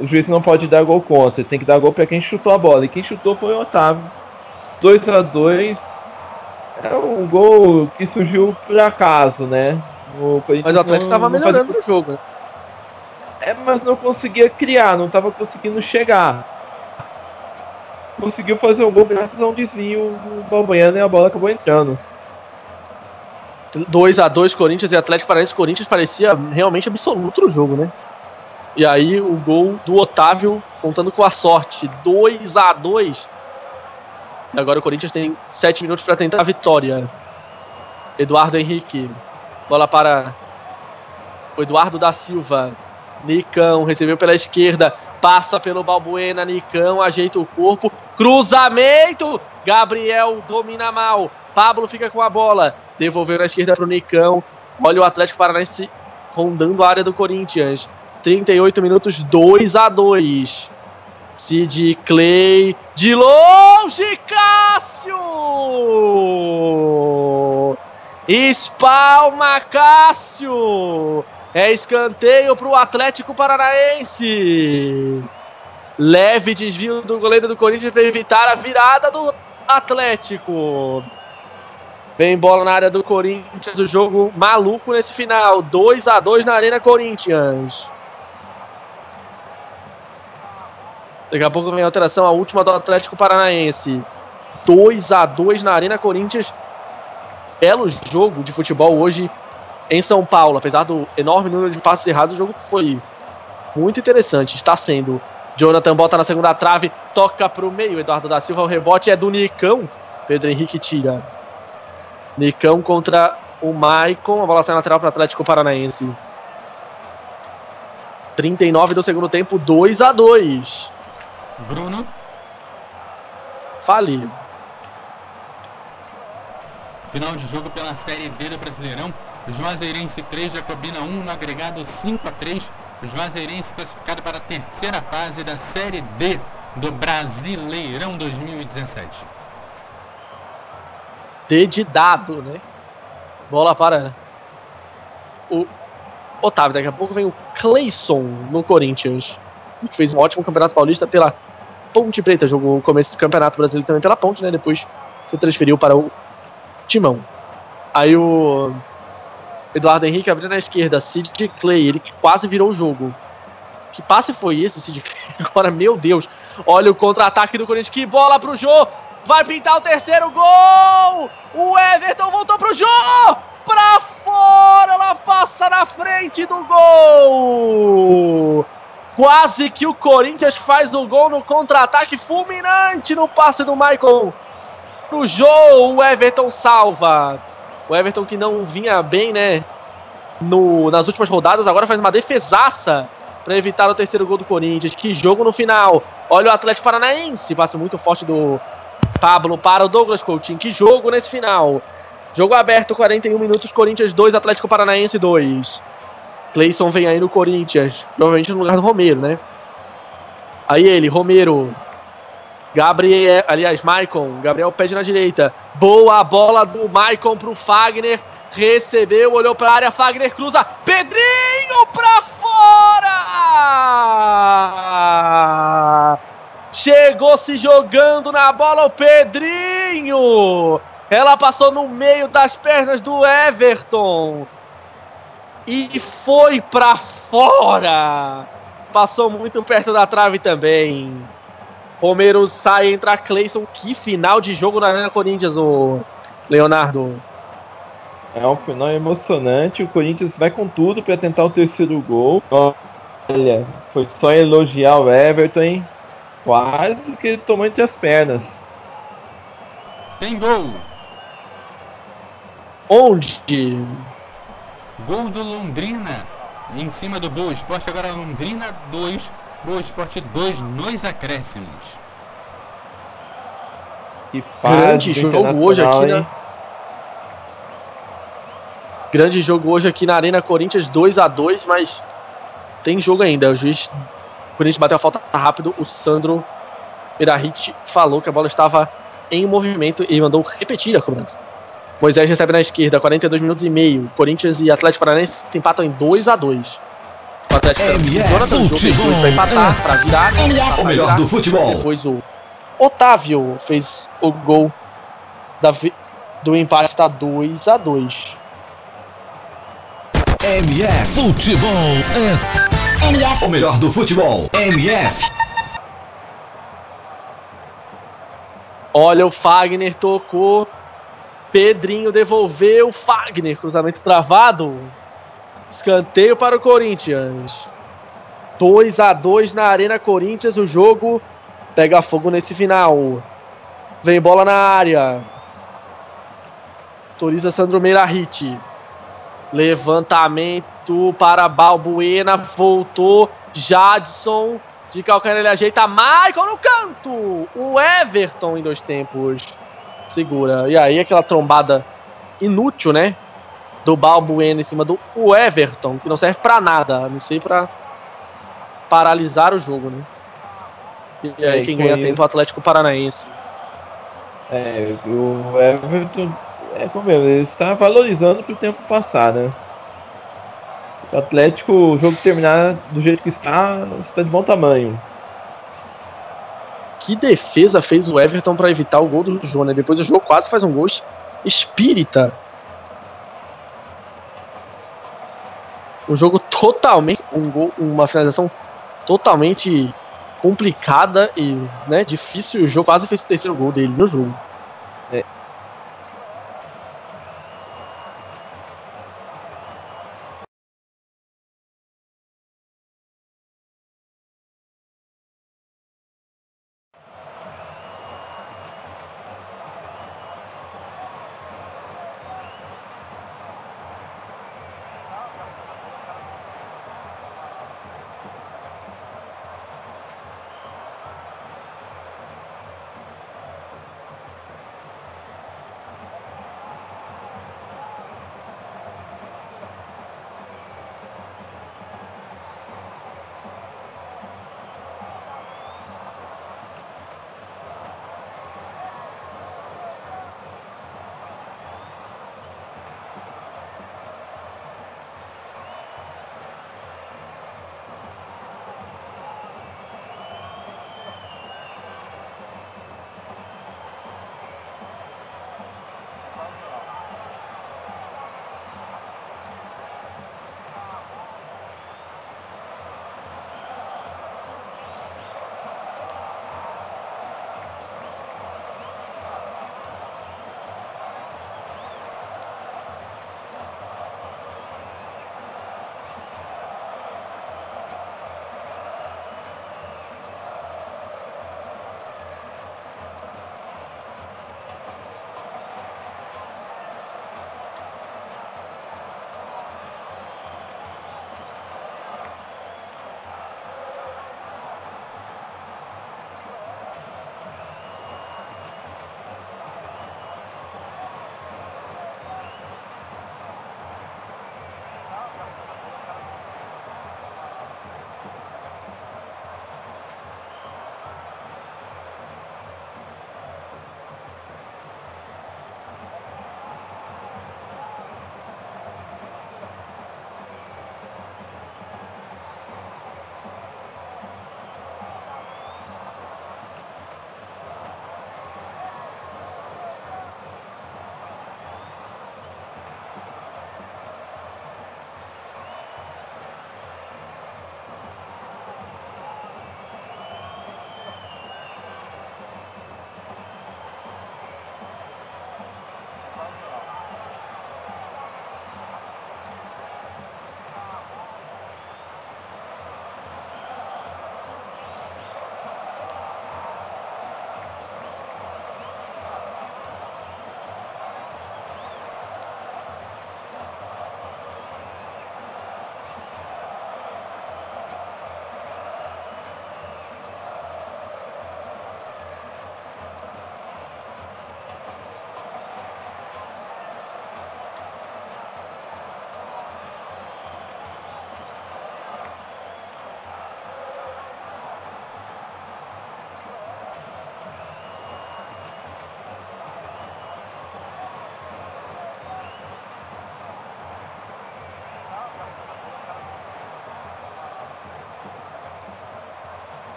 o juiz não pode dar gol contra. Tem que dar gol para quem chutou a bola. E quem chutou foi o Otávio. 2 a 2 É um gol que surgiu por acaso, né? O Mas o Atlético não- tava não melhorando no jogo. né? É, mas não conseguia criar, não estava conseguindo chegar. Conseguiu fazer um gol graças a um desvio do Balbuena e a bola acabou entrando. 2 a 2 Corinthians e Atlético Paranaense. Corinthians parecia realmente absoluto no jogo, né? E aí o gol do Otávio contando com a sorte. 2 a 2 E agora o Corinthians tem 7 minutos para tentar a vitória. Eduardo Henrique. Bola para o Eduardo da Silva. Nicão recebeu pela esquerda. Passa pelo Balbuena. Nicão ajeita o corpo. Cruzamento. Gabriel domina mal. Pablo fica com a bola. Devolveu na esquerda para o Nicão. Olha o Atlético Paranaense rondando a área do Corinthians. 38 minutos, 2 a 2 Sid Clay de longe, Cássio! Espalma Cássio! É escanteio para o Atlético Paranaense. Leve desvio do goleiro do Corinthians para evitar a virada do Atlético. Vem bola na área do Corinthians, o jogo maluco nesse final. 2 a 2 na Arena Corinthians. Daqui a pouco vem a alteração, a última do Atlético Paranaense. 2 a 2 na Arena Corinthians. Belo jogo de futebol hoje em São Paulo. Apesar do enorme número de passes errados, o jogo foi muito interessante. Está sendo. Jonathan bota na segunda trave, toca para o meio. Eduardo da Silva, o rebote é do Nicão. Pedro Henrique tira. Nicão contra o Maicon. A bola sai lateral para o Atlético Paranaense. 39 do segundo tempo, 2 a 2 Bruno. Fale. Final de jogo pela Série B do Brasileirão. Juazeirense 3, Jacobina 1, no agregado 5 a 3. Juazeirense classificado para a terceira fase da Série D do Brasileirão 2017. D de dado, né? Bola para o Otávio. Daqui a pouco vem o Clayson no Corinthians. Que fez um ótimo campeonato paulista pela Ponte Preta. Jogou o começo do campeonato brasileiro também pela Ponte, né? Depois se transferiu para o Timão. Aí o Eduardo Henrique abriu na esquerda. Sid Clay, ele quase virou o jogo. Que passe foi esse, o Sid Clay? Agora, meu Deus. Olha o contra-ataque do Corinthians. Que bola pro Jô! Vai pintar o terceiro gol! O Everton voltou pro Jô! Pra fora! Ela passa na frente do gol! Quase que o Corinthians faz o gol no contra-ataque fulminante no passe do Michael. Pro Jô, o Everton salva. O Everton que não vinha bem, né? No, nas últimas rodadas, agora faz uma defesaça para evitar o terceiro gol do Corinthians. Que jogo no final. Olha o Atlético Paranaense. Passe muito forte do Pablo para o Douglas Coutinho. Que jogo nesse final. Jogo aberto, 41 minutos. Corinthians 2, Atlético Paranaense 2. Cleison vem aí no Corinthians. Provavelmente no lugar do Romero, né? Aí ele, Romero. Gabriel, aliás, Maicon. Gabriel pede na direita. Boa bola do Maicon pro Fagner. Recebeu, olhou pra área. Fagner cruza. Pedrinho pra fora! Chegou se jogando na bola o Pedrinho. Ela passou no meio das pernas do Everton. E foi pra fora. Passou muito perto da trave também. Romero sai, entra Cleison. Que final de jogo na Arena Corinthians, o Leonardo. É um final emocionante. O Corinthians vai com tudo para tentar o terceiro gol. Olha, foi só elogiar o Everton, hein? Quase que ele tomou entre as pernas. Tem gol! Onde? Gol do Londrina em cima do Boa Esporte. Agora Londrina 2, Boa Esporte 2 nos acréscimos. Fase Grande jogo hoje aqui, né? Grande jogo hoje aqui na Arena Corinthians 2 a 2 mas tem jogo ainda. O juiz, o Corinthians bateu a falta rápido. O Sandro Perahit falou que a bola estava em movimento e mandou repetir a cobrança. Moisés recebe na esquerda, 42 minutos e meio. Corinthians e Atlético Paranaense se empatam em 2 a 2 O Atlético MF Jonathan Jô fez pra empatar, pra virar. né? MF. Pra O melhor do futebol. Depois o Otávio fez o gol da vi- do empate, tá 2 a 2 MF Futebol. É MF. o melhor do futebol. MF. Olha, o Fagner tocou. Pedrinho devolveu. Fagner, cruzamento travado. Escanteio para o Corinthians. 2 a 2 na Arena Corinthians. O jogo pega fogo nesse final. Vem bola na área. Autoriza Sandro Meirahit. Levantamento para Balbuena. Voltou. Jadson. De calcanhar ele ajeita. Michael no canto. O Everton em dois tempos. Segura. E aí aquela trombada inútil, né? Do Balbuena em cima do Everton. Que não serve pra nada. A não sei pra paralisar o jogo, né? E aí É, quem com ganha isso- tempo é o Atlético Paranaense. É, o Everton, é como mesmo, ele está valorizando pro tempo passar, né? O Atlético, o jogo terminar do jeito que está, está de bom tamanho. Que defesa fez o Everton pra evitar o gol do João, né? Depois o jogo quase faz um gol espírita. Um jogo totalmente. Um gol, uma finalização totalmente complicada e né, difícil. O jogo quase fez o terceiro gol dele no jogo.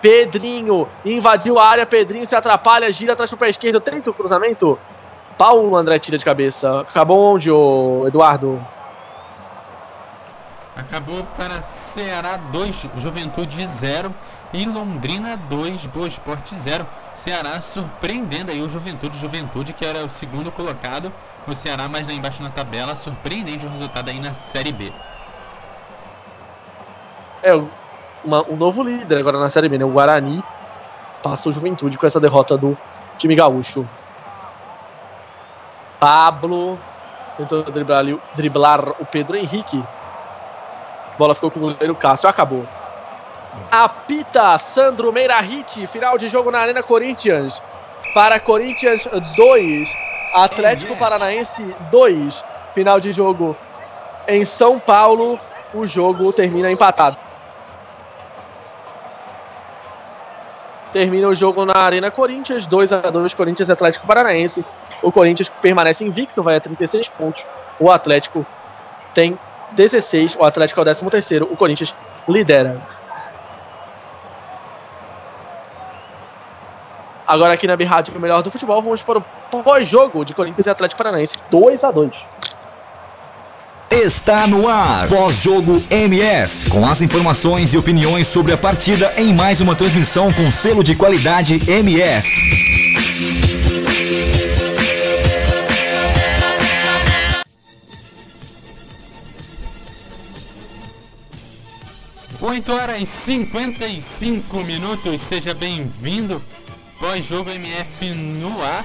Pedrinho invadiu a área, Pedrinho se atrapalha, gira atrás pro pé esquerdo, tenta o cruzamento. Paulo André tira de cabeça. Acabou onde, ô Eduardo? Acabou para Ceará 2, Juventude 0 e Londrina 2, Boa Esporte 0. Ceará surpreendendo aí o Juventude, Juventude que era o segundo colocado. O Ceará mais lá embaixo na tabela, surpreendente o resultado aí na Série B. É, uma, um novo líder agora na Série B, né? O Guarani passa o Juventude com essa derrota do time gaúcho. Pablo tentou driblar, driblar o Pedro Henrique. Bola ficou com o goleiro Cássio, acabou. Apita Sandro Meirahit, final de jogo na Arena Corinthians. Para Corinthians 2, Atlético Paranaense 2. Final de jogo em São Paulo. O jogo termina empatado. Termina o jogo na Arena Corinthians, 2 a 2 Corinthians e Atlético Paranaense. O Corinthians permanece invicto, vai a 36 pontos. O Atlético tem 16, o Atlético é o 13 terceiro, o Corinthians lidera. Agora aqui na B-Rádio, o melhor do futebol, vamos para o pós-jogo de Corinthians e Atlético Paranaense, 2 a 2 Está no ar. Pós-jogo MF. Com as informações e opiniões sobre a partida em mais uma transmissão com selo de qualidade MF. Oito horas e 55 minutos, seja bem-vindo. Pós-jogo MF no ar.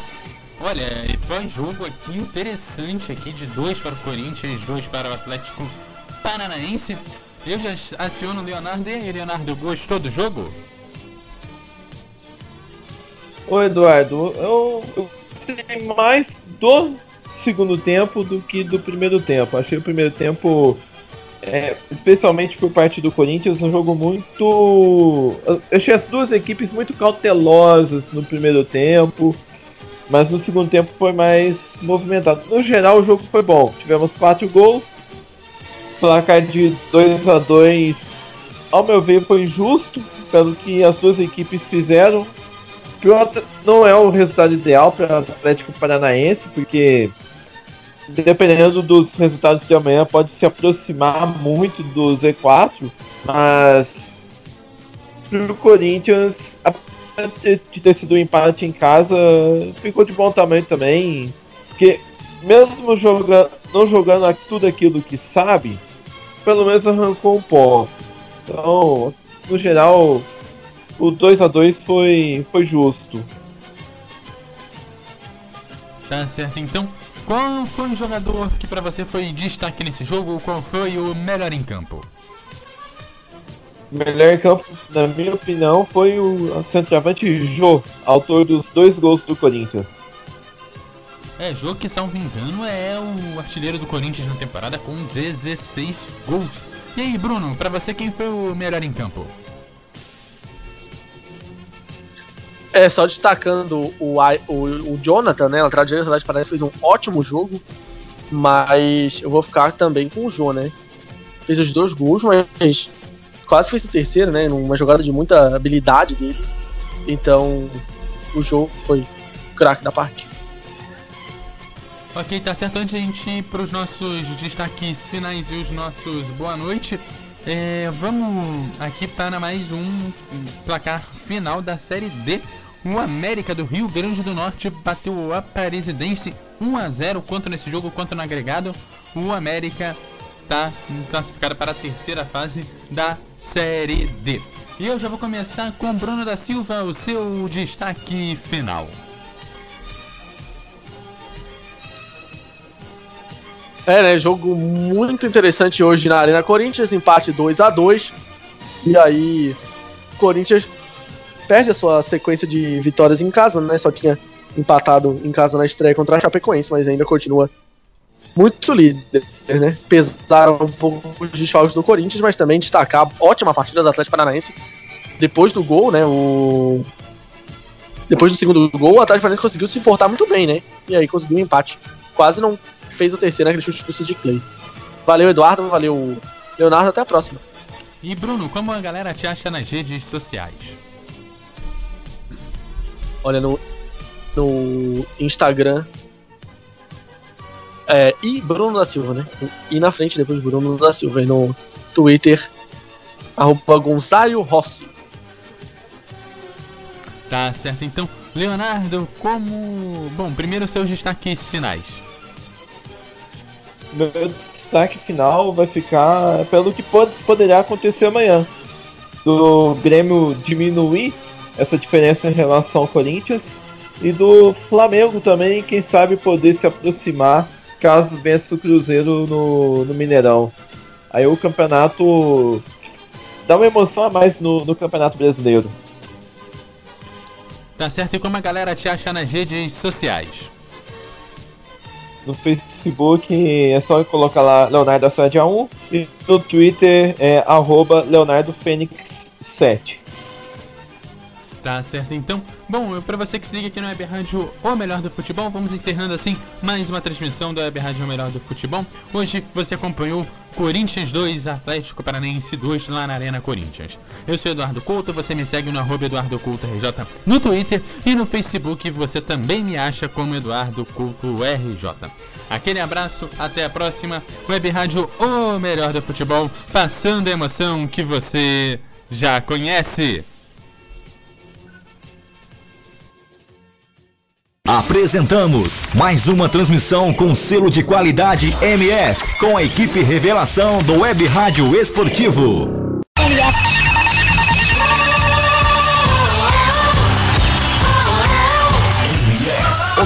Olha, e pós-jogo aqui interessante aqui de dois para o Corinthians, dois para o Atlético Paranaense. Eu já aciono o Leonardo e aí, Leonardo, gostou do jogo? Ô Eduardo, eu, eu gostei mais do segundo tempo do que do primeiro tempo. Achei o primeiro tempo, é, especialmente por parte do Corinthians, um jogo muito. Eu achei as duas equipes muito cautelosas no primeiro tempo, mas no segundo tempo foi mais movimentado. No geral, o jogo foi bom. Tivemos quatro gols, placar de 2 a 2 ao meu ver, foi injusto pelo que as duas equipes fizeram. Não é o resultado ideal para o Atlético Paranaense, porque dependendo dos resultados de amanhã pode se aproximar muito do Z4, mas para o Corinthians, de ter sido um empate em casa, ficou de bom tamanho também, porque mesmo joga, não jogando tudo aquilo que sabe, pelo menos arrancou um ponto. Então, no geral, o 2 a 2 foi, foi justo. Tá certo, então. Qual foi o jogador que para você foi destaque nesse jogo? Qual foi o melhor em campo? O melhor em campo, na minha opinião, foi o centroavante Jô, autor dos dois gols do Corinthians. É, jogo que, salvo engano, é o artilheiro do Corinthians na temporada com 16 gols. E aí, Bruno, pra você quem foi o melhor em campo? É, só destacando o, o, o Jonathan, né? Lateral direito da Atlético Paranaense fez um ótimo jogo. Mas eu vou ficar também com o Jô, né? Fez os dois gols, mas quase fez o terceiro, né? Numa jogada de muita habilidade dele. Então, o Jô foi craque da partida. Ok, tá certo. Antes de a gente ir pros nossos destaques finais e os nossos boa noite, é, vamos aqui para mais um placar final da Série D. O América do Rio Grande do Norte bateu o Aparecidense 1 a 0 quanto nesse jogo quanto no agregado. O América tá classificado para a terceira fase da Série D. E eu já vou começar com Bruno da Silva, o seu destaque final. É, né? Jogo muito interessante hoje na Arena Corinthians, empate 2 a 2 E aí, Corinthians perde a sua sequência de vitórias em casa, né? Só tinha empatado em casa na estreia contra a Chapecoense, mas ainda continua muito líder, né? Pesaram um pouco os desfalques do Corinthians, mas também destacar a ótima partida do Atlético Paranaense. Depois do gol, né? O... Depois do segundo gol, o Atlético Paranaense conseguiu se importar muito bem, né? E aí conseguiu um empate. Quase não fez o terceiro naquele chute expulso de Clay. Valeu, Eduardo. Valeu, Leonardo. Até a próxima. E Bruno, como a galera te acha nas redes sociais? Olha no, no Instagram. É, e Bruno da Silva, né? E na frente depois Bruno da Silva. E no Twitter, arroba Gonçalo Rossi. Tá certo, então, Leonardo, como. Bom, primeiro seus destaques finais. Meu destaque final vai ficar pelo que pode, poderá acontecer amanhã. Do Grêmio diminuir essa diferença em relação ao Corinthians e do Flamengo também, quem sabe poder se aproximar caso vença o Cruzeiro no, no Mineirão. Aí o campeonato dá uma emoção a mais no, no Campeonato Brasileiro. Tá certo, e como a galera te acha nas redes sociais? No Facebook é só colocar lá Leonardo Assadia 1 e no Twitter é arroba Leonardo Fênix 7. Tá certo, então. Bom, pra você que se liga aqui no Web Rádio O Melhor do Futebol, vamos encerrando assim mais uma transmissão do Web Rádio O Melhor do Futebol. Hoje você acompanhou Corinthians 2, Atlético Paranaense 2 lá na Arena Corinthians. Eu sou Eduardo Couto, você me segue no arroba Eduardo Couto RJ no Twitter e no Facebook você também me acha como Eduardo Couto RJ. Aquele abraço, até a próxima. Web Rádio O Melhor do Futebol, passando a emoção que você já conhece. Apresentamos mais uma transmissão com selo de qualidade MF, com a equipe Revelação do Web Rádio Esportivo. O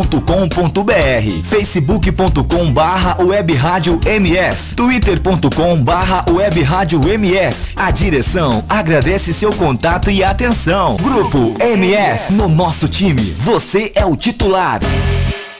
radiomf.com.br facebook.com barra MF twitter.com barra MF A direção agradece seu contato e atenção. Grupo MF, no nosso time, você é o titular.